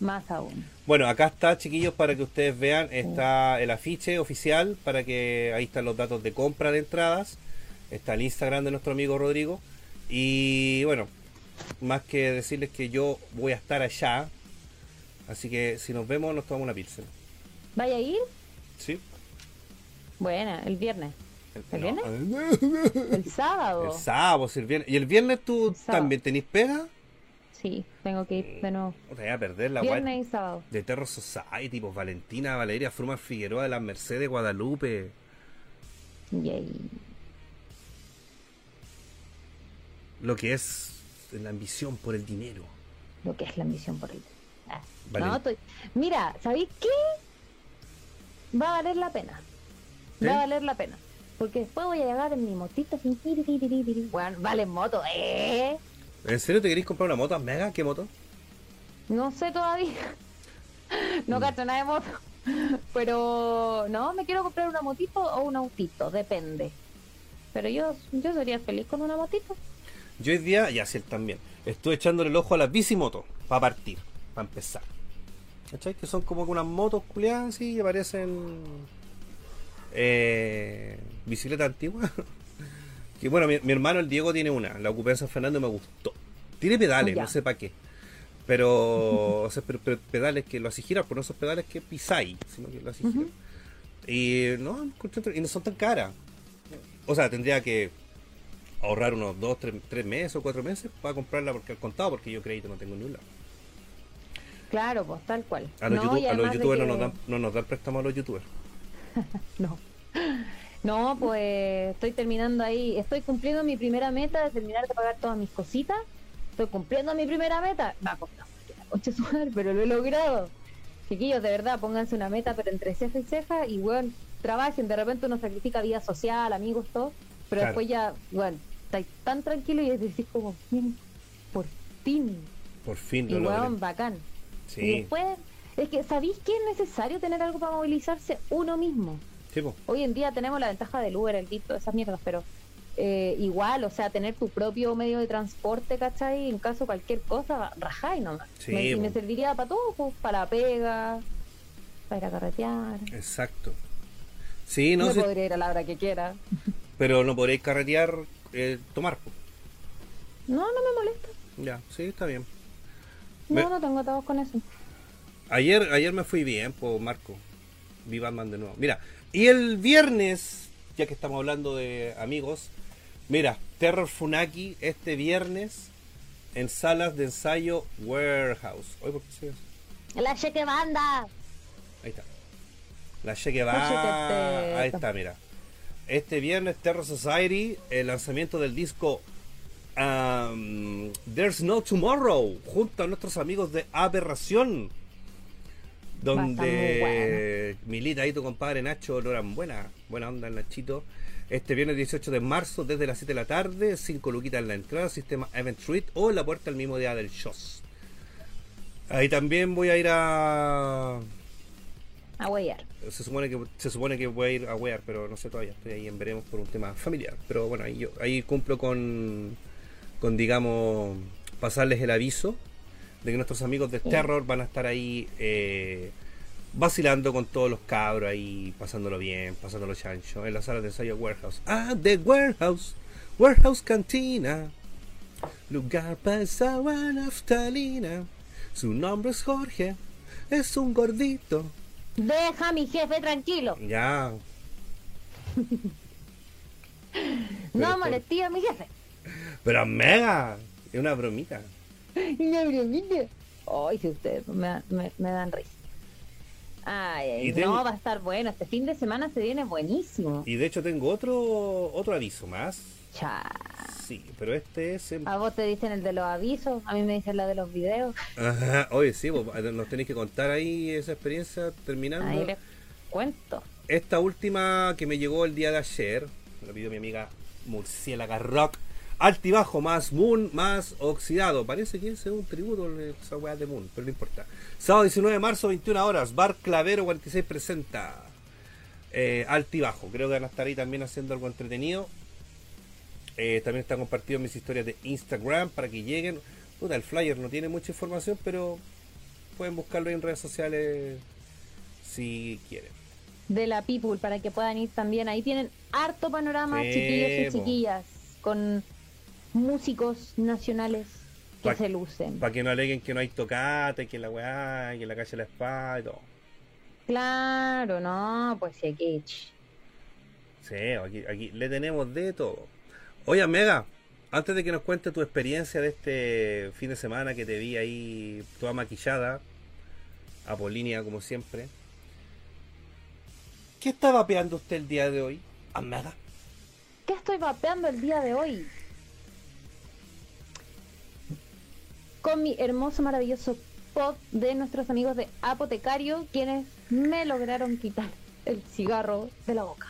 Más aún. Bueno, acá está, chiquillos, para que ustedes vean, está el afiche oficial, para que ahí están los datos de compra de entradas, está el Instagram de nuestro amigo Rodrigo, y bueno, más que decirles que yo voy a estar allá, así que si nos vemos nos tomamos una pizza. ¿Vaya a ir? ¿Sí? Buena, el viernes. ¿El no, El sábado. El sábado, el viernes. ¿Y el viernes tú El también tenés pega? Sí, tengo que ir de nuevo. O te voy a perder la Viernes y sábado. de Terror Society, pues Valentina, Valeria, Fruman Figueroa, de las Mercedes, Guadalupe. Yay. Lo que es la ambición por el dinero. lo que es la ambición por el Ah, Vale. no, estoy- Mira, ¿sabéis qué? Va a valer la pena. ¿Sí? Va a valer la pena. Porque después voy a llegar en mi motito. Bueno, vale moto, ¿eh? ¿En serio te queréis comprar una moto mega? ¿Qué moto? No sé todavía. No Mm. cacho nada de moto. Pero no, me quiero comprar una motito o un autito, depende. Pero yo, yo sería feliz con una motito. Yo hoy día, y así él también, estuve echándole el ojo a las bicimotos para partir, para empezar. ¿Cachai? Que son como unas motos culiadas así que parecen eh, bicicleta antigua. que bueno, mi, mi hermano el Diego tiene una, la ocupé en San Fernando y me gustó. Tiene pedales, Ya. no sé para qué. Pero, o sea, pero- pero pedales que lo hacen girar, por no esos pedales que pisáis, sino que lo girar. Y no, y no son tan caras. O sea, tendría que ahorrar unos 2, 3, meses o 4 meses para comprarla porque al contado, porque yo crédito no tengo ni un lado. Claro, pues tal cual. A los, No, YouTube- y a los además de youtubers no, nos dan, no nos dan préstamo a los youtubers. No. No, pues estoy terminando ahí, estoy cumpliendo mi primera meta de terminar de pagar todas mis cositas. Estoy cumpliendo mi primera meta. Concha de su madre, pero lo he logrado. Chiquillos, de verdad, pónganse una meta, pero entre ceja y ceja, y bueno, trabajen. De repente uno sacrifica vida social, amigos, todo, pero Claro. después ya, bueno, estáis tan tranquilo y decís como, "Bien, por fin, Por fin y lo logré. weón, bacán. Y Sí, después, es que, ¿sabéis que es necesario tener algo para movilizarse uno mismo? Sí. Hoy en día tenemos la ventaja del Uber, el Dito, esas mierdas, pero eh, igual, o sea, tener tu propio medio de transporte, ¿cachai? En caso de cualquier cosa, rajáis nomás. Sí, me, y me serviría para todo, pues, para la pega, para ir a carretear. exacto. Sí, no sí, podría ir a la hora que quiera. pero no podréis carretear, eh, tomar. No, no me molesta. Ya, sí, está bien. No, Me- no tengo atados con eso. Ayer, ayer me fui bien, pues Marco. vi Batman de nuevo. Mira, y el viernes, ya que estamos hablando de amigos, mira, Terror Funaki este viernes en salas de ensayo Warehouse. Oye, ¿por qué se? La cheque banda. Ahí está. La Cheque. Chequete. Ahí está, mira. Este viernes Terror Society, el lanzamiento del disco um, There's No Tomorrow, junto a nuestros amigos de Aberración. Donde milita ahí tu compadre Nacho Loran Buena, buena onda el Nachito. Este viernes 18 de marzo, desde las 7 de la tarde, 5 luquitas en la entrada, sistema Event Suite o en la puerta el mismo día del shows. Ahí también voy a ir a A huellar. se supone que se supone que voy a ir a wear, pero no sé todavía. Estoy ahí en veremos por un tema familiar. Pero bueno, ahí, yo, ahí cumplo con, con digamos, pasarles el aviso de que nuestros amigos de Terror van a estar ahí eh, vacilando con todos los cabros ahí, pasándolo bien, pasándolo chancho, en la sala de ensayo Warehouse. Ah, The Warehouse, Warehouse Cantina, lugar para esa buena naftalina. Su nombre es Jorge, es un gordito. Deja a mi jefe tranquilo. Ya, No molesté a mi jefe. pero mega, es una bromita. Una bromita. Ay, si ustedes me, me, me dan risa. Ay, ay, Y tengo- no, va a estar bueno. Este fin de semana se viene buenísimo. Y de hecho tengo otro otro aviso más. Cha. Sí, pero este es en... A vos te dicen el de los avisos, a mí me dicen la de los videos. Ajá, oye, sí, vos, nos tenéis que contar ahí esa experiencia terminando. Ahí les cuento. Esta última que me llegó el día de ayer, me lo pidió mi amiga Murciélaga Rock. Altibajo más Moon más Oxidado. Parece que es un tributo esa weá de Moon, pero no importa. Sábado 19 de marzo, 21 horas. Bar Clavero 46 presenta eh, Altibajo. Creo que van a estar ahí también haciendo algo entretenido. Eh, también está compartido mis historias de Instagram para que lleguen. Puta, el flyer no tiene mucha información, pero pueden buscarlo en redes sociales si quieren. De la People, para que puedan ir también. Ahí tienen harto panorama, Sí, chiquillos y chiquillas, con músicos nacionales que Pa- se lucen. Para que no aleguen que no hay tocate, que la weá, que la calle la espada y todo. Claro, no, pues sí, aquí. Sí, aquí, aquí le tenemos de todo. Oye, Mega, antes de que nos cuente tu experiencia de este fin de semana que te vi ahí toda maquillada, apolínea como siempre. ¿Qué está vapeando usted el día de hoy? ¿A Mega? ¿Qué estoy vapeando el día de hoy? Con mi hermoso, maravilloso pod de nuestros amigos de Apotecario, quienes me lograron quitar el cigarro de la boca.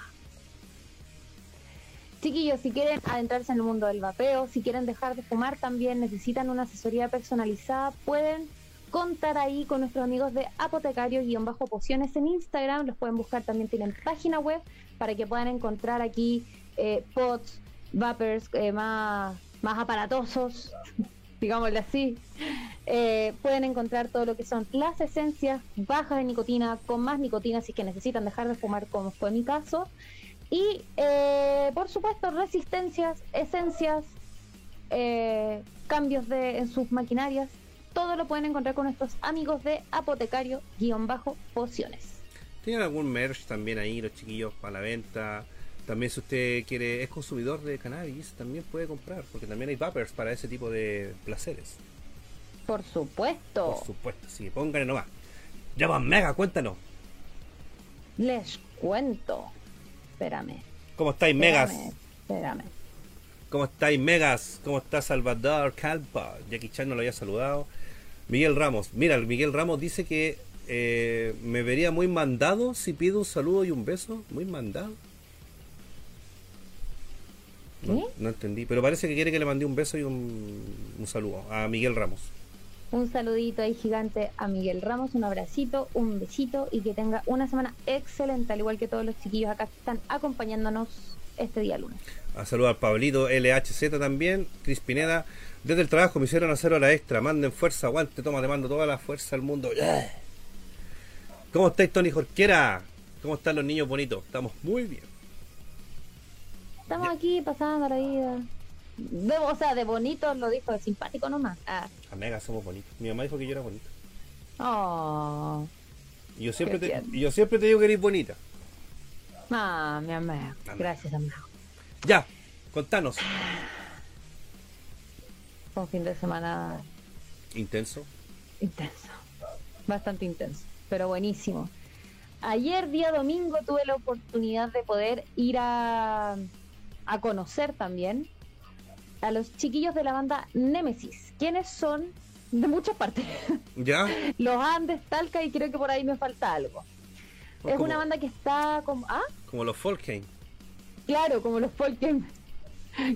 Chiquillos, si quieren adentrarse en el mundo del vapeo, si quieren dejar de fumar, también necesitan una asesoría personalizada, pueden contar ahí con nuestros amigos de Apotecario-pociones en Instagram, los pueden buscar, también tienen página web para que puedan encontrar aquí eh, pods, vapers eh, más, más aparatosos, digámosle así. Eh, pueden encontrar todo lo que son las esencias bajas de nicotina, con más nicotina si es que necesitan dejar de fumar, como fue mi caso. Y eh, por supuesto, resistencias, esencias, eh, cambios de, en sus maquinarias. Todo lo pueden encontrar con nuestros amigos de apotecario-pociones. ¿Tienen algún merch también ahí, los chiquillos, para la venta? También si usted quiere, es consumidor de cannabis, también puede comprar, porque también hay vapers para ese tipo de placeres. Por supuesto. Por supuesto, sí, pónganle nomás. Ya va, Mega, cuéntanos. Les cuento. Espérame. ¿Cómo estáis, Megas? Espérame. ¿Cómo estáis, Megas? ¿Cómo está Salvador Calpa? Jackie Chan no lo había saludado. Miguel Ramos. Mira, el Miguel Ramos dice que eh, me vería muy mandado si pido un saludo y un beso. Muy mandado. No, entendí, pero parece que quiere que le mande un beso y un, un saludo a Miguel Ramos. Un saludito ahí gigante a Miguel Ramos, un abracito, un besito y que tenga una semana excelente, al igual que todos los chiquillos acá que están acompañándonos este día lunes. A saludar al Pablito LHZ también, Cris Pineda. Desde el trabajo me hicieron hacer hora extra. Manden fuerza, aguante, toma, te mando toda la fuerza del mundo. ¡Yeah! ¿Cómo estáis, Tony Jorquera? ¿Cómo están los niños bonitos? Estamos muy bien. Estamos Ya. aquí pasando la vida. De- o sea, de bonito lo dijo, de simpático nomás. Ah. A Mega somos bonitos. Mi mamá dijo que yo era bonito. Oh. Y yo siempre, te, yo siempre te digo que eres bonita. Ah, mi amor. Gracias, amor. Ya, contanos. Fue un fin de semana Intenso. intenso. Bastante intenso, pero buenísimo. Ayer, día domingo, tuve la oportunidad de poder ir a, a conocer también a los chiquillos de la banda Nemesis, quienes son de muchas partes. ¿Ya? los Andes, Talca y creo que por ahí me falta algo. Es Como- una banda que está como... Ah, Como los Folkheim. claro, como los Folken.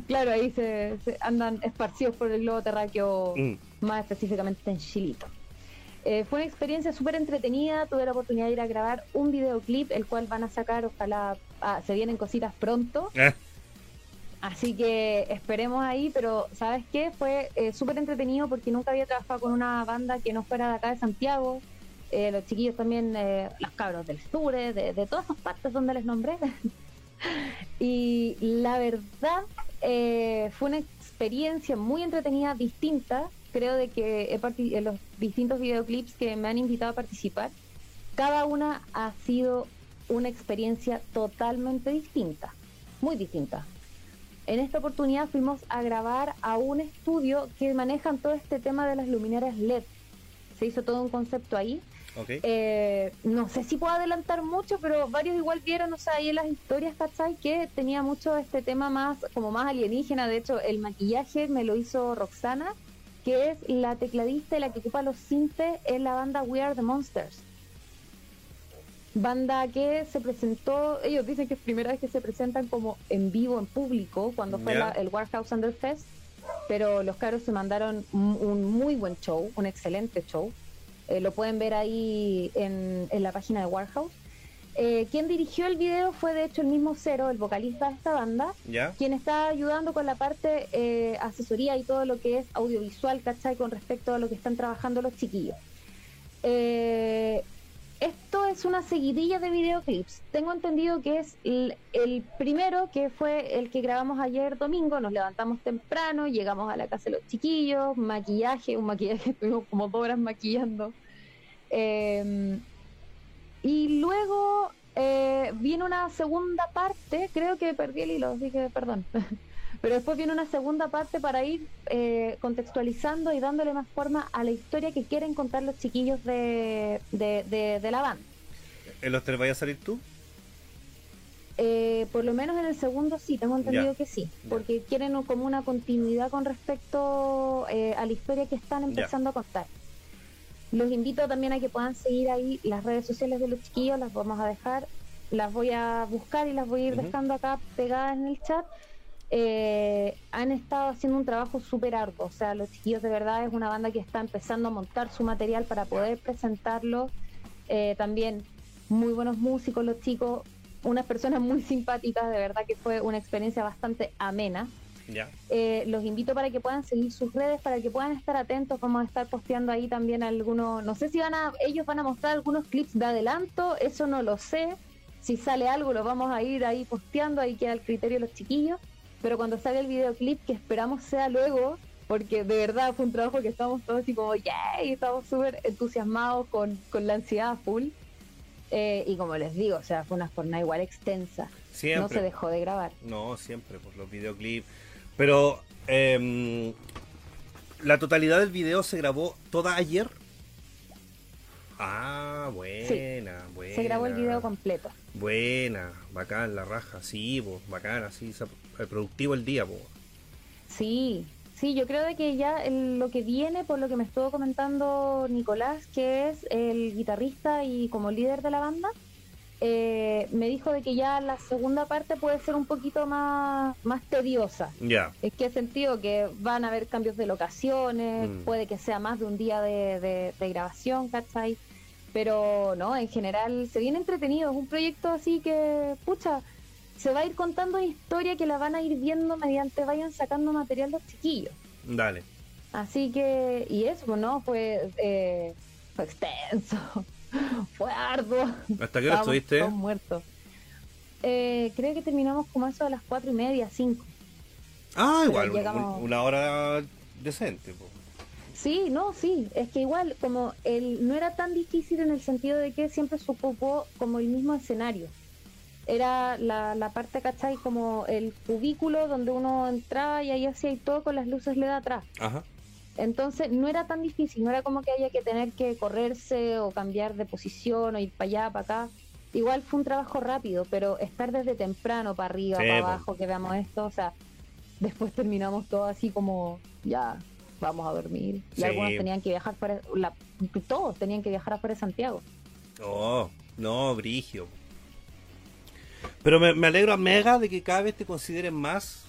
Claro, ahí se, se andan esparcidos por el globo terráqueo, Mm. más específicamente en Chilito. Eh, fue una experiencia súper entretenida, tuve la oportunidad de ir a grabar un videoclip, el cual van a sacar, ojalá, ah, se vienen cositas pronto, Eh, así que esperemos ahí, pero ¿sabes qué? Fue eh, súper entretenido porque nunca había trabajado con una banda que no fuera de acá de Santiago, Eh, los chiquillos también, eh, los cabros del sur, eh, de, de todas esas partes donde les nombré. y la verdad eh, fue una experiencia muy entretenida, distinta. Creo de que he en los distintos videoclips que me han invitado a participar, cada una ha sido una experiencia totalmente distinta, muy distinta. En esta oportunidad fuimos a grabar a un estudio que manejan todo este tema de las luminarias LED. Se hizo todo un concepto ahí. Eh, no sé si puedo adelantar mucho, pero varios igual vieron, o sea, ahí en las historias, ¿cachai? Que tenía mucho este tema más, como más alienígena. De hecho, el maquillaje me lo hizo Roxana, que es la tecladista y la que ocupa los sintes en la banda We Are the Monsters. Banda que se presentó, ellos dicen que es primera vez que se presentan como en vivo, en público, cuando fue la- el Warehouse Under Fest, pero los caros se mandaron un, un muy buen show, un excelente show. Eh, lo pueden ver ahí en, en la página de Warehouse. Eh, quien dirigió el video fue de hecho el mismo Cero, el vocalista de esta banda, quien está ayudando con la parte eh, asesoría y todo lo que es audiovisual, ¿cachai? Con respecto a lo que están trabajando los chiquillos. Eh, esto es una seguidilla de videoclips. Tengo entendido que es el, primero, que fue el que grabamos ayer domingo. Nos levantamos temprano, llegamos a la casa de los chiquillos, maquillaje, un maquillaje, estuvimos como dos horas maquillando. Eh, y luego eh, viene una segunda parte, creo que perdí el hilo, que perdón. Pero después viene una segunda parte para ir eh, contextualizando y dándole más forma a la historia que quieren contar los chiquillos de, de, de- de la banda. ¿En los tres vayas a salir tú? Eh, por lo menos en el segundo sí, tengo entendido Ya. que sí, porque quieren como una continuidad con respecto eh, a la historia que están empezando a contar. Los invito también a que puedan seguir ahí las redes sociales de los chiquillos, las vamos a dejar, las voy a buscar y las voy a ir dejando acá pegadas en el chat. Eh, han estado haciendo un trabajo súper arduo, o sea, los chiquillos de verdad es una banda que está empezando a montar su material para poder presentarlo. Eh, también muy buenos músicos los chicos, unas personas muy simpáticas, de verdad que fue una experiencia bastante amena. ¿Ya? Eh, los invito para que puedan seguir sus redes, para que puedan estar atentos. Vamos a estar posteando ahí también algunos, no sé si van a, ellos van a mostrar algunos clips de adelanto, eso no lo sé. Si sale algo lo vamos a ir ahí posteando, ahí queda el criterio de los chiquillos. Pero cuando salga el videoclip, que esperamos sea luego, porque de verdad fue un trabajo que estamos todos así como, ¡yay! Estamos súper entusiasmados con, con la ansiedad full. Eh, y como les digo, o sea, fue una jornada igual extensa. Siempre. No se dejó de grabar. No, siempre, por los videoclips. Pero, em, ¿la totalidad del video se grabó toda ayer? Ah, buena, buena. Se grabó el video completo. Buena, bacán, la raja, sí, po, bacán, así, eh, productivo el día, po. Sí, sí, yo creo de que ya el- lo que viene, por lo que me estuvo comentando Nicolás, que es el guitarrista y como líder de la banda, eh, me dijo de que ya la segunda parte puede ser un poquito más, más tediosa. Ya, ¿En qué sentido? Que van a haber cambios de locaciones, Mm. puede que sea más de un día de, de- de grabación, ¿cachai? Pero no, en general se viene entretenido, es un proyecto así que, pucha, se va a ir contando una historia que la van a ir viendo mediante vayan sacando material los chiquillos. dale. Así que, y eso, ¿no? Fue, eh, fue extenso, fue arduo. ¿Hasta qué hora estuviste? muertos. Eh, creo que terminamos como eso a las cuatro y media, cinco. Ah, pero igual, llegamos- una hora decente, po. Sí, no, sí, es que igual como el no era tan difícil en el sentido de que siempre se ocupó como el mismo escenario. Era la, la parte, ¿cachai? Como el cubículo donde uno entraba y ahí hacía y todo con las luces LED atrás. Ajá. Entonces no era tan difícil, no era como que haya que tener que correrse o cambiar de posición o ir para allá, para acá. Igual fue un trabajo rápido, pero estar desde temprano para arriba, Sí, para abajo, que veamos esto, o sea, después terminamos todo así como ya vamos a dormir. Y Sí. algunos tenían que viajar fuera, la- todos tenían que viajar afuera de Santiago. Oh, no, Brigio. Pero me, me alegro a mega de que cada vez te consideren más.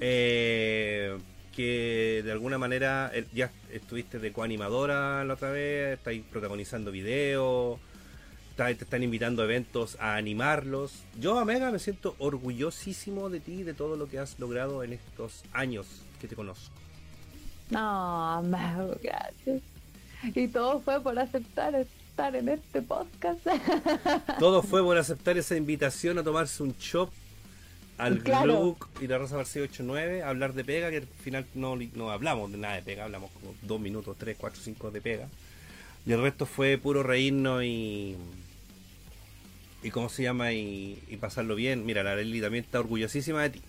eh, que de alguna manera eh, ya estuviste de coanimadora la otra vez, estáis protagonizando videos, te están invitando a eventos a animarlos. Yo, a Mega, me siento orgullosísimo de ti, de todo lo que has logrado en estos años que te conozco. No, Mago, gracias. Y todo fue por aceptar estar en este podcast. Todo fue por aceptar esa invitación a tomarse un chop al Claro. Y la Rosa García 89 a hablar de pega, que al final no, no hablamos de nada de pega, hablamos como dos minutos, tres, cuatro, cinco de pega. Y el resto fue puro reírnos y. y cómo se llama, y, y pasarlo bien. Mira, la Leli también está orgullosísima de ti.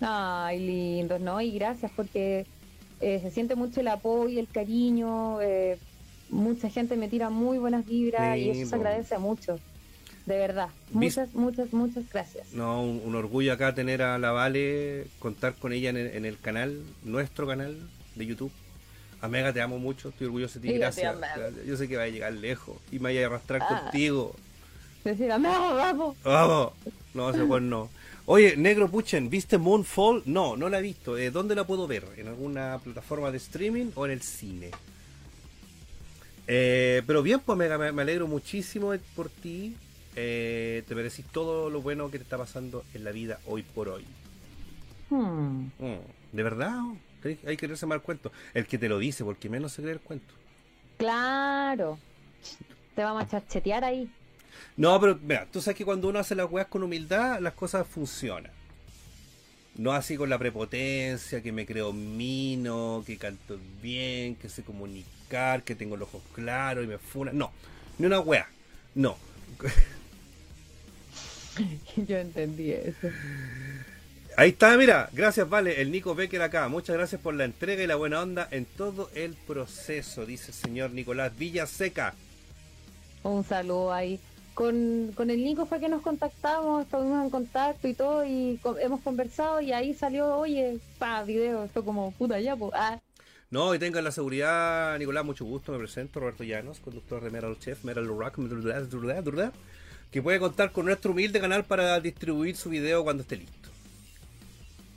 Ay, lindo, ¿no? Y gracias porque eh, se siente mucho el apoyo y el cariño. eh, mucha gente me tira muy buenas vibras y eso se agradece mucho. De verdad. Muchas, muchas, muchas gracias. No, un, un orgullo acá tener a la Vale, contar con ella en el, en el canal, nuestro canal de YouTube. Amega, te amo mucho, estoy orgulloso de ti, gracias. Yo sé que va a llegar lejos y me vaya a arrastrar Ah. contigo. Decir, vamos, vamos. Vamos. No, ese pues no. Oye, Negro Puchen, ¿viste Moonfall? No, no la he visto. Eh, ¿Dónde la puedo ver? ¿En alguna plataforma de streaming o en el cine? Eh, pero bien, pues Mega, me, me alegro muchísimo por ti. Eh, te merecís todo lo bueno que te está pasando en la vida hoy por hoy. Hmm. Mm, ¿De verdad? Hay- que creerse mal cuento. El que te lo dice, porque menos se cree el cuento. Claro. Te vamos a chachetear ahí. No, pero mira, tú sabes que cuando uno hace las weas con humildad, las cosas funcionan. No así con la prepotencia, que me creo mino, que canto bien, que sé comunicar, que tengo los ojos claros y me funa. No, ni una wea. No. Yo entendí eso. Ahí está, mira, gracias, vale, el Nico Becker acá. Muchas gracias por la entrega y la buena onda en todo el proceso, dice el señor Nicolás Villaseca. Un saludo ahí. Con, con el Nico fue que nos contactamos, estuvimos en contacto y todo, y co- hemos conversado, y ahí salió, oye, pa, video, esto como puta ya, pues, ah, No, y tengan la seguridad, Nicolás, mucho gusto, me presento, Roberto Llanos, conductor de Metal Chef, Metal Rock, que puede contar con nuestro humilde canal para distribuir su video cuando esté listo.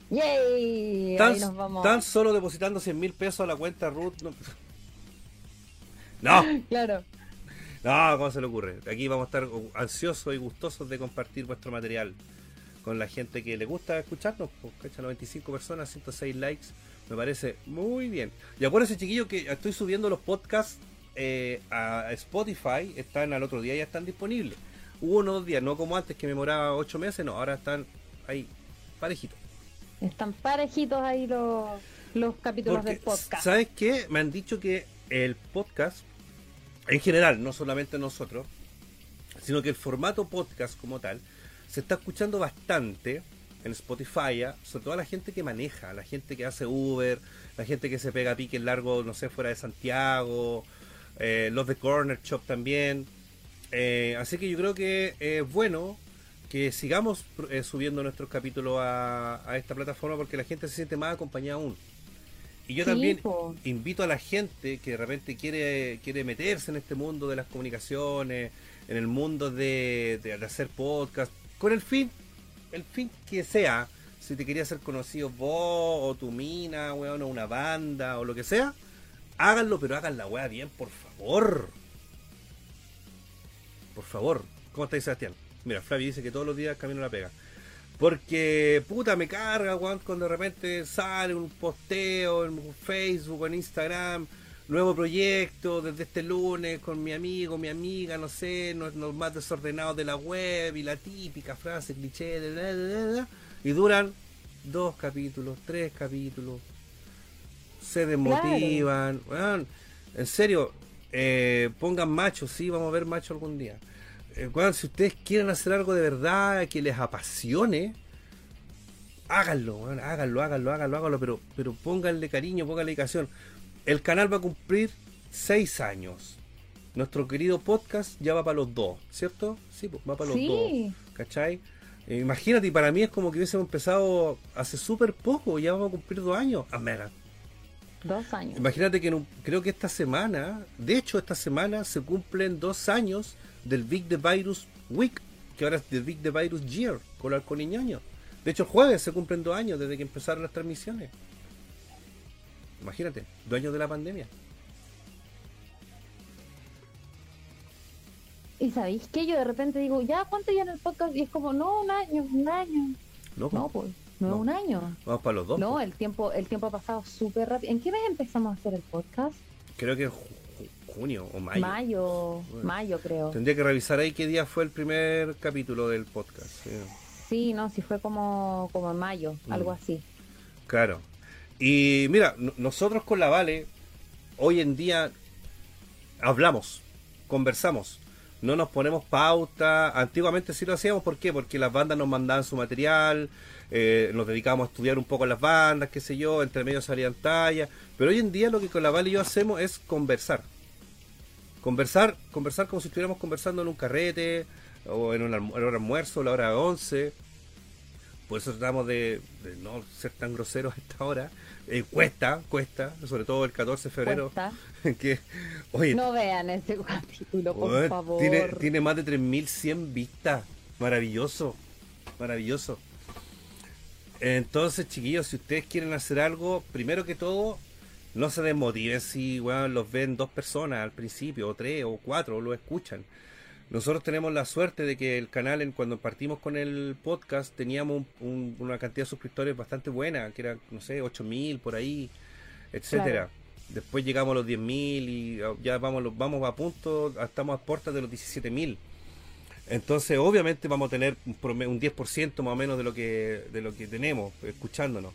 ¡yay! Tan, ahí nos vamos. tan solo depositando 100 mil pesos a la cuenta Ruth. No, no, Claro. No, ¿cómo se le ocurre? Aquí vamos a estar ansiosos y gustosos de compartir vuestro material con la gente que le gusta escucharnos. Pues, ¿cachai? 95 personas, 106 likes. Me parece muy bien. Y acuérdense, chiquillos, que estoy subiendo los podcasts eh, a Spotify. Están al otro día, ya están disponibles. Hubo unos días, no como antes que me demoraba 8 meses, no, ahora están ahí, parejitos. Están parejitos ahí los, los capítulos Porque, del podcast. ¿sabes qué? Me han dicho que el podcast, en general, no solamente nosotros, sino que el formato podcast como tal, se está escuchando bastante en Spotify, sobre todo a la gente que maneja, la gente que hace Uber, la gente que se pega pique largo, no sé, fuera de Santiago, eh, los de Corner Shop también. Eh, así que yo creo que es bueno que sigamos eh, subiendo nuestros capítulos a, a esta plataforma porque la gente se siente más acompañada aún. Y yo también invito a la gente que de repente quiere, quiere meterse en este mundo de las comunicaciones, en el mundo de, de- de hacer podcast, con el fin, el fin que sea, si te querías ser conocido vos o tu mina, weón, o una banda o lo que sea, háganlo, pero hagan la weá bien, por favor. Por favor. ¿Cómo estáis, Sebastián? Mira, Flavi dice que todos los días camino la pega. Porque, puta, me carga, weón, cuando de repente sale un posteo en Facebook, en Instagram, nuevo proyecto desde este lunes con mi amigo, mi amiga, no sé, los, los más desordenados de la web y la típica frase cliché, de bla, bla, bla, bla, y duran dos capítulos, tres capítulos. se desmotivan. weón. en serio, eh, pongan machos, sí, vamos a ver machos algún día. Eh, weón, si ustedes quieren hacer algo de verdad que les apasione, háganlo, háganlo, háganlo, háganlo, háganlo, pero, pero pónganle cariño, pónganle dedicación. El canal va a cumplir seis años. Nuestro querido podcast ya va para los dos, ¿cierto? Sí, va para los Sí. dos. ¿Cachai? Eh, imagínate, para mí es como que hubiésemos empezado hace súper poco, ya vamos a cumplir dos años. Ah, mega. Dos años. Imagínate que un- creo que esta semana, de hecho esta semana se cumplen dos años del Big The Virus Week, que ahora es The Big The Virus Year, con el Ñoño. De hecho el jueves se cumplen dos años desde que empezaron las transmisiones. Imagínate, dos años de la pandemia. Y sabéis que yo de repente digo, ya, ¿cuánto ya en el podcast? Y es como, no, un año, un año. No, No, pues, no, No. es un año. vamos para los dos. No, pues. el tiempo, el tiempo ha pasado súper rápido. ¿En qué mes empezamos a hacer el podcast? Creo que junio o mayo. Mayo, Bueno. mayo creo. Tendría que revisar ahí qué día fue el primer capítulo del podcast. sí. Sí, no, sí fue como, como en mayo, Mm. algo así. Claro. Y mira, nosotros con la Vale, hoy en día hablamos, conversamos, no nos ponemos pauta. Antiguamente sí lo hacíamos, ¿por qué? Porque las bandas nos mandaban su material, eh, nos dedicábamos a estudiar un poco las bandas, qué sé yo, entre medio salían tallas. Pero hoy en día lo que con la Vale y yo hacemos es conversar. Conversar, conversar como si estuviéramos conversando en un carrete, o en un almu- en almuerzo, la hora de 11. Por eso tratamos de, de no ser tan groseros a esta hora. Eh, cuesta, cuesta, sobre todo el 14 de febrero. Cuesta. que, oye, No vean ese capítulo, por favor. tiene, tiene más de 3100 vistas. Maravilloso, maravilloso. Entonces, chiquillos, si ustedes quieren hacer algo, primero que todo, no se desmotiven si los ven dos personas al principio, o tres, o cuatro, o lo escuchan. Nosotros tenemos la suerte de que el canal, en, cuando partimos con el podcast, teníamos un- un- una cantidad de suscriptores bastante buena, que era, no sé, 8000 por ahí, etcétera. Después llegamos a los 10.000 y ah, ya vamos, vamos a punto, estamos a puertas de los 17.000. Entonces, obviamente vamos a tener un, un 10% más o menos de lo que de lo que tenemos escuchándonos.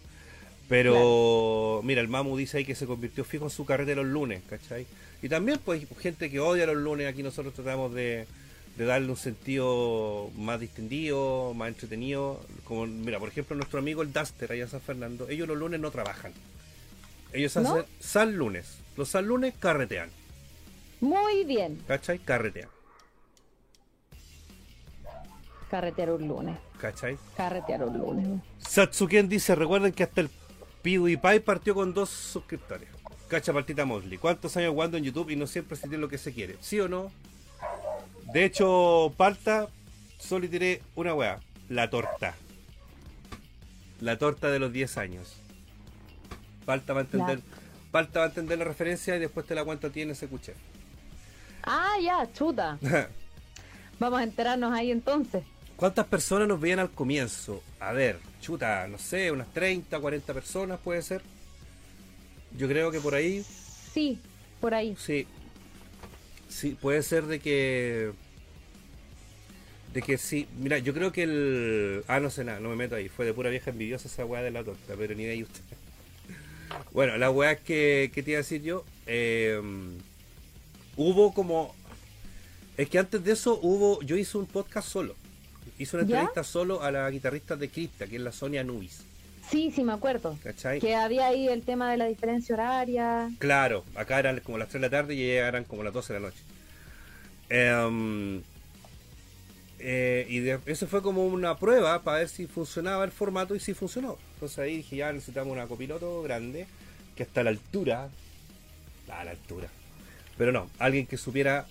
Pero, mira, el Mamu dice ahí que se convirtió fijo en su carrete los lunes, ¿cachai? Y también, pues, gente que odia los lunes, aquí nosotros tratamos de, de darle un sentido más distendido, más entretenido. Como, mira, por ejemplo, nuestro amigo el Duster allá en San Fernando, ellos los lunes no trabajan. Ellos ¿No? hacen sal lunes. Los sal lunes carretean, Muy bien. ¿cachai? Carretean, Carretear un lunes. ¿cachai? Carretear un lunes. Satsuken dice, recuerden que hasta el PewDiePie partió con dos suscriptores. Cacha partita Mosley. ¿Cuántos años jugando en YouTube y no siempre se tiene lo que se quiere? ¿Sí o no? De hecho, Palta, solo le tiré una weá. La torta. La torta de los 10 años. Palta va a entender. Palta va a entender la referencia y después te la cuento a ti en ese cuché. Ah, ya, chuta. Vamos a enterarnos ahí entonces. ¿Cuántas personas nos veían al comienzo? A ver, chuta, no sé, unas 30, 40 personas puede ser. Yo creo que por ahí, Sí, por ahí. sí. Sí, puede ser de que. De que sí. Mira, yo creo que el. Ah, no sé nada, no me meto ahí. Fue de pura vieja envidiosa esa weá de la torta, pero ni de ahí usted. Bueno, la weá que, que te iba a decir yo. eh, hubo como. Es que antes de eso hubo. Yo hice un podcast solo. Hice una ¿Ya? entrevista solo a la guitarrista de Crista, que es la Sonia Nubis. Sí, sí, me acuerdo. ¿Cachai? Que había ahí el tema de la diferencia horaria. Claro, acá eran como las 3 de la tarde y ella eran como las 12 de la noche. Em, eh, y de- eso fue como una prueba para ver si funcionaba el formato y si funcionó. Entonces ahí dije, ya necesitamos una copiloto grande que hasta la altura, a la altura. Pero no, alguien que supiera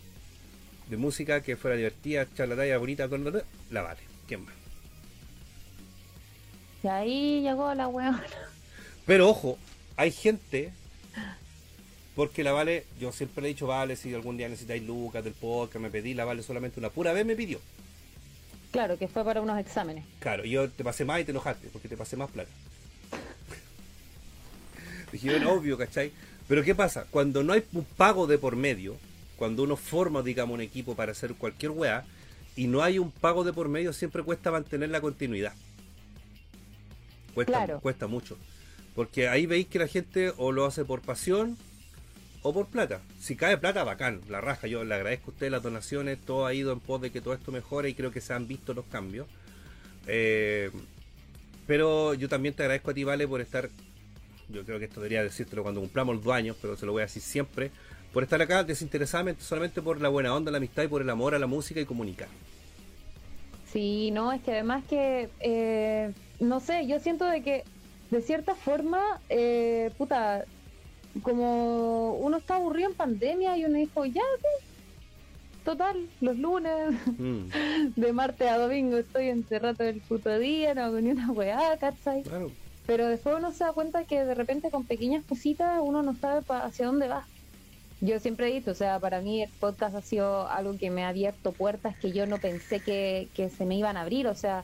de música, que fuera divertida, charlataya, bonita, con la vale. ¿Quién más? Y ahí llegó la weona. Pero ojo, hay gente, porque la Vale, yo siempre le he dicho, Vale, si algún día necesitáis lucas del podcast, me pedí, la Vale solamente una pura vez me pidió. Claro, que fue para unos exámenes. Claro, yo te pasé más y te enojaste, porque te pasé más plata. Dije, bueno, obvio, ¿cachai? Pero ¿qué pasa? Cuando no hay un pago de por medio, cuando uno forma, digamos, un equipo para hacer cualquier weá, y no hay un pago de por medio, siempre cuesta mantener la continuidad. Cuesta, Claro. cuesta mucho. Porque ahí veis que la gente o lo hace por pasión o por plata. Si cae plata, bacán, la raja. Yo le agradezco a ustedes las donaciones, todo ha ido en pos de que todo esto mejore y creo que se han visto los cambios. Eh, pero yo también te agradezco a ti, Vale, por estar. Yo creo que esto debería decírtelo cuando cumplamos los dos años, pero se lo voy a decir siempre. Por estar acá desinteresadamente, solamente por la buena onda, la amistad y por el amor a la música y comunicar. Sí, no, es que además que, eh, no sé, yo siento de que de cierta forma, eh, puta, como uno está aburrido en pandemia y uno dijo, ya, sí, total, los lunes, Mm, de martes a domingo estoy encerrado el puto día, no hago ni una weá, ¿cachai? claro. Pero después uno se da cuenta que de repente con pequeñas cositas uno no sabe hacia dónde va. Yo siempre he dicho, o sea, para mí el podcast ha sido algo que me ha abierto puertas que yo no pensé que, que se me iban a abrir. O sea,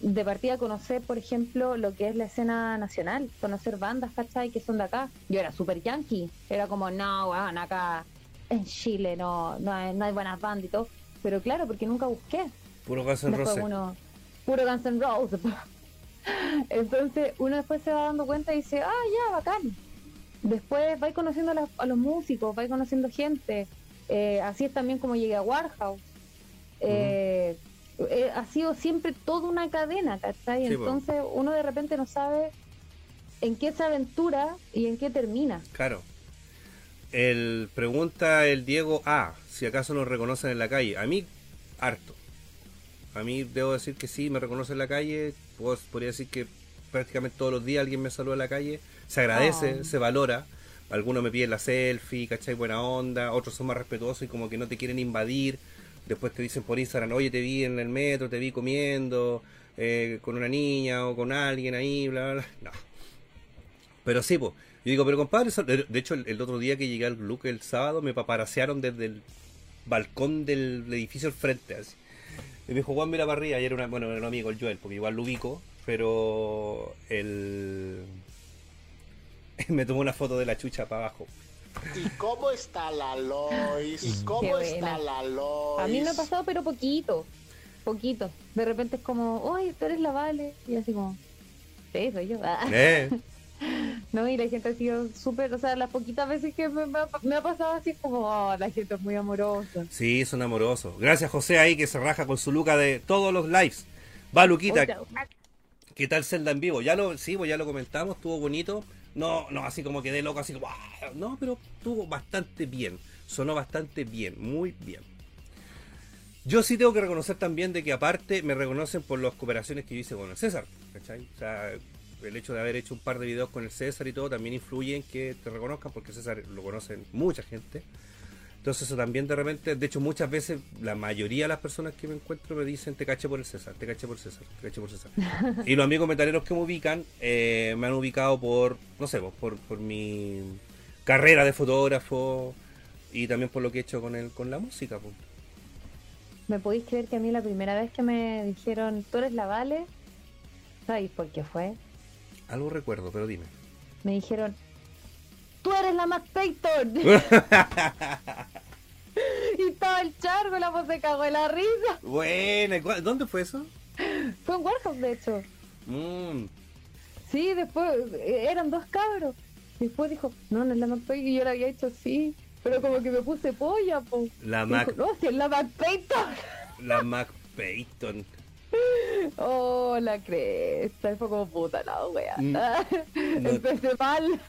de partida conocer, por ejemplo, lo que es la escena nacional, conocer bandas, ¿cachai? Que son de acá. Yo era súper yankee, era como, no, weón, acá en Chile no, no, hay, no hay buenas bandas y todo. Pero claro, porque nunca busqué. Puro Guns N' Roses. uno, puro Guns N' Roses. Entonces uno después se va dando cuenta y dice, ah, ya, bacán. Después vais conociendo a, las- a los músicos, vais conociendo gente. Eh, así es también como llegué a Warhouse. Eh, eh, ha sido siempre toda una cadena, ¿cachai? Sí. Entonces uno de repente no sabe en qué se aventura y en qué termina. Claro. El pregunta el Diego A, si acaso nos reconocen en la calle. A mí, harto. A mí debo decir que sí, me reconocen en la calle. Puedo- podría decir que prácticamente todos los días alguien me saluda en la calle. Se agradece, Oh. se valora. Algunos me piden la selfie, ¿cachai? Buena onda. Otros son más respetuosos y como que no te quieren invadir. Después te dicen por Instagram, oye, te vi en el metro, te vi comiendo eh, con una niña o con alguien ahí, bla, bla, bla. No. Pero sí, pues. Yo digo, pero compadre, de hecho, el, el otro día que llegué al Luke el sábado, me paparasearon desde el balcón del edificio al frente, así. Y me dijo, Juan, mira para arriba. Y era, una, bueno, era un amigo, el Joel, porque igual lo ubico, pero el... me tomó una foto de la chucha para abajo. ¿Y cómo está la Lois? ¿Y cómo Qué está buena. la Lois? A mí me ha pasado, pero poquito. Poquito. De repente es como, oye, tú eres la Vale. Y así como, sí, soy yo. Ah. ¿Eh? No, y la gente ha sido súper, o sea, las poquitas veces que me, me ha, me ha pasado así como, oh, la gente es muy amorosa. Sí, son amorosos. Gracias, José, ahí que se raja con su luca de todos los lives. Va, Luquita, Oye, ¿Qué tal Zelda en vivo? Ya lo, sí, pues ya lo comentamos, estuvo bonito. No, no, así como quedé loco, así como, ¡ah! no, pero estuvo bastante bien. Sonó bastante bien, muy bien. Yo sí tengo que reconocer también de que aparte me reconocen por las cooperaciones que yo hice con el César, ¿cachai? O sea, el hecho de haber hecho un par de videos con el César y todo también influye en que te reconozcan porque César lo conocen mucha gente. Entonces eso también de repente, de hecho muchas veces la mayoría de las personas que me encuentro me dicen te caché por el César, te caché por César, te caché por César. y los amigos metaleros que me ubican eh, me han ubicado por, no sé, pues, por, por mi carrera de fotógrafo y también por lo que he hecho con el, con la música. pues. ¿Me podéis creer que a mí la primera vez que me dijeron, tú eres la Vale? ¿Sabéis por qué fue? Algo recuerdo, pero dime. Me dijeron, tú eres la Mac Payton. y estaba el chargo, la voz se cagó de la risa. Bueno, ¿y cuál- ¿dónde fue eso? Fue en Warehouse, de hecho. Mm, Sí, después eh, eran dos cabros. Después dijo, no, no es la McPay y yo le había dicho sí. Pero como que me puse polla, po. La Mac- dijo, no, si es la McPayton. la Mac Payton. Oh, la cresta. Fue como puta la wea. Mm. No. Empecé mal.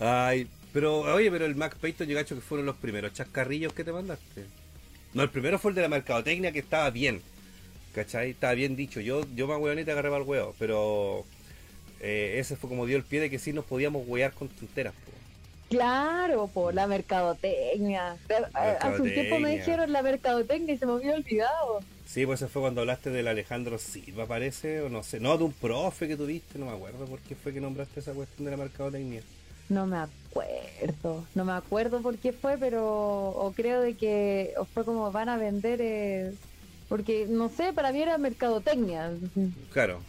Ay, pero oye, pero el Mac Payton yo cacho que fueron los primeros chascarrillos que te mandaste. No, el primero fue el de la mercadotecnia que estaba bien. ¿Cachai? Estaba bien dicho. Yo, yo más hueonita agarré el huevo, pero eh, ese fue como dio el pie de que sí nos podíamos huear con tonteras. po. Claro, por la mercadotecnia. Eh, Hace un tiempo me dijeron la mercadotecnia y se me había olvidado. Sí, pues ese fue cuando hablaste del Alejandro Silva, parece, o no sé. No, de un profe que tuviste, no me acuerdo por qué fue que nombraste esa cuestión de la mercadotecnia. No me acuerdo, no me acuerdo por qué fue, pero o creo de que o fue como van a vender, eh, porque no sé, para mí era mercadotecnia. Claro.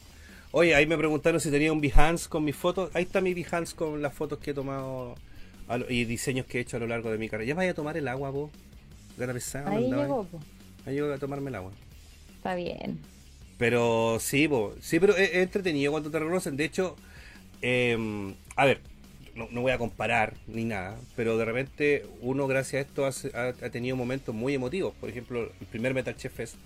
Oye, ahí me preguntaron si tenía un Behance con mis fotos. Ahí está mi Behance con las fotos que he tomado lo- y diseños que he hecho a lo largo de mi carrera. Ya vaya a tomar el agua, vos. Gana pesada, Ahí llegó, po. Ahí llego a tomarme el agua. Está bien. Pero sí, sí, pero es, es entretenido cuando te reconocen. De hecho, eh, a ver, no, no voy a comparar ni nada, pero de repente uno gracias a esto ha tenido momentos muy emotivos. Por ejemplo, el primer Metal Chef Fest,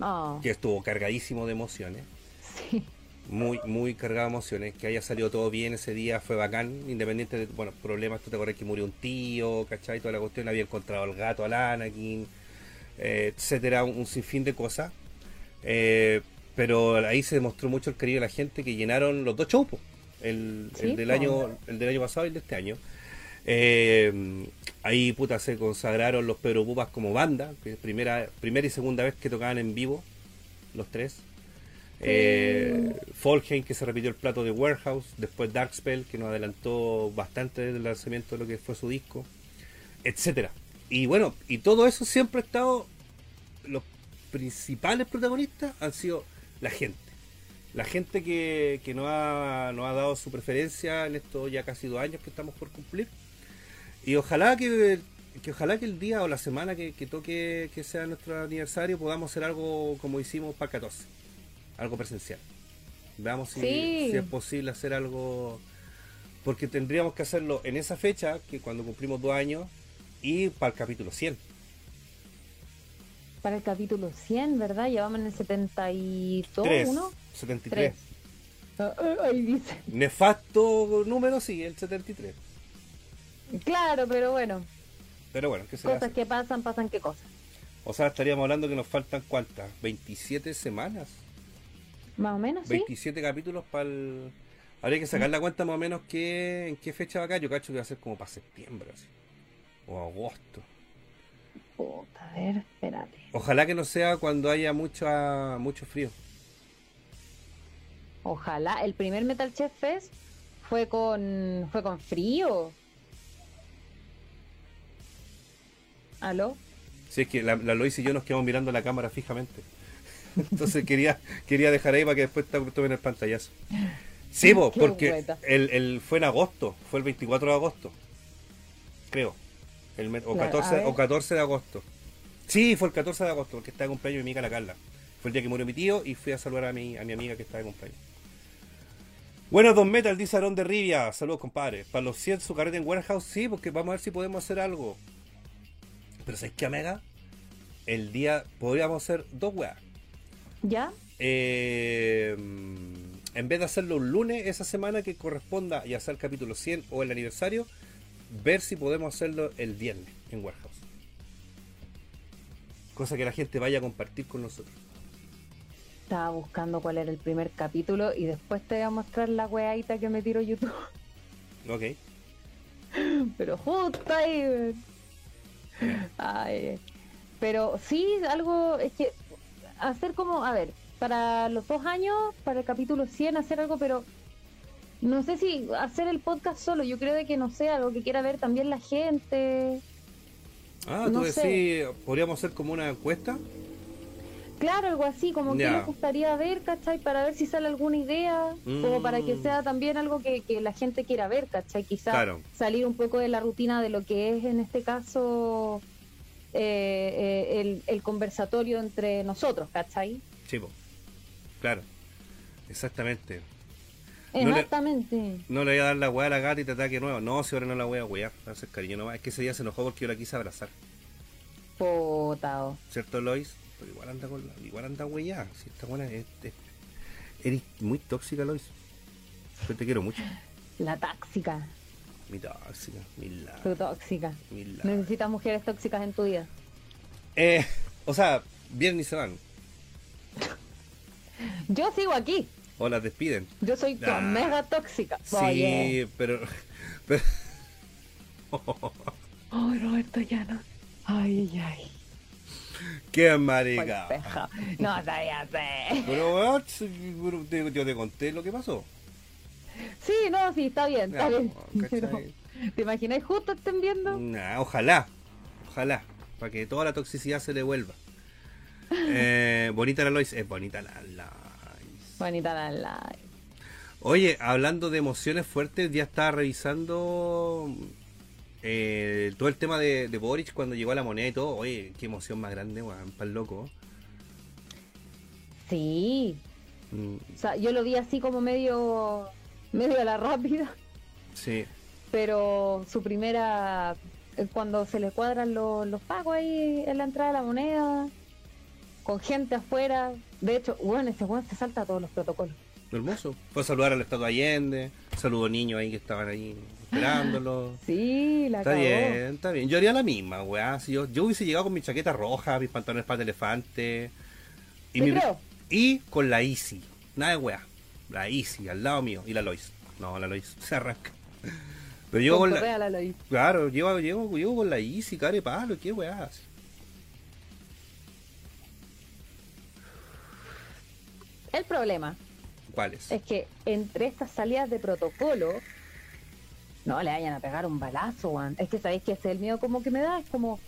Oh, que estuvo cargadísimo de emociones. sí. muy, muy cargado de emociones. Que haya salido todo bien ese día fue bacán, independiente de, bueno, problemas. Tú te acuerdas que murió un tío, ¿cachai? Toda la cuestión, había encontrado al gato, al Anakin, eh, etcétera, un, un sinfín de cosas. Eh, pero ahí se demostró mucho el cariño de la gente que llenaron los dos shows, el, Sí, el del año el del año pasado y el de este año. Eh, ahí puta se consagraron los Pedro Pupas como banda, que es primera, primera y segunda vez que tocaban en vivo, los tres. Eh, Folheim que se repitió el plato de Warehouse, después Darkspell que nos adelantó bastante del lanzamiento de lo que fue su disco, etcétera. Y bueno, y todo eso siempre ha estado los principales protagonistas han sido la gente. La gente que, que nos, ha, nos ha dado su preferencia en estos ya casi dos años que estamos por cumplir. Y ojalá que, que ojalá que el día o la semana que, que toque que sea nuestro aniversario podamos hacer algo como hicimos para el 14. Algo presencial. Veamos si es posible hacer algo. Porque tendríamos que hacerlo en esa fecha, que cuando cumplimos dos años, y para el capítulo 100. Para el capítulo 100, ¿verdad? Llevamos en el 72, 3, ¿uno? 73. Tres. Ah, ah, Ahí dice. Nefasto número, sí, el 73. Claro, pero bueno, Pero bueno, ¿qué se cosas hace? que pasan, pasan qué cosas. O sea, estaríamos hablando que nos faltan cuántas? 27 semanas. Más o menos, ¿sí? 27 capítulos para el... Habría que sacar la cuenta más o menos que, en qué fecha va acá. Yo cacho que va a ser como para septiembre así. O agosto. Puta, a ver, espérate. Ojalá que no sea cuando haya mucho, mucho frío. Ojalá. El primer Metal Chef Fest fue con, fue con frío. ¿Aló? Si es que la, la Lois y yo nos quedamos mirando la cámara fijamente. Entonces quería, quería dejar ahí para que después tomen el pantallazo. Sí, Qué porque el, el- fue en agosto, fue el 24 de agosto. Creo. El o, Claro, a 14, ver. o 14 de agosto. Sí, fue el 14 de agosto, porque estaba de cumpleaños mi amiga la Carla. Fue el día que murió mi tío y fui a saludar a mi, a mi amiga que estaba de cumpleaños. Bueno, Don Metal, dice Aarón de Rivia. Saludos, compadre. Para los 100 su carrete en Warehouse, sí, porque vamos a ver si podemos hacer algo. Pero ¿sabes qué, Omega? El día podríamos hacer dos weas. ¿Ya? Eh, en vez de hacerlo un lunes esa semana que corresponda ya sea el capítulo 100 o el aniversario, ver si podemos hacerlo el viernes en Warehouse. Cosa que la gente vaya a compartir con nosotros. Estaba buscando cuál era el primer capítulo y después te voy a mostrar la weadita que me tiró YouTube. Ok. Pero justo ahí. Ay, pero sí, algo es que hacer como, a ver, para los dos años, para el capítulo 100, hacer algo, pero no sé si hacer el podcast solo. Yo creo de que no sé, algo que quiera ver también la gente. Ah, tú No decís, sé. podríamos hacer como una encuesta. Claro, algo así, como que les gustaría ver, ¿cachai? Para ver si sale alguna idea, como para que Mm. sea también algo que, que la gente quiera ver, ¿cachai? Quizás Claro. salir un poco de la rutina de lo que es en este caso eh, eh, el, el conversatorio entre nosotros, ¿cachai? Chivo. Claro. Exactamente. No le- Exactamente. No le voy a dar la weá a la gata y te ataque nuevo. No, si ahora no la voy a wear. Va hacer cariño nomás. Es que ese día se enojó porque yo la quise abrazar. Potao. ¿Cierto, Lois? Pero igual anda con la, igual anda huella. Si esta buena es, es- eres muy tóxica, Lois. Yo te quiero mucho. La tóxica, Mi tóxica, mi la, tu tóxica. mi la. Necesitas mujeres tóxicas en tu vida. Eh, o sea, vienen y se van. Yo sigo aquí. O las despiden. Yo soy Ah. mega tóxica. Sí, Oye. pero. pero Ay, Roberto Llano. Ay, ay, ay. ¡Qué marica! No sabía sé. Pero, te- yo te conté lo que pasó. Sí, no, sí, está bien, está bien. ¿Te imagináis justo estén viendo? Nah, ojalá, ojalá, para que toda la toxicidad se devuelva. Eh, bonita la Lois, es bonita la Lois. Bonita la live. Oye, hablando de emociones fuertes, ya estaba revisando eh, todo el tema de, de Boric cuando llegó a la moneda y todo. Oye, qué emoción más grande, weón, para el loco. Sí, Mm, o sea, yo lo vi así como medio, medio a la rápida, sí. pero su primera, eh, cuando se le cuadran los, los pagos ahí en la entrada de la moneda, con gente afuera, de hecho, bueno, ese weón se salta a todos los protocolos. Hermoso. Fue a saludar al Estado Allende, saludó niños ahí que estaban ahí esperándolo. Sí, la Está bien, está bien. Yo haría la misma, weá. Si yo, yo hubiese llegado con mi chaqueta roja, mis pantalones para elefante. Y, mi- creo. y con la Easy. Nada de weá. La Easy, al lado mío. Y la Lois. No, la Lois se arranca. Pero llego Con la. la Lois. Claro, llego, llego, llego con la Easy, care palo, qué weá. El problema ¿Cuál es? es que entre estas salidas de protocolo, no le vayan a pegar un balazo. Es que sabéis que ese es el miedo como que me da, es como,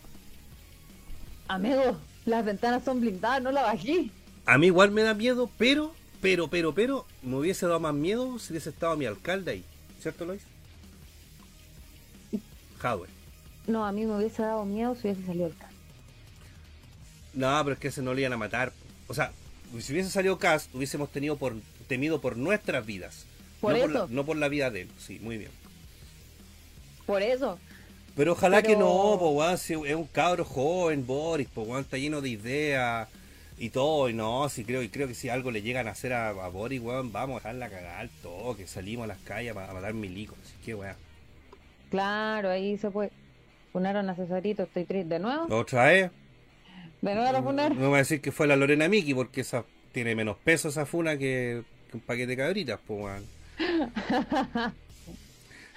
amigo, las ventanas son blindadas, no la bajé. A mí igual me da miedo, pero, pero, pero, pero, me hubiese dado más miedo si hubiese estado mi alcalde ahí. ¿Cierto, Lois? Jadwe. No, a mí me hubiese dado miedo si hubiese salido el carro. No, pero es que ese no le iban a matar. O sea, si hubiese salido Cast, hubiésemos tenido por temido por nuestras vidas. Por no, eso. Por la, no por la vida de él. Sí, muy bien. Por eso, Pero ojalá Pero- que no, po, weón, si es un cabro joven, Boris, po, weón, está lleno de ideas y todo, y no, si creo, y creo que si algo le llegan a hacer a, a Boris, weón, vamos a dejarla cagar todo, que salimos a las calles a, a matar milicos, así que weón. claro, ahí se puede. Funaron a Cesarito, estoy triste. ¿De nuevo? Otra vez, ¿De nuevo la funaron? no me voy a decir que fue la Lorena Miki, porque esa tiene menos peso esa funa que, que un paquete de cabritas, pues.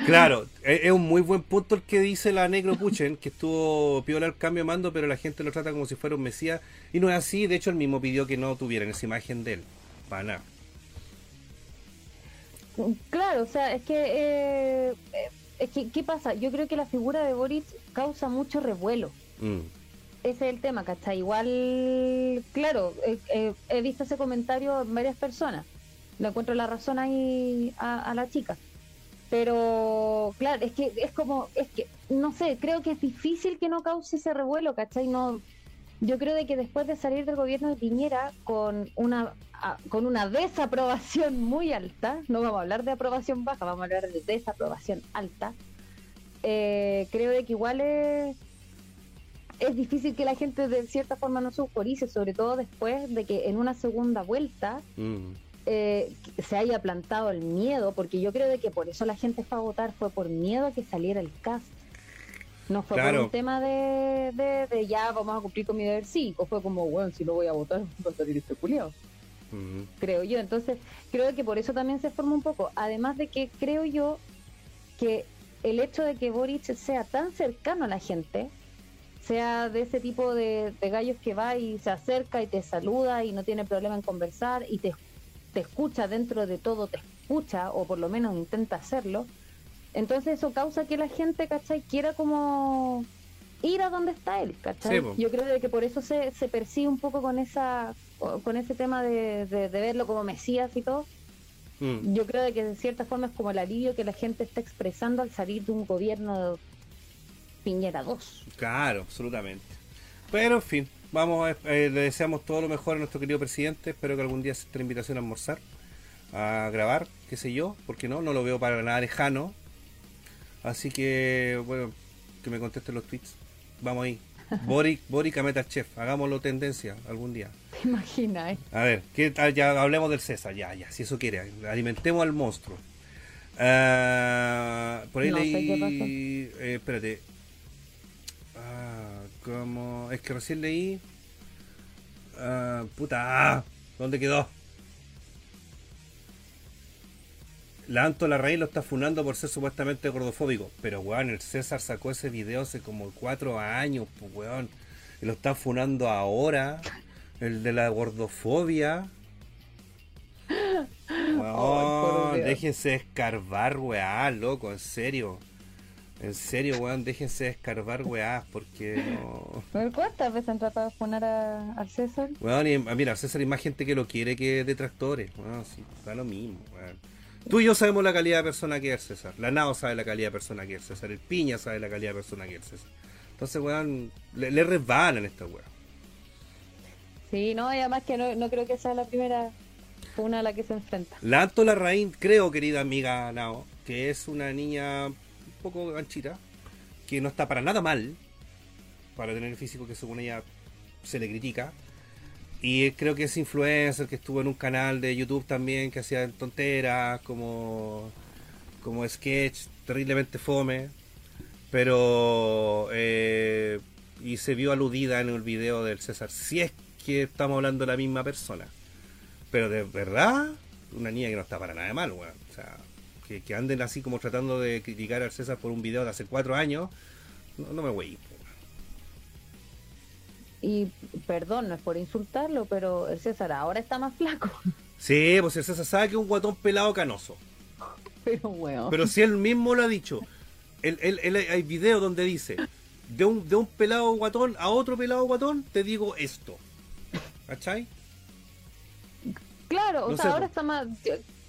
Claro, es, es un muy buen punto el que dice la Negro Puchen, que estuvo piola el cambio de mando, pero la gente lo trata como si fuera un mesías, y no es así, de hecho él mismo pidió que no tuvieran esa imagen de él, para nada. Claro, o sea, es que, eh, eh, es que, ¿qué pasa? Yo creo que la figura de Boris causa mucho revuelo. Mm, Ese es el tema, ¿cachai? Igual, claro, he visto ese comentario en varias personas. Le encuentro la razón ahí a, la chica. Pero, claro, es que es como, es que, no sé, creo que es difícil que no cause ese revuelo, ¿cachai? No, yo creo de que después de salir del gobierno de Piñera con una con una desaprobación muy alta, no vamos a hablar de aprobación baja, vamos a hablar de desaprobación alta, eh, creo de que igual es, es difícil que la gente de cierta forma no se euforice, sobre todo después de que en una segunda vuelta mm. eh, se haya plantado el miedo, porque yo creo de que por eso la gente fue a votar, fue por miedo a que saliera el cast. No fue Claro. por un tema de, de, de ya vamos a cumplir con mi deber cívico, fue como, bueno, si no voy a votar, va a salir este Mm. creo yo. Entonces, creo que por eso también se forma un poco. Además de que creo yo que el hecho de que Boric sea tan cercano a la gente, sea de ese tipo de, de gallos que va y se acerca y te saluda y no tiene problema en conversar y te, te escucha dentro de todo, te escucha o por lo menos intenta hacerlo. Entonces eso causa que la gente, ¿cachai? Quiera como ir a donde está él, ¿cachai? Sí. Yo creo de que por eso se, se persigue un poco con esa con ese tema de, de- de verlo como Mesías y todo. Mm. Yo creo que de cierta forma es como el alivio que la gente está expresando al salir de un gobierno Piñera 2. Claro, absolutamente. Pero en fin, vamos a, eh, le deseamos todo lo mejor a nuestro querido presidente. Espero que algún día acepte la invitación a almorzar, a grabar, qué sé yo, porque no, no lo veo para nada lejano. Así que, bueno, que me contesten los tweets. Vamos ahí. Boric, Boric a Meta Chef, hagámoslo tendencia algún día. ¿Te imaginas? eh? A ver, ¿qué tal? ya hablemos del César, ya, ya, si eso quiere, alimentemos al monstruo. Ah, por ahí No sé leí, qué pasó. eh, espérate, ah, como, es que recién leí, ah, puta, ah, ¿dónde quedó? La Anto Larraín lo está funando por ser supuestamente gordofóbico. Pero, weón, el César sacó ese video hace como cuatro años, pues, weón. Y lo está funando ahora. El de la gordofobia. Weón, déjense escarbar, weá, loco, en serio. En serio, weón, déjense escarbar, weá, porque no... ¿Cuántas veces han tratado de poner a, al César? Weón, y, mira, César hay más gente que lo quiere que detractores. Weón, sí, da lo mismo, weón. Tú y yo sabemos la calidad de persona que es César. La Nao sabe la calidad de persona que es César. El Piña sabe la calidad de persona que es César. Entonces, weón, le, le resbalan esta weón. Sí, no, y además que no, no creo que sea la primera una a la que se enfrenta. La Anto Larraín, creo, querida amiga Nao, que es una niña poco anchita, que no está para nada mal, para tener el físico que según ella se le critica. Y creo que es influencer, que estuvo en un canal de YouTube también, que hacía tonteras, como, como sketch, terriblemente fome. Pero... eh, y se vio aludida en el video del César. Si es que estamos hablando de la misma persona. Pero de verdad, una niña que no está para nada mal, weón. O sea, que, que anden así como tratando de criticar al César por un video de hace cuatro años, no, no me voy. Y perdón, no es por insultarlo, pero el César ahora está más flaco. Sí, pues el César sabe que es un guatón pelado canoso. Pero weón. Pero si él mismo lo ha dicho, él, él- él- hay videos donde dice, de un, de un pelado guatón a otro pelado guatón, te digo esto. ¿Cachai? Claro, o sea, sé, ahora po. está más,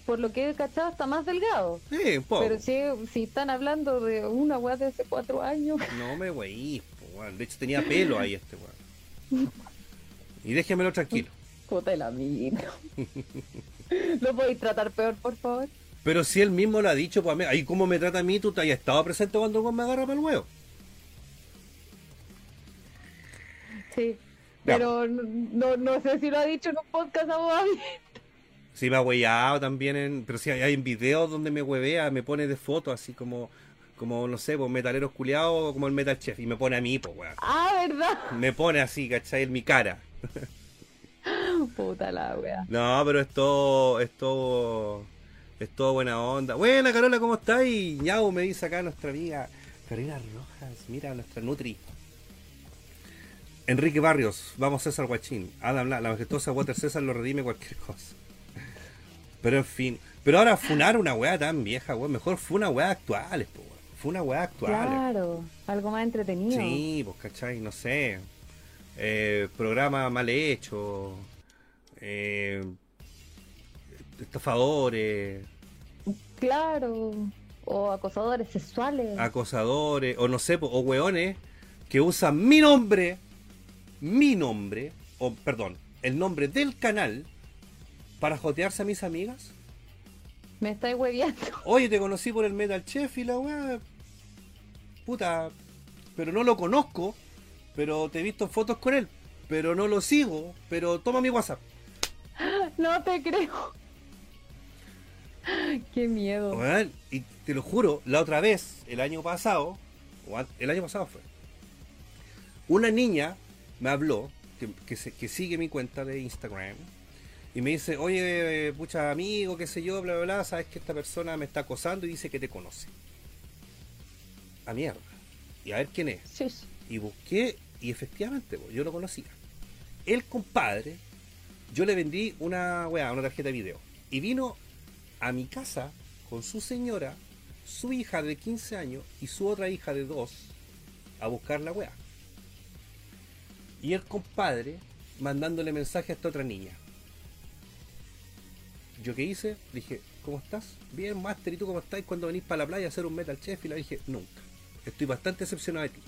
por lo que he cachado, está más delgado. Sí, un poco. Pero si, si están hablando de una weá de hace cuatro años, No me weón. De hecho tenía pelo ahí este weón. Y déjemelo tranquilo. puta el amigo. ¿Lo podéis tratar peor, por favor? Pero si él mismo lo ha dicho, pues a mí- ahí como me trata a mí, tú te hayas estado presente cuando me agarra para el huevo. Sí. Pero no, no, sé si lo ha dicho en un podcast a vos. Sí me ha hueado también, en, pero sí hay, hay videos donde me huevea, me pone de foto así como, como no sé, pues metaleros culiados como el Metal Chef y me pone a mí, pues weón. Ah, ¿verdad? Me pone así, ¿cachai? En mi cara. Puta la wea. No, pero es todo, es todo, es todo buena onda. Buena, Carola, ¿cómo estás? Y ñau, me dice acá nuestra amiga Carolina Rojas, mira, nuestra Nutri. Enrique Barrios, vamos César Guachín. Adam, la, la majestuosa Water César lo redime cualquier cosa. Pero en fin, pero ahora funar una weá tan vieja, weón, mejor fue una weá actuales, po, weón. Fue una weá actuales. Claro, algo más entretenido. Sí, pues, ¿cachai? No sé. Eh, programa mal hecho. Eh, estafadores, Claro. O acosadores sexuales. acosadores, o no sé, po, o weones que usan mi nombre, mi nombre, o perdón, el nombre del canal para jotearse a mis amigas. Me estáis hueviando. Oye, te conocí por el Metal Chef y la weá. Puta. Pero no lo conozco. Pero te he visto fotos con él. Pero no lo sigo. Pero toma mi WhatsApp. No te creo. Qué miedo. Y te lo juro, la otra vez, el año pasado, o el año pasado fue, una niña me habló, que, que, se- que sigue mi cuenta de Instagram, y me dice, oye, pucha amigo, qué sé yo, bla, bla, bla, sabes que esta persona me está acosando y dice que te conoce. A mierda. Y a ver quién es. Sí, sí. Y busqué, y efectivamente, yo lo conocía. El compadre, yo le vendí una weá, una tarjeta de video. Y vino a mi casa con su señora, su hija de 15 años y su otra hija de 2 a buscar la weá. Y el compadre mandándole mensaje a esta otra niña. Yo qué hice, dije, ¿cómo estás? Bien, Master, ¿y tú cómo estás? cuando venís para la playa a hacer un Metal Chef? Y le dije, nunca. Estoy bastante decepcionado de ti.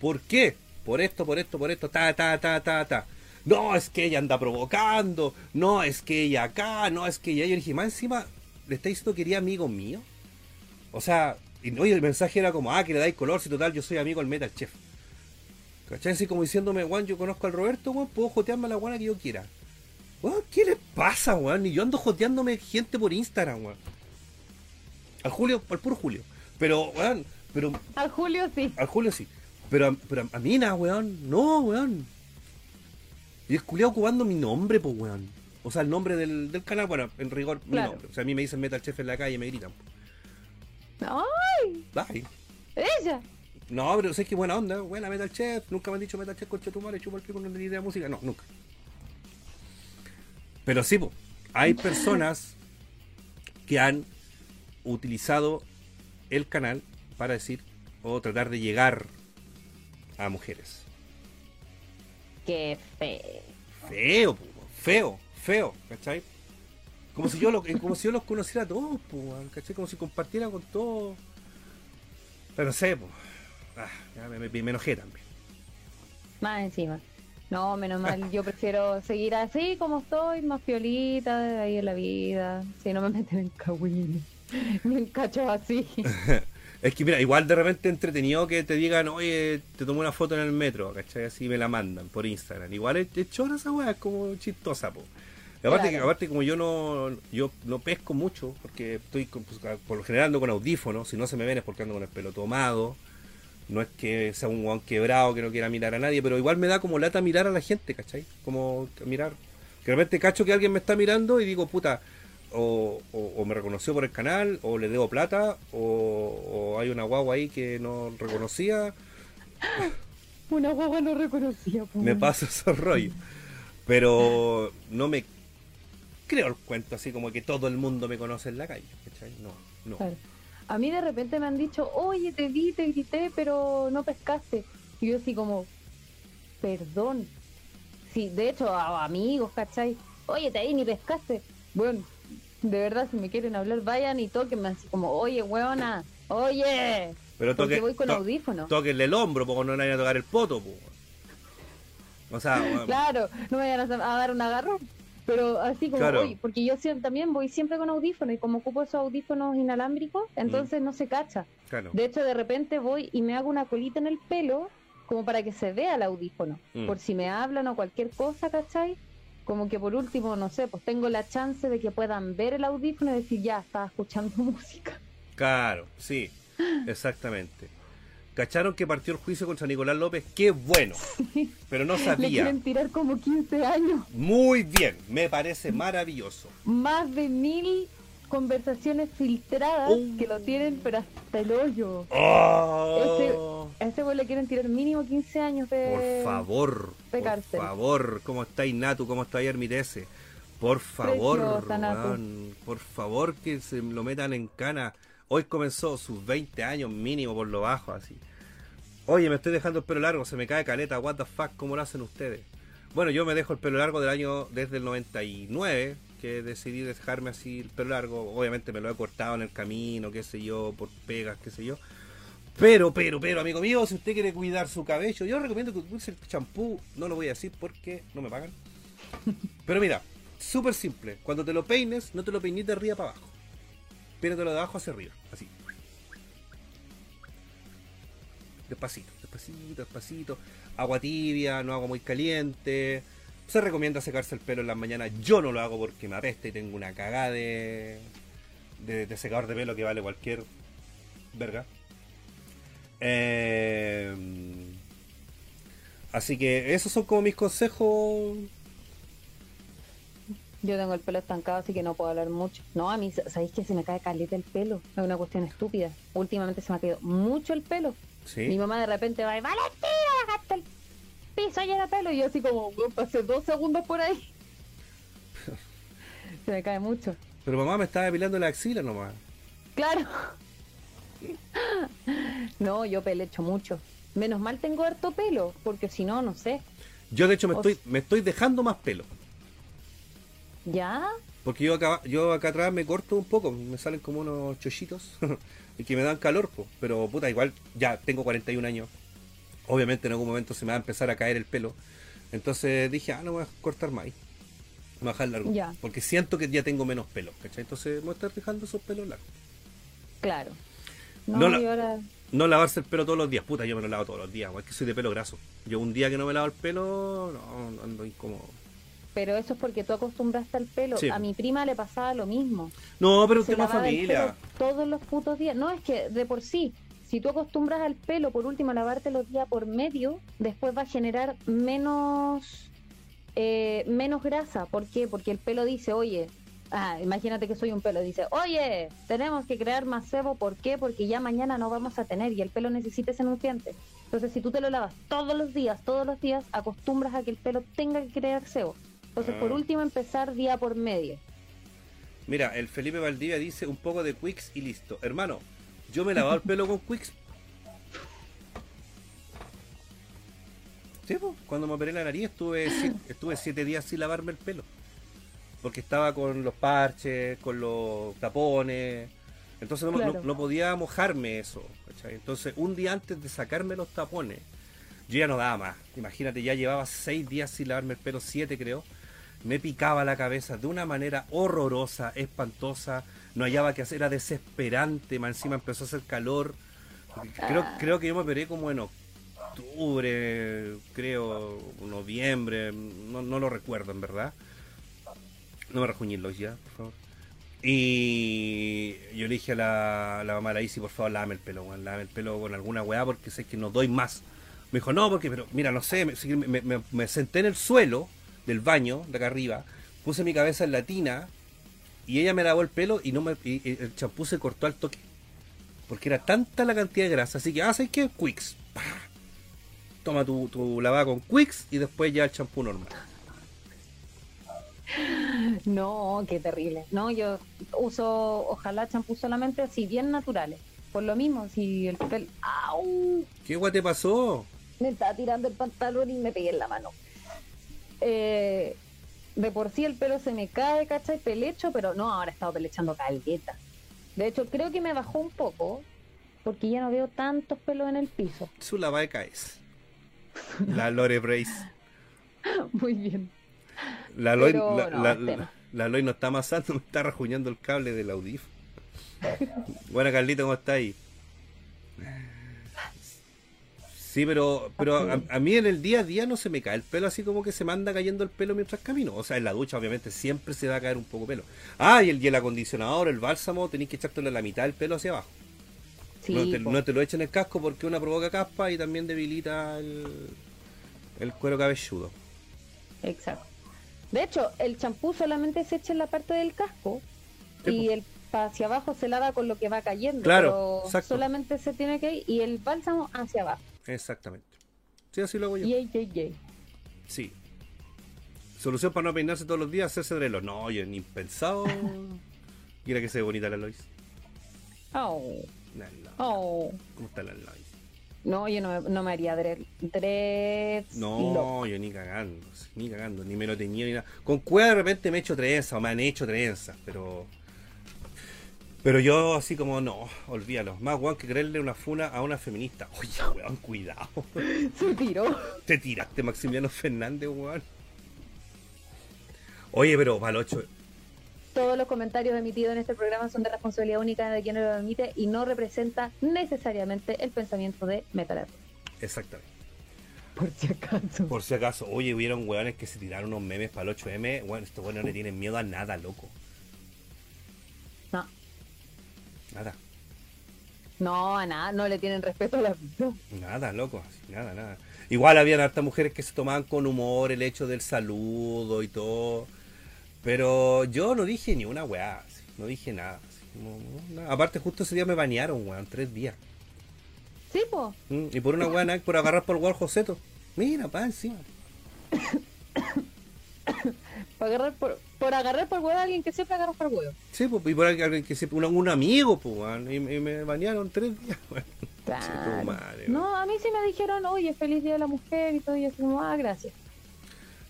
¿Por qué? Por esto, por esto, por esto, ta, ta, ta, ta, ta. No, es que ella anda provocando. No, es que ella acá. No, es que ella. Yo dije, más encima, le está diciendo que quería amigo mío. O sea, y, oye, el mensaje era como, ah, que le dais color, si total, yo soy amigo del Metal Chef. ¿Cachai? Así como diciéndome, Juan, yo conozco al Roberto, Juan, puedo jotearme a la guana que yo quiera. Weón, ¿qué le pasa, weón? Y yo ando joteándome gente por Instagram, weón. Al Julio, al puro Julio. Pero, weón, pero Al Julio sí. al Julio sí. Pero, a- pero a, Mina, weón. No, weón. Y el culiao ocupando mi nombre, pues, weón. O sea, el nombre del, del canal, bueno, en rigor, mi Claro. nombre. O sea, a mí me dicen Metal Chef en la calle y me gritan. ¡Ay! Bye. ¡Ella! No, pero sé que buena onda, buena Metal Chef. Nunca me han dicho Metal Chef con Chetumare, chupa el pico, no tenía idea de música. No, nunca. Pero sí, hay personas que han utilizado el canal para decir o tratar de llegar a mujeres. ¡Qué fe! Feo, po, feo, feo, ¿cachai? Como si yo, lo- como si yo los conociera a todos, weón, ¿cachai? Como si compartiera con todos. Pero no sé, po. Ah, ya me, me- me enojé también. Más encima. No, menos mal, yo prefiero seguir así como estoy, más piolita ahí en la vida, si no me meten en cagüines, me encacho así. Es que mira, igual de repente entretenido que te digan, oye, te tomo una foto en el metro, ¿cachai? Así me la mandan por Instagram. Igual es, es chora esa weá, es como chistosa, po. Y aparte, Claro. que, aparte como yo no yo no pesco mucho, porque estoy con- pues, por lo general ando con audífonos, si no se me ven es porque ando con el pelo tomado. No es que sea un guan quebrado que no quiera mirar a nadie, pero igual me da como lata mirar a la gente, ¿cachai? Como mirar. Que de repente cacho que alguien me está mirando y digo, puta, o, o- o me reconoció por el canal, o le debo plata, o, o hay una guagua ahí que no reconocía, Una guagua no reconocía. po. me paso esos rollos. Pero no me creo el cuento así como que todo el mundo me conoce en la calle, ¿cachai? No, no. Claro. A mí de repente me han dicho, oye, te vi, te grité, pero no pescaste. Y yo así como, perdón. Sí, de hecho, a amigos, ¿cachai? Oye, te vi ni pescaste. Bueno, de verdad, si me quieren hablar, vayan y tóquenme así como, oye, huevona, oye. Pero Porque toque, voy con to- audífono. Tóquenle el hombro, porque no le vayan a tocar el poto, po. O sea, bueno, Claro, no me vayan a, a dar un agarrón. Pero así como, Claro. oye, porque yo siempre, también voy siempre con audífonos y como ocupo esos audífonos inalámbricos, Mm. entonces no se cacha. claro. De hecho, de repente voy y me hago una colita en el pelo como para que se vea el audífono. Mm. Por si me hablan o cualquier cosa, ¿cachai? Como que por último, no sé, pues tengo la chance de que puedan ver el audífono y decir, ya, estaba escuchando música. Claro, sí, exactamente. ¿Cacharon que partió el juicio contra Nicolás López? ¡Qué bueno! Pero no Le sabía. quieren tirar como 15 años. Muy bien, me parece maravilloso. Más de mil conversaciones filtradas Oh. que lo tienen, pero hasta el hoyo. ¡Oh! A ese güey le quieren tirar mínimo 15 años de... Por favor, de por cárcel. favor, ¿cómo estáis Natu? ¿Cómo estáis Hermitese? Por favor, Preciosa, weón, por favor que se lo metan en cana. Hoy comenzó sus 20 años mínimo por lo bajo, así. Oye, me estoy dejando el pelo largo, se me cae caleta, what the fuck, ¿cómo lo hacen ustedes? Bueno, yo me dejo el pelo largo del año, desde el 99, que decidí dejarme así el pelo largo. Obviamente me lo he cortado en el camino, qué sé yo, por pegas, qué sé yo. Pero, pero, pero, amigo mío, si usted quiere cuidar su cabello, yo recomiendo que use el champú. No lo voy a decir porque no me pagan. Pero mira, súper simple. Cuando te lo peines, no te lo peines de arriba para abajo. Péinatelo de abajo hacia arriba. Así. Despacito, despacito, despacito. Agua tibia, no agua muy caliente. Se recomienda secarse el pelo en las mañanas. Yo no lo hago porque me apesta y tengo una cagada de, de, de secador de pelo que vale cualquier verga. Eh, así que esos son como mis consejos. Yo tengo el pelo estancado, así que no puedo hablar mucho. No, a mí, ¿sabéis que se me cae caleta el pelo? Es una cuestión estúpida. Últimamente se me ha caído mucho el pelo. Mi mamá de repente va y Valentina, bajaste el piso lleno de pelo. Y yo así como, "Weón, pasé dos segundos por ahí. se me cae mucho. Pero mamá me estaba depilando la axila nomás. Claro. No, yo pelecho mucho. Menos mal tengo harto pelo, porque si no, no sé. Yo de hecho me O estoy, me estoy dejando más pelo. ¿Ya? Porque yo acá, yo acá atrás me corto un poco, me salen como unos chochitos y que me dan calor, po. pero puta, igual ya tengo 41 años. Obviamente en algún momento se me va a empezar a caer el pelo. Entonces dije, ah, no voy a cortar más. voy a dejar largo. Ya. Porque siento que ya tengo menos pelo, ¿cachai? Entonces me voy a estar dejando esos pelos largos. Claro. No, No la- ahora... No lavarse el pelo todos los días, puta, yo me lo lavo todos los días, es que soy de pelo graso. Yo un día que no me lavo el pelo, no, ando incómodo. Pero eso es porque tú acostumbraste al pelo. Sí. A mi prima le pasaba lo mismo. No, pero un Se tema lavaba el familia. todos los putos días. No, es que de por sí, si tú acostumbras al pelo, por último, a lavarte los días por medio, después va a generar menos eh, menos grasa. ¿Por qué? Porque el pelo dice, oye, ah, imagínate que soy un pelo, dice, oye, tenemos que crear más sebo. ¿Por qué? Porque ya mañana no vamos a tener y el pelo necesita ese nutriente. Entonces, si tú te lo lavas todos los días, todos los días, acostumbras a que el pelo tenga que crear sebo. Entonces, por Ah. último, empezar día por medio. Mira, el Felipe Valdivia dice un poco de Quicks y listo. Hermano, yo me he lavado el pelo con Quicks. Sí, po, cuando me operé la nariz estuve, si- estuve siete días sin lavarme el pelo. Porque estaba con los parches, con los tapones. Entonces no, no podía mojarme eso. ¿cachai? Entonces un día antes de sacarme los tapones, Yo ya no daba más. Imagínate, ya llevaba seis días sin lavarme el pelo, siete creo. Me picaba la cabeza de una manera horrorosa, espantosa. No hallaba qué hacer, era desesperante. Más encima empezó a hacer calor. Creo, Ah. creo que yo me operé como en octubre, creo, noviembre. No, no lo recuerdo, en verdad. No me rejuñen los ya, por favor. Y yo le dije a la, la mamá de la Isi, por favor, lávame el pelo, weón, lávame el pelo con alguna weá porque sé que no doy más. Me dijo, no, porque, pero mira, no sé, me- me- me senté en el suelo del baño, de acá arriba, puse mi cabeza en la tina y ella me lavó el pelo y no me y- el champú se cortó al toque. Porque era tanta la cantidad de grasa, así que, ah, ¿sabes qué? Quicks. Toma tu, tu lavada con Quicks y después ya el champú normal. No, qué terrible. No, yo uso ojalá champú solamente así, bien naturales. Por lo mismo, si el pelo... ¡Au! ¿Qué guay te pasó? Me estaba tirando el pantalón y me pegué en la mano. Eh, de por sí el pelo se me cae, ¿cachai? Pelecho, pero no, ahora he estado pelechando calgueta. De hecho, creo que me bajó un poco, porque ya no veo tantos pelos en el piso. Su lavada de cabeza. La Lore Brace. Muy bien. La Pero la, no, la- este la no está amasando, me está rajuñando el cable del audífono. Buena Carlita, ¿cómo está ahí? Sí, pero, pero a, a mí en el día a día no se me cae el pelo así como que se me anda cayendo el pelo mientras camino. O sea, en la ducha obviamente siempre se va a caer un poco pelo. Ah, y el, y el acondicionador, el bálsamo, tenéis que echártelo la mitad del pelo hacia abajo. Sí, no, te, no te lo echen en el casco porque una provoca caspa y también debilita el, el cuero cabelludo. Exacto. De hecho, el champú solamente se echa en la parte del casco Sí, y el hacia abajo se lava con lo que va cayendo. Claro, pero exacto. solamente se tiene que ir y el bálsamo hacia abajo. Exactamente. Sí, así lo hago yo. Yay, yay, yay. Sí. Solución para no peinarse todos los días, hacerse drelo. No, yo ni pensado. Mira que se ve bonita la Lois. Oh, La Lois. oh. ¿Cómo está la Lois? No, yo no, me- no me haría dread, dreads No, yo ni cagando, ni cagando, ni me lo tenía ni nada. Con cueva de repente me he hecho trenzas o me han hecho trenzas, pero. Pero yo así como no, olvídalo. Más weón que creerle una funa a una feminista. Oye, weón, cuidado. Se tiró. Te tiraste Maximiliano Fernández, weón. Oye, pero para el 8. Todos los comentarios emitidos en este programa son de responsabilidad única de quien lo emite y no representa necesariamente el pensamiento de Metal. Exactamente. Por si acaso. Por si acaso, oye, hubieron weones que se tiraron unos memes para el 8M. Bueno, estos weones no le tienen miedo a nada, loco. Nada, no, a nada, no le tienen respeto a la vida. nada, loco. Nada, nada. Igual habían hartas mujeres que se tomaban con humor el hecho del saludo y todo. Pero yo no dije ni una weá, así, no dije nada. así, no, no, nada. Aparte, justo ese día me bañaron, weón, tres días. Sí, po. Mm, Y por una weá, por agarrar por el Joseto. Mira, pa, encima. Por agarrar por, por agarrar por huevo a alguien que siempre agarra por huevo. Sí, pues, y por alguien que se, un, un amigo, pues, y, y me bañaron tres días. Claro. madre, no, a mí sí me dijeron, oye, feliz día de la mujer y todo, y yo así como, ah, gracias.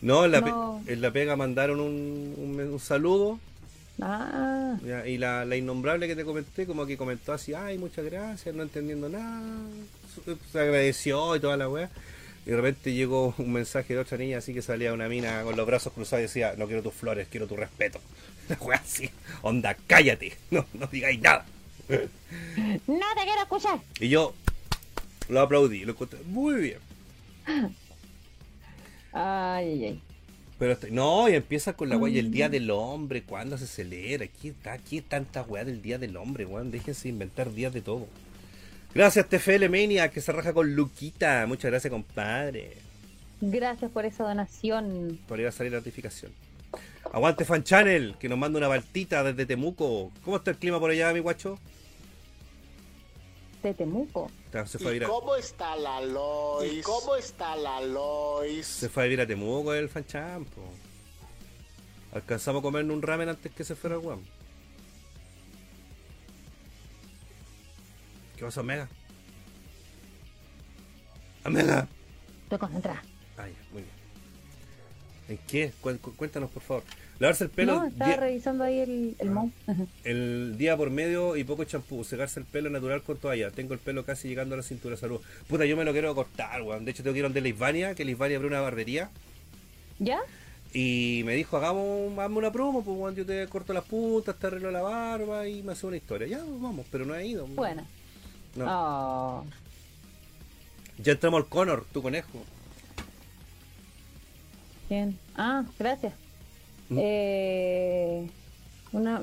No, en la, pe- No. en la pega mandaron un, un, un saludo Ah, ya, y la, la innombrable que te comenté como que comentó así, ay, muchas gracias, no entendiendo nada, se- se agradeció y toda la weá. Y de repente llegó un mensaje de otra niña así que salía una mina con los brazos cruzados y decía, no quiero tus flores, quiero tu respeto. La weá así, onda, cállate, no, no digáis nada. no te quiero escuchar. Y yo lo aplaudí, lo encontré muy bien. Ay, ay, ay. Pero este- no, y empieza con la weá y el Día del Hombre, ¿cuándo se celebra? Aquí está, aquí tanta weá del Día del Hombre, weón. Déjense inventar días de todo. Gracias, TFL Mania, que se raja con Luquita. Muchas gracias, compadre. Gracias por esa donación. Por ir a salir la notificación. Aguante Fan Channel, que nos manda una baltita desde Temuco. ¿Cómo está el clima por allá, mi guacho? De Temuco. Se fue a ¿Y vivir a, cómo está la Lois? ¿Y cómo está la Lois? se fue a, vivir a Temuco el Fan Chan, po. Alcanzamos a comernos un ramen antes que se fuera el weón. ¿Qué pasó, Omega? Omega. Estoy concentrada. Ah, ya, muy bien. ¿En qué? Cu- cu- Cuéntanos, por favor. Lavarse el pelo no, estaba día- revisando ahí el, el mouse. el día por medio y poco champú. Secarse el pelo natural con toalla. Tengo el pelo casi llegando a la cintura. Salud. Puta, yo me lo quiero cortar, weón. De hecho, tengo que ir a donde Lisbania, que Lisbania abrió una barbería. ¿Ya? Y me dijo, hagamos, hazme una promo, pues weón, yo te corto las puntas, te arreglo la barba y me hace una historia. Ya, vamos, pero no he ido. Buena. No. Oh. Ya entramos al Connor, tu conejo. Bien. Ah, gracias. Mm. Eh, una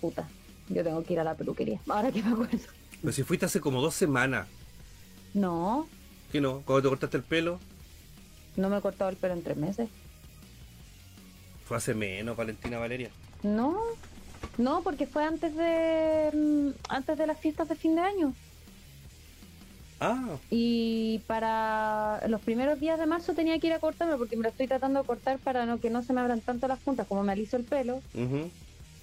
puta. Yo tengo que ir a la peluquería. Ahora que me acuerdo. Pero si fuiste hace como dos semanas. No, ¿Qué no? Cuando te cortaste el pelo, no me he cortado el pelo en tres meses. fue hace menos, Valentina Valeria. No, no, porque fue antes de mm, antes de las fiestas de fin de año. Ah, Y para los primeros días de marzo tenía que ir a cortarme porque me lo estoy tratando de cortar para no que no se me abran tanto las puntas como me aliso el pelo.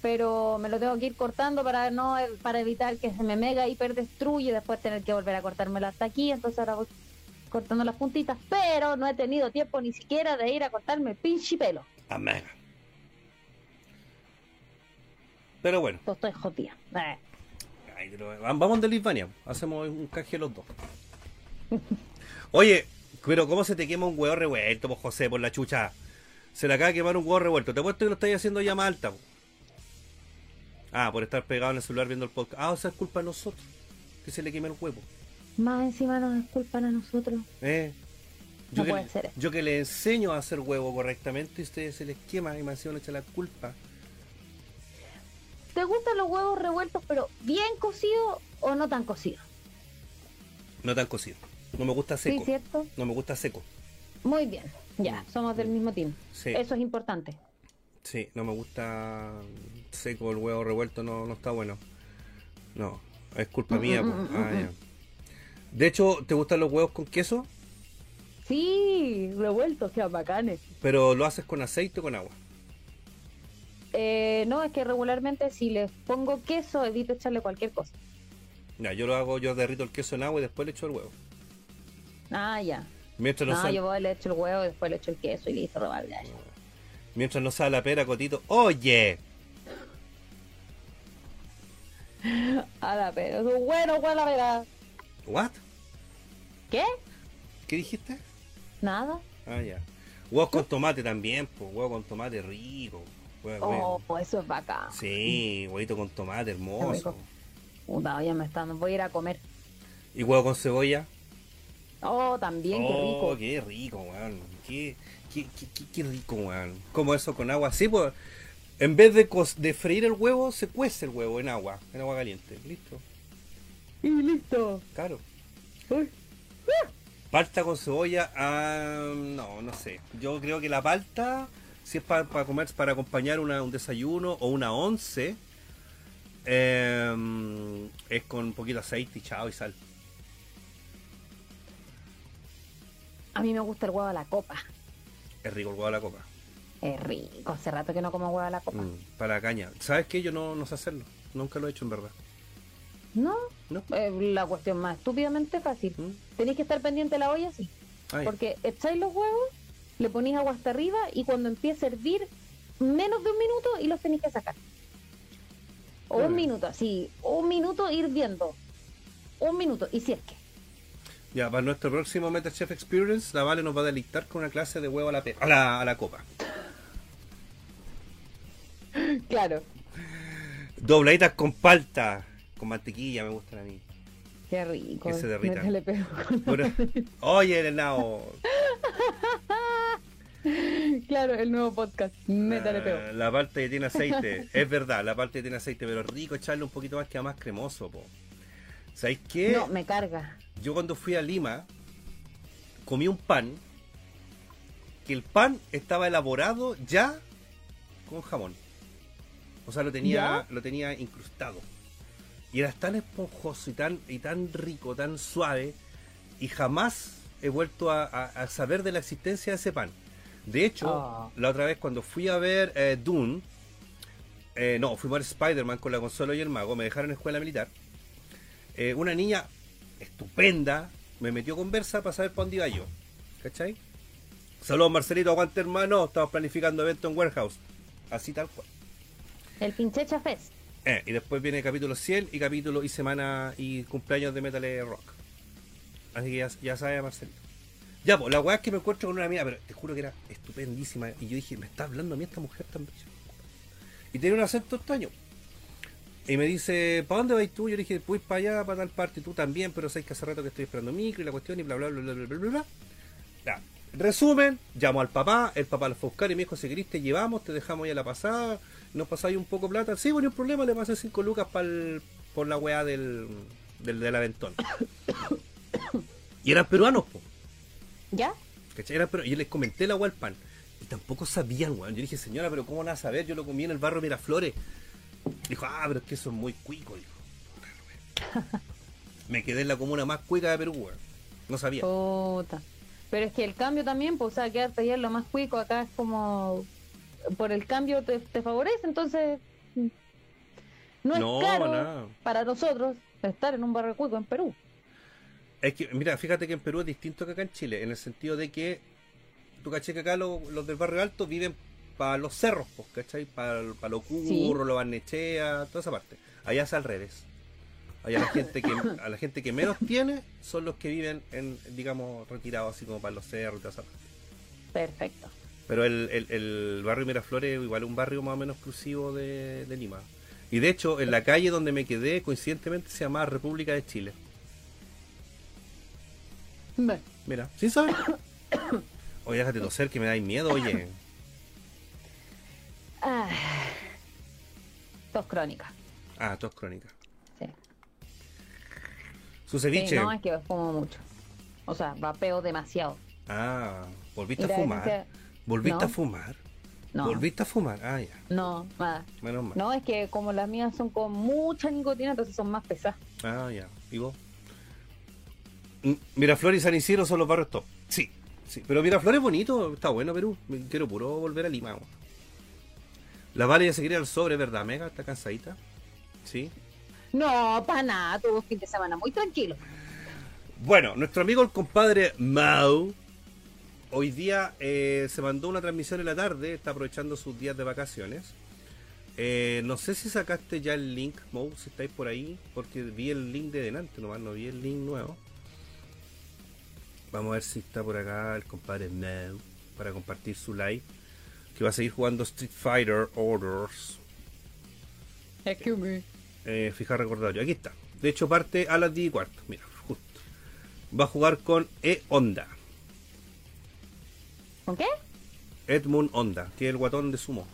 pero me lo tengo que ir cortando para no para evitar que se me mega hiper destruye y después tener que volver a cortármelo hasta aquí, entonces ahora voy cortando las puntitas, pero no he tenido tiempo ni siquiera de ir a cortarme el pinche pelo. amén. Pero bueno, Pues estoy jodida. Ay, pero vam- vamos de Lisbania, hacemos un canje los dos. Oye, pero ¿cómo se te quema un huevo revuelto, pues José, por la chucha? Se le acaba de quemar un huevo revuelto. Te apuesto que lo estáis haciendo ya más alta. po. Ah, por estar pegado en el celular viendo el podcast. Ah, o sea, es culpa de nosotros. Que se le queme el huevo. Más encima nos disculpan a nosotros. Eh. No que, puede ser yo que le enseño a hacer huevo correctamente y ustedes se les quema y me encima le echa la culpa. ¿Te gustan los huevos revueltos pero bien cocidos o no tan cocidos? No tan cocido. No me gusta seco. Sí, ¿cierto? no me gusta seco. Muy bien. Ya, somos del mismo team. Sí. Eso es importante. Sí, no me gusta seco el huevo revuelto, no, no está bueno. No, es culpa Mm, mía. mm, mm, Ah, mm, ya. De hecho, ¿te gustan los huevos con queso? Sí, revueltos, qué bacanes. Pero lo haces con aceite o con agua. Eh, no, es que regularmente si les pongo queso evito echarle cualquier cosa. Ya, yo lo hago, yo derrito el queso en agua y después le echo el huevo. Ah, ya. Mientras no, No, yo voy, le echo el huevo y después le echo el queso y listo, mientras no sale la pera, cotito. ¡Oye! A la pera, bueno, bueno, la verdad. ¿What? ¿Qué? ¿Qué dijiste? Nada. Ah, ya. Huevos con tomate también, pues. Huevo con tomate rico. Oh, eso es bacán. Sí, huevito con tomate hermoso. Puta, ya me están, voy a ir a comer. ¿Y huevo con cebolla? Oh, también, qué Oh, rico. qué rico, weón. Qué, qué, qué, qué- qué rico, weón. Como eso con agua. Sí, pues. En vez de, cos- de freír el huevo, se cuece el huevo en agua, en agua caliente. Listo. Y listo. Claro. Uy. Palta con cebolla, ah, no, no sé. Yo creo que la palta, si es para comer, para acompañar una- un desayuno o una once, eh, es con un poquito de aceite y chao y sal. A mí me gusta el huevo a la copa. Es rico el huevo a la copa. Es rico. Hace rato que no como huevo a la copa. Mm, para la caña. ¿Sabes qué? Yo no, no sé hacerlo. Nunca lo he hecho en verdad. No, ¿No? la cuestión más estúpidamente fácil. ¿Mm? Tenéis que estar pendiente de la olla, sí. Ay, Porque echáis los huevos, le ponéis agua hasta arriba y cuando empiece a hervir, menos de un minuto y los tenéis que sacar. O un minuto, así, un minuto hirviendo. Un minuto, y si es que. Ya, para nuestro próximo MetaChef Experience, la Vale nos va a delictar con una clase de huevo a la, a la, a la copa. Claro. Dobladitas con palta, con mantequilla, me gustan a mí. Qué rico. Que se derritan. Bueno, oye, Renao. Claro, el nuevo podcast. Métale. Ah, La parte que tiene aceite, es verdad, la parte que tiene aceite, pero rico echarle un poquito más que más cremoso, po. ¿Sabéis qué? No, me carga. Yo cuando fui a Lima, comí un pan, que el pan estaba elaborado ya con jamón. O sea, lo tenía, lo tenía incrustado. Y era tan esponjoso y tan, y tan rico, tan suave, y jamás he vuelto a, a- a saber de la existencia de ese pan. De hecho, Oh. la otra vez cuando fui a ver eh, Dune, eh, no, fuimos a ver Spider-Man con la consola y el mago, me dejaron en escuela militar. Eh, una niña estupenda me metió conversa para saber para dónde iba yo. ¿Cachai? Saludos Marcelito, aguante hermano, estamos planificando evento en Warehouse. Así tal cual. El Pinchecha Fest. Eh, y después viene capítulo 100 y capítulo y semana y cumpleaños de Metal Rock. Así que ya, ya sabe Marcelito. Ya, pues la weá es que me encuentro con una amiga, pero te juro que era estupendísima. Y yo dije, me está hablando a mí esta mujer tan bella. Y tiene un acento extraño. Y me dice, ¿para dónde vais tú? Yo le dije, voy para allá, para tal parte, tú también, pero sé que hace rato que estoy esperando micro y la cuestión y bla bla bla bla bla bla bla. Ya. Resumen, llamo al papá, el papá lo fue buscar y me dijo, si querés te llevamos, te dejamos ya la pasada, nos pasáis un poco plata. Sí, bueno, un problema, le pasé 5 lucas pa'l- por la weá del, del, del aventón. y eran peruanos, po. ¿Ya? ¿Cachai? Y yo les comenté la al pan. Y tampoco sabían, weón. Yo dije, señora, pero ¿cómo van a saber? Yo lo comí en el barrio Miraflores. Dijo, ah, pero es que eso es muy cuico, dijo. Me quedé en la comuna más cuica de Perú, weón. No sabía. Puta. Pero es que el cambio también, pues, o sea, quedarte allá en lo más cuico, acá es como. Por el cambio te, te favorece, entonces. mm, No es No, caro nada. para nosotros estar en un barrio cuico en Perú. Es que, mira, fíjate que en Perú es distinto que acá en Chile, en el sentido de que tú caché que acá lo- los del barrio alto viven para los cerros, pues, ¿cachai? Para los curros, Sí. los barnechea, toda esa parte. Allá es al revés. Allá la gente que a la gente que menos tiene son los que viven en, digamos, retirados así como para los cerros y toda esa parte. Perfecto. Pero el, el, el barrio Miraflores es igual un barrio más o menos exclusivo de, de Lima. Y de hecho, en la calle donde me quedé, coincidentemente se llamaba República de Chile. Mira, ¿sí sabes? Oye, déjate toser que me dais miedo, oye. ah, dos crónicas. Ah, tos crónica. Sí. Su Sí, ceviche. no, es que fumo mucho. O sea, vapeo demasiado. Ah, volviste a fumar. Volviste No. a fumar. No, Volviste a fumar. Ah, ya. no, nada. Menos mal. No, es que como las mías son con mucha nicotina, entonces son más pesadas. Ah, ya. ¿Y vos? Miraflores y San Isidro son los barrios top. Sí, sí. Pero Miraflores es bonito, está bueno Perú. Quiero puro volver a Lima. La Vale ya se quiere al sobre, ¿verdad, Mega? ¿Está cansadita? Sí. No, para nada, tuve un fin de semana muy tranquilo. Bueno, nuestro amigo el compadre Mau hoy día eh, se mandó una transmisión en la tarde, está aprovechando sus días de vacaciones. Eh, no sé si sacaste ya el link, Mau, si estáis por ahí, porque vi el link de delante nomás, no vi el link nuevo. Vamos a ver si está por acá el compadre Mau para compartir su live, que va a seguir jugando Street Fighter Orders. Excuse me. Eh, fija recordatorio, aquí está. De hecho, parte a las 10 y cuarto. Mira, justo. Va a jugar con E Honda. ¿Con qué? Edmund Honda, que es el guatón de sumo.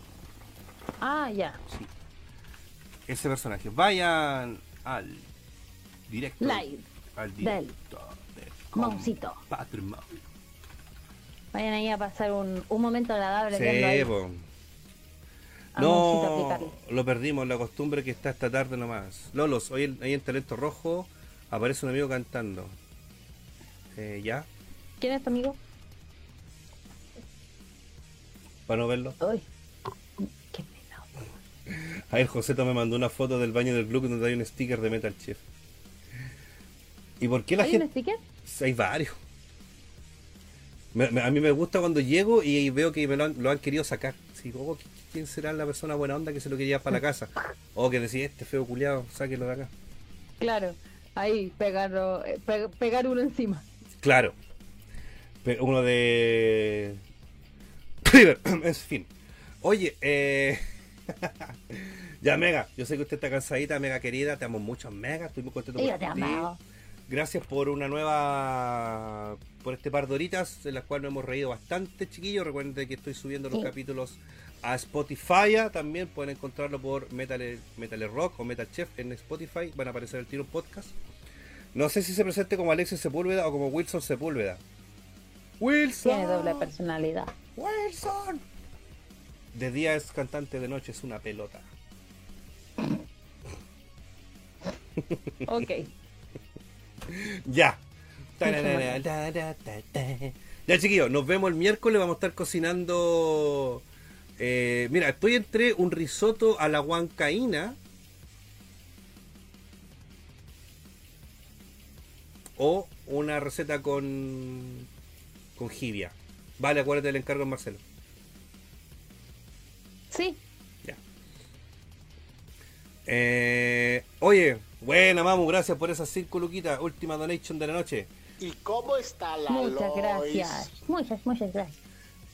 Ah, ya. Sí. Ese personaje. Vayan al directo. Live. Al directo. Compadre Mau. Vayan ahí a pasar un, un momento agradable Sí, po. No, lo perdimos, la costumbre que está esta tarde nomás. Lolos, hoy en- ahí en Talento Rojo aparece un amigo cantando. Eh, ¿Ya? ¿Quién es tu amigo? Para no verlo. Uy, qué pena. A ver, Joseto me mandó una foto del baño del club donde hay un sticker de Metal Chef. ¿Y por qué la ¿Hay gente.? un sticker? Hay varios. Me- me- a mí me gusta cuando llego y veo que me lo han, lo han querido sacar. Sí, oh, ¿qui- ¿quién será la persona buena onda que se lo quería llevar para la casa? O que decía, este feo culiado, sáquelo de acá. Claro, ahí pegarlo, eh, pe- pegar uno encima. Claro. Pe- Uno de. River, en fin. Oye, eh. ya, Mega, yo sé que usted está cansadita, Mega querida, te amo mucho, Mega, estoy muy contento por yo te ti. Gracias por una nueva. por este par de horitas, en las cuales nos hemos reído bastante, chiquillos. Recuerden que estoy subiendo los Sí. capítulos a Spotify. También pueden encontrarlo por Metal, Metal Rock o Metal Chef en Spotify. Van a aparecer el tiro podcast. No sé si se presente como Alexis Sepúlveda o como Wilson Sepúlveda. Wilson. Tiene doble personalidad. Wilson. De día es cantante, de noche es una pelota. Ok. Ya. Ya chiquillos, nos vemos el miércoles, vamos a estar cocinando... eh, mira, estoy entre un risotto a la huancaína o una receta con con jibia. Vale, acuérdate del encargo en Marcelo. Sí, Eh, oye, buena mamu, gracias por esas 5 luquitas. Última donation de la noche. ¿Y cómo está la Muchas Lois? gracias. Muchas, muchas gracias.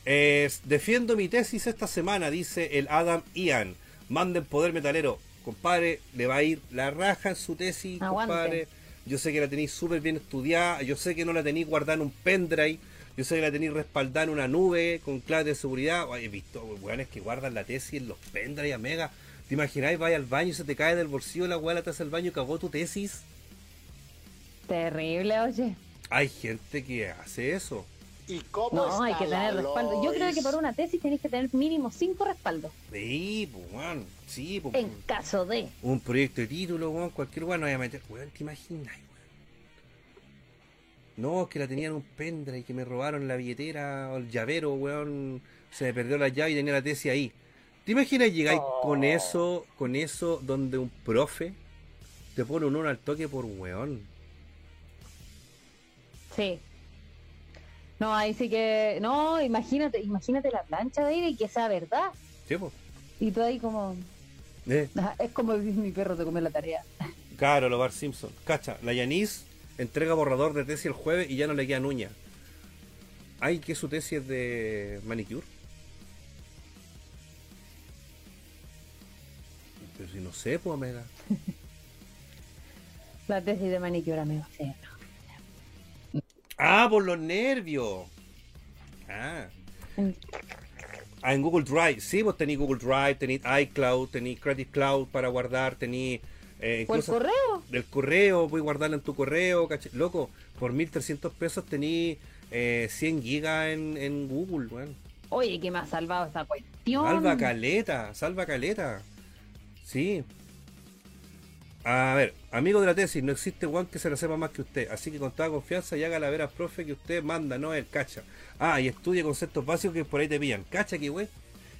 Eh, defiendo mi tesis esta semana, dice el Adam Ian. Manden poder metalero. Compadre, le va a ir la raja en su tesis, Aguante. compadre. Yo sé que la tenéis súper bien estudiada. Yo sé que no la tenéis guardada en un pendrive. Yo sé que la tenéis respaldada en una nube con clave de seguridad. Oye, He visto weones que guardan la tesis en los pendrive, mega. ¿Te imagináis? Vaya al baño y se te cae del bolsillo la weá, la taza del baño y cagó tu tesis. Terrible, oye. Hay gente que hace eso. ¿Y cómo No, está hay que tener respaldo. Yo creo que por una tesis tenés que tener mínimo cinco respaldos. Sí, pues, weón. Sí, pues. En caso de. un proyecto de título, weón, cualquier weón, no voy a meter, weón, ¿te imaginas, weón? No, es que la tenía en un pendrive y que me robaron la billetera o el llavero, weón, se me perdió la llave y tenía la tesis ahí. ¿Te imaginas llegáis con eso, con eso, donde un profe te pone un uno al toque por weón? Sí. No, ahí sí que. No, imagínate, imagínate la plancha de ahí y que sea verdad. ¿Sí, po? Y tú ahí como. Eh, "Ah, Es como mi perro te come la tarea. Claro, lo Bar Simpson. Cacha, la Yanis entrega borrador de tesis el jueves y ya no le quedan uñas. Ay, que su tesis es de manicure. Pero si no sé, pues, Omega. La tesis de manicure, amigo. Sí. Ah, por los nervios. Ah. En- Ah, en Google Drive. Sí, vos tenéis Google Drive, tenéis iCloud, tenéis Credit Cloud para guardar, tenéis... Eh, ¿O el correo? del correo, voy a guardarla en tu correo, caché. Loco, por 1300 pesos tení eh, 100 gigas en, en Google, weón. Oye, que me ha salvado esta cuestión. Salva caleta, salva caleta. Sí. A ver, amigo de la tesis, no existe one que se la sepa más que usted, así que con toda confianza y haga la vera profe que usted manda, no el cacha. Ah, y estudie conceptos básicos que por ahí te pillan. Cacha, qué güey.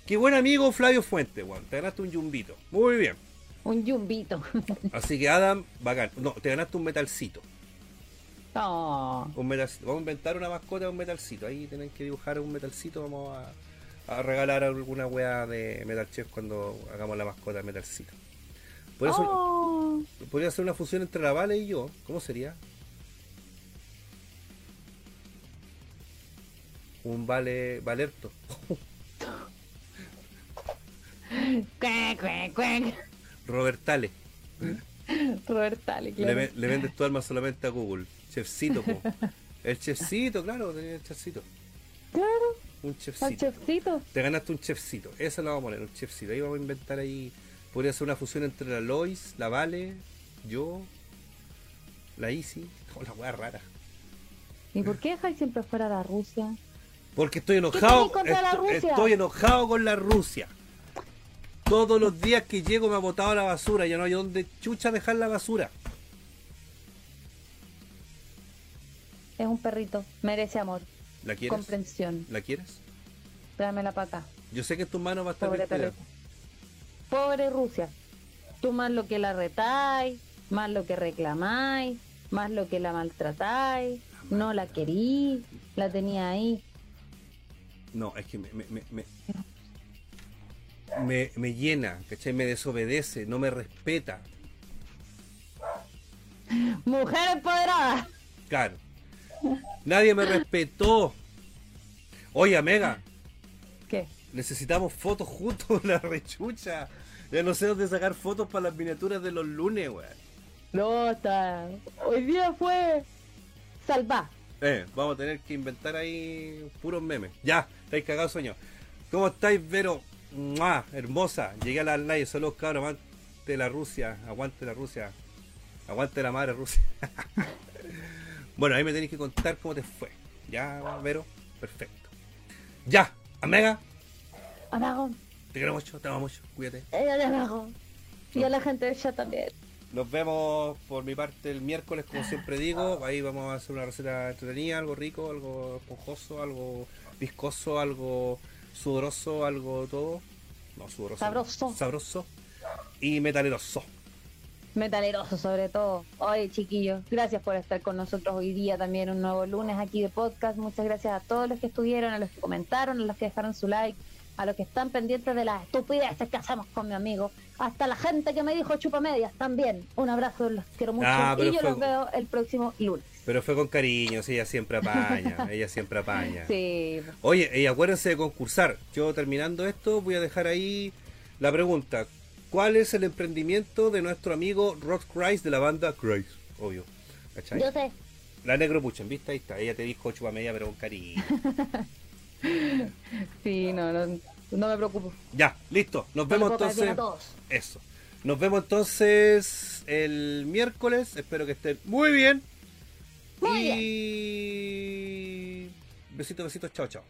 Qué buen amigo Flavio Fuente, weón. Te ganaste un yumbito. Muy bien. Un yumbito. Así que Adam, bacán. No, te ganaste un metalcito. no. Un metalcito. Vamos a inventar una mascota de un metalcito. Ahí tienen que dibujar un metalcito. Vamos a, a regalar alguna wea de Metal Chef cuando hagamos la mascota de metalcito. Por eso Oh. podría ser una fusión entre la Vale y yo. ¿Cómo sería? Un Vale Valerto. Robertale. Robertale, Le, claro. ve- le vendes tu alma solamente a Google. Chefcito, po. El chefcito, claro, tenía el chefcito. Claro, Un chefcito. chefcito. Te ganaste un chefcito. Eso lo vamos a poner, un chefcito. Ahí vamos a inventar ahí. Podría ser una fusión entre la Lois, la Vale, yo, la Easy. Oh, la wea rara. ¿Y por qué dejáis siempre fuera la Rusia? Porque estoy enojado. tenés contra la esto- Rusia? Estoy enojado con la Rusia. Todos los días que llego me ha botado la basura. Ya no hay donde chucha dejar la basura. Es un perrito, merece amor, ¿La quieres? comprensión. ¿La quieres? Tráemela para acá. Yo sé que en tus manos va a estar Pobre. Pobre Rusia. Tú más lo que la retáis, más lo que reclamáis, más lo que la maltratáis, no la querí, la tenía ahí. No, es que me, me, me, me, me- me llena, ¿cachai? Me desobedece, no me respeta. Mujer empoderada. Claro. Nadie me respetó. Oye, Mega, ¿Qué? necesitamos fotos juntos, la rechucha. Ya no sé dónde sacar fotos para las miniaturas de los lunes, weón. No, está. Hoy día fue salva. Eh, vamos a tener que inventar ahí puros memes. Ya, estáis cagados sueño. ¿Cómo estáis, Vero? ¡Mua! Hermosa. Llegué a la live, saludos cabros, aguante la Rusia, aguante la Rusia. Aguante la madre Rusia. bueno, ahí me tenéis que contar cómo te fue. Ya, Vero, perfecto. Ya, Amega, Amago, te quiero mucho, te amo mucho, cuídate. ella le amago. Y a la gente de ella también. Nos vemos por mi parte el miércoles, como siempre digo. Ahí vamos a hacer una receta entretenida, algo rico, algo esponjoso, algo viscoso, algo sudoroso, algo todo. No, sudoroso. Sabroso. Sabroso. Y metaleroso. Metaleroso sobre todo. Oye, chiquillos, gracias por estar con nosotros hoy día también, un nuevo lunes aquí de podcast. Muchas gracias a todos los que estuvieron, a los que comentaron, a los que dejaron su like. a los que están pendientes de las estupideces que hacemos con mi amigo, hasta la gente que me dijo chupa medias también. Un abrazo, los quiero mucho Ah, y yo fue- los veo el próximo lunes. Pero fue con cariño, sí, ella siempre apaña, ella siempre apaña. Sí, Oye, y acuérdense de concursar. Yo terminando esto voy a dejar ahí la pregunta. ¿Cuál es el emprendimiento de nuestro amigo Rod Christ de la banda Christ? Obvio. ¿Cachai? yo sé. La negro puchen, ¿viste? Ahí está. Ella te dijo chupa media, pero con cariño. Sí, no, no, no me preocupo. ya, listo. Nos No vemos bien entonces. a todos. Eso. Nos vemos entonces el miércoles. Espero que estén muy bien. Muy y... Besitos, besitos. Chao, chao.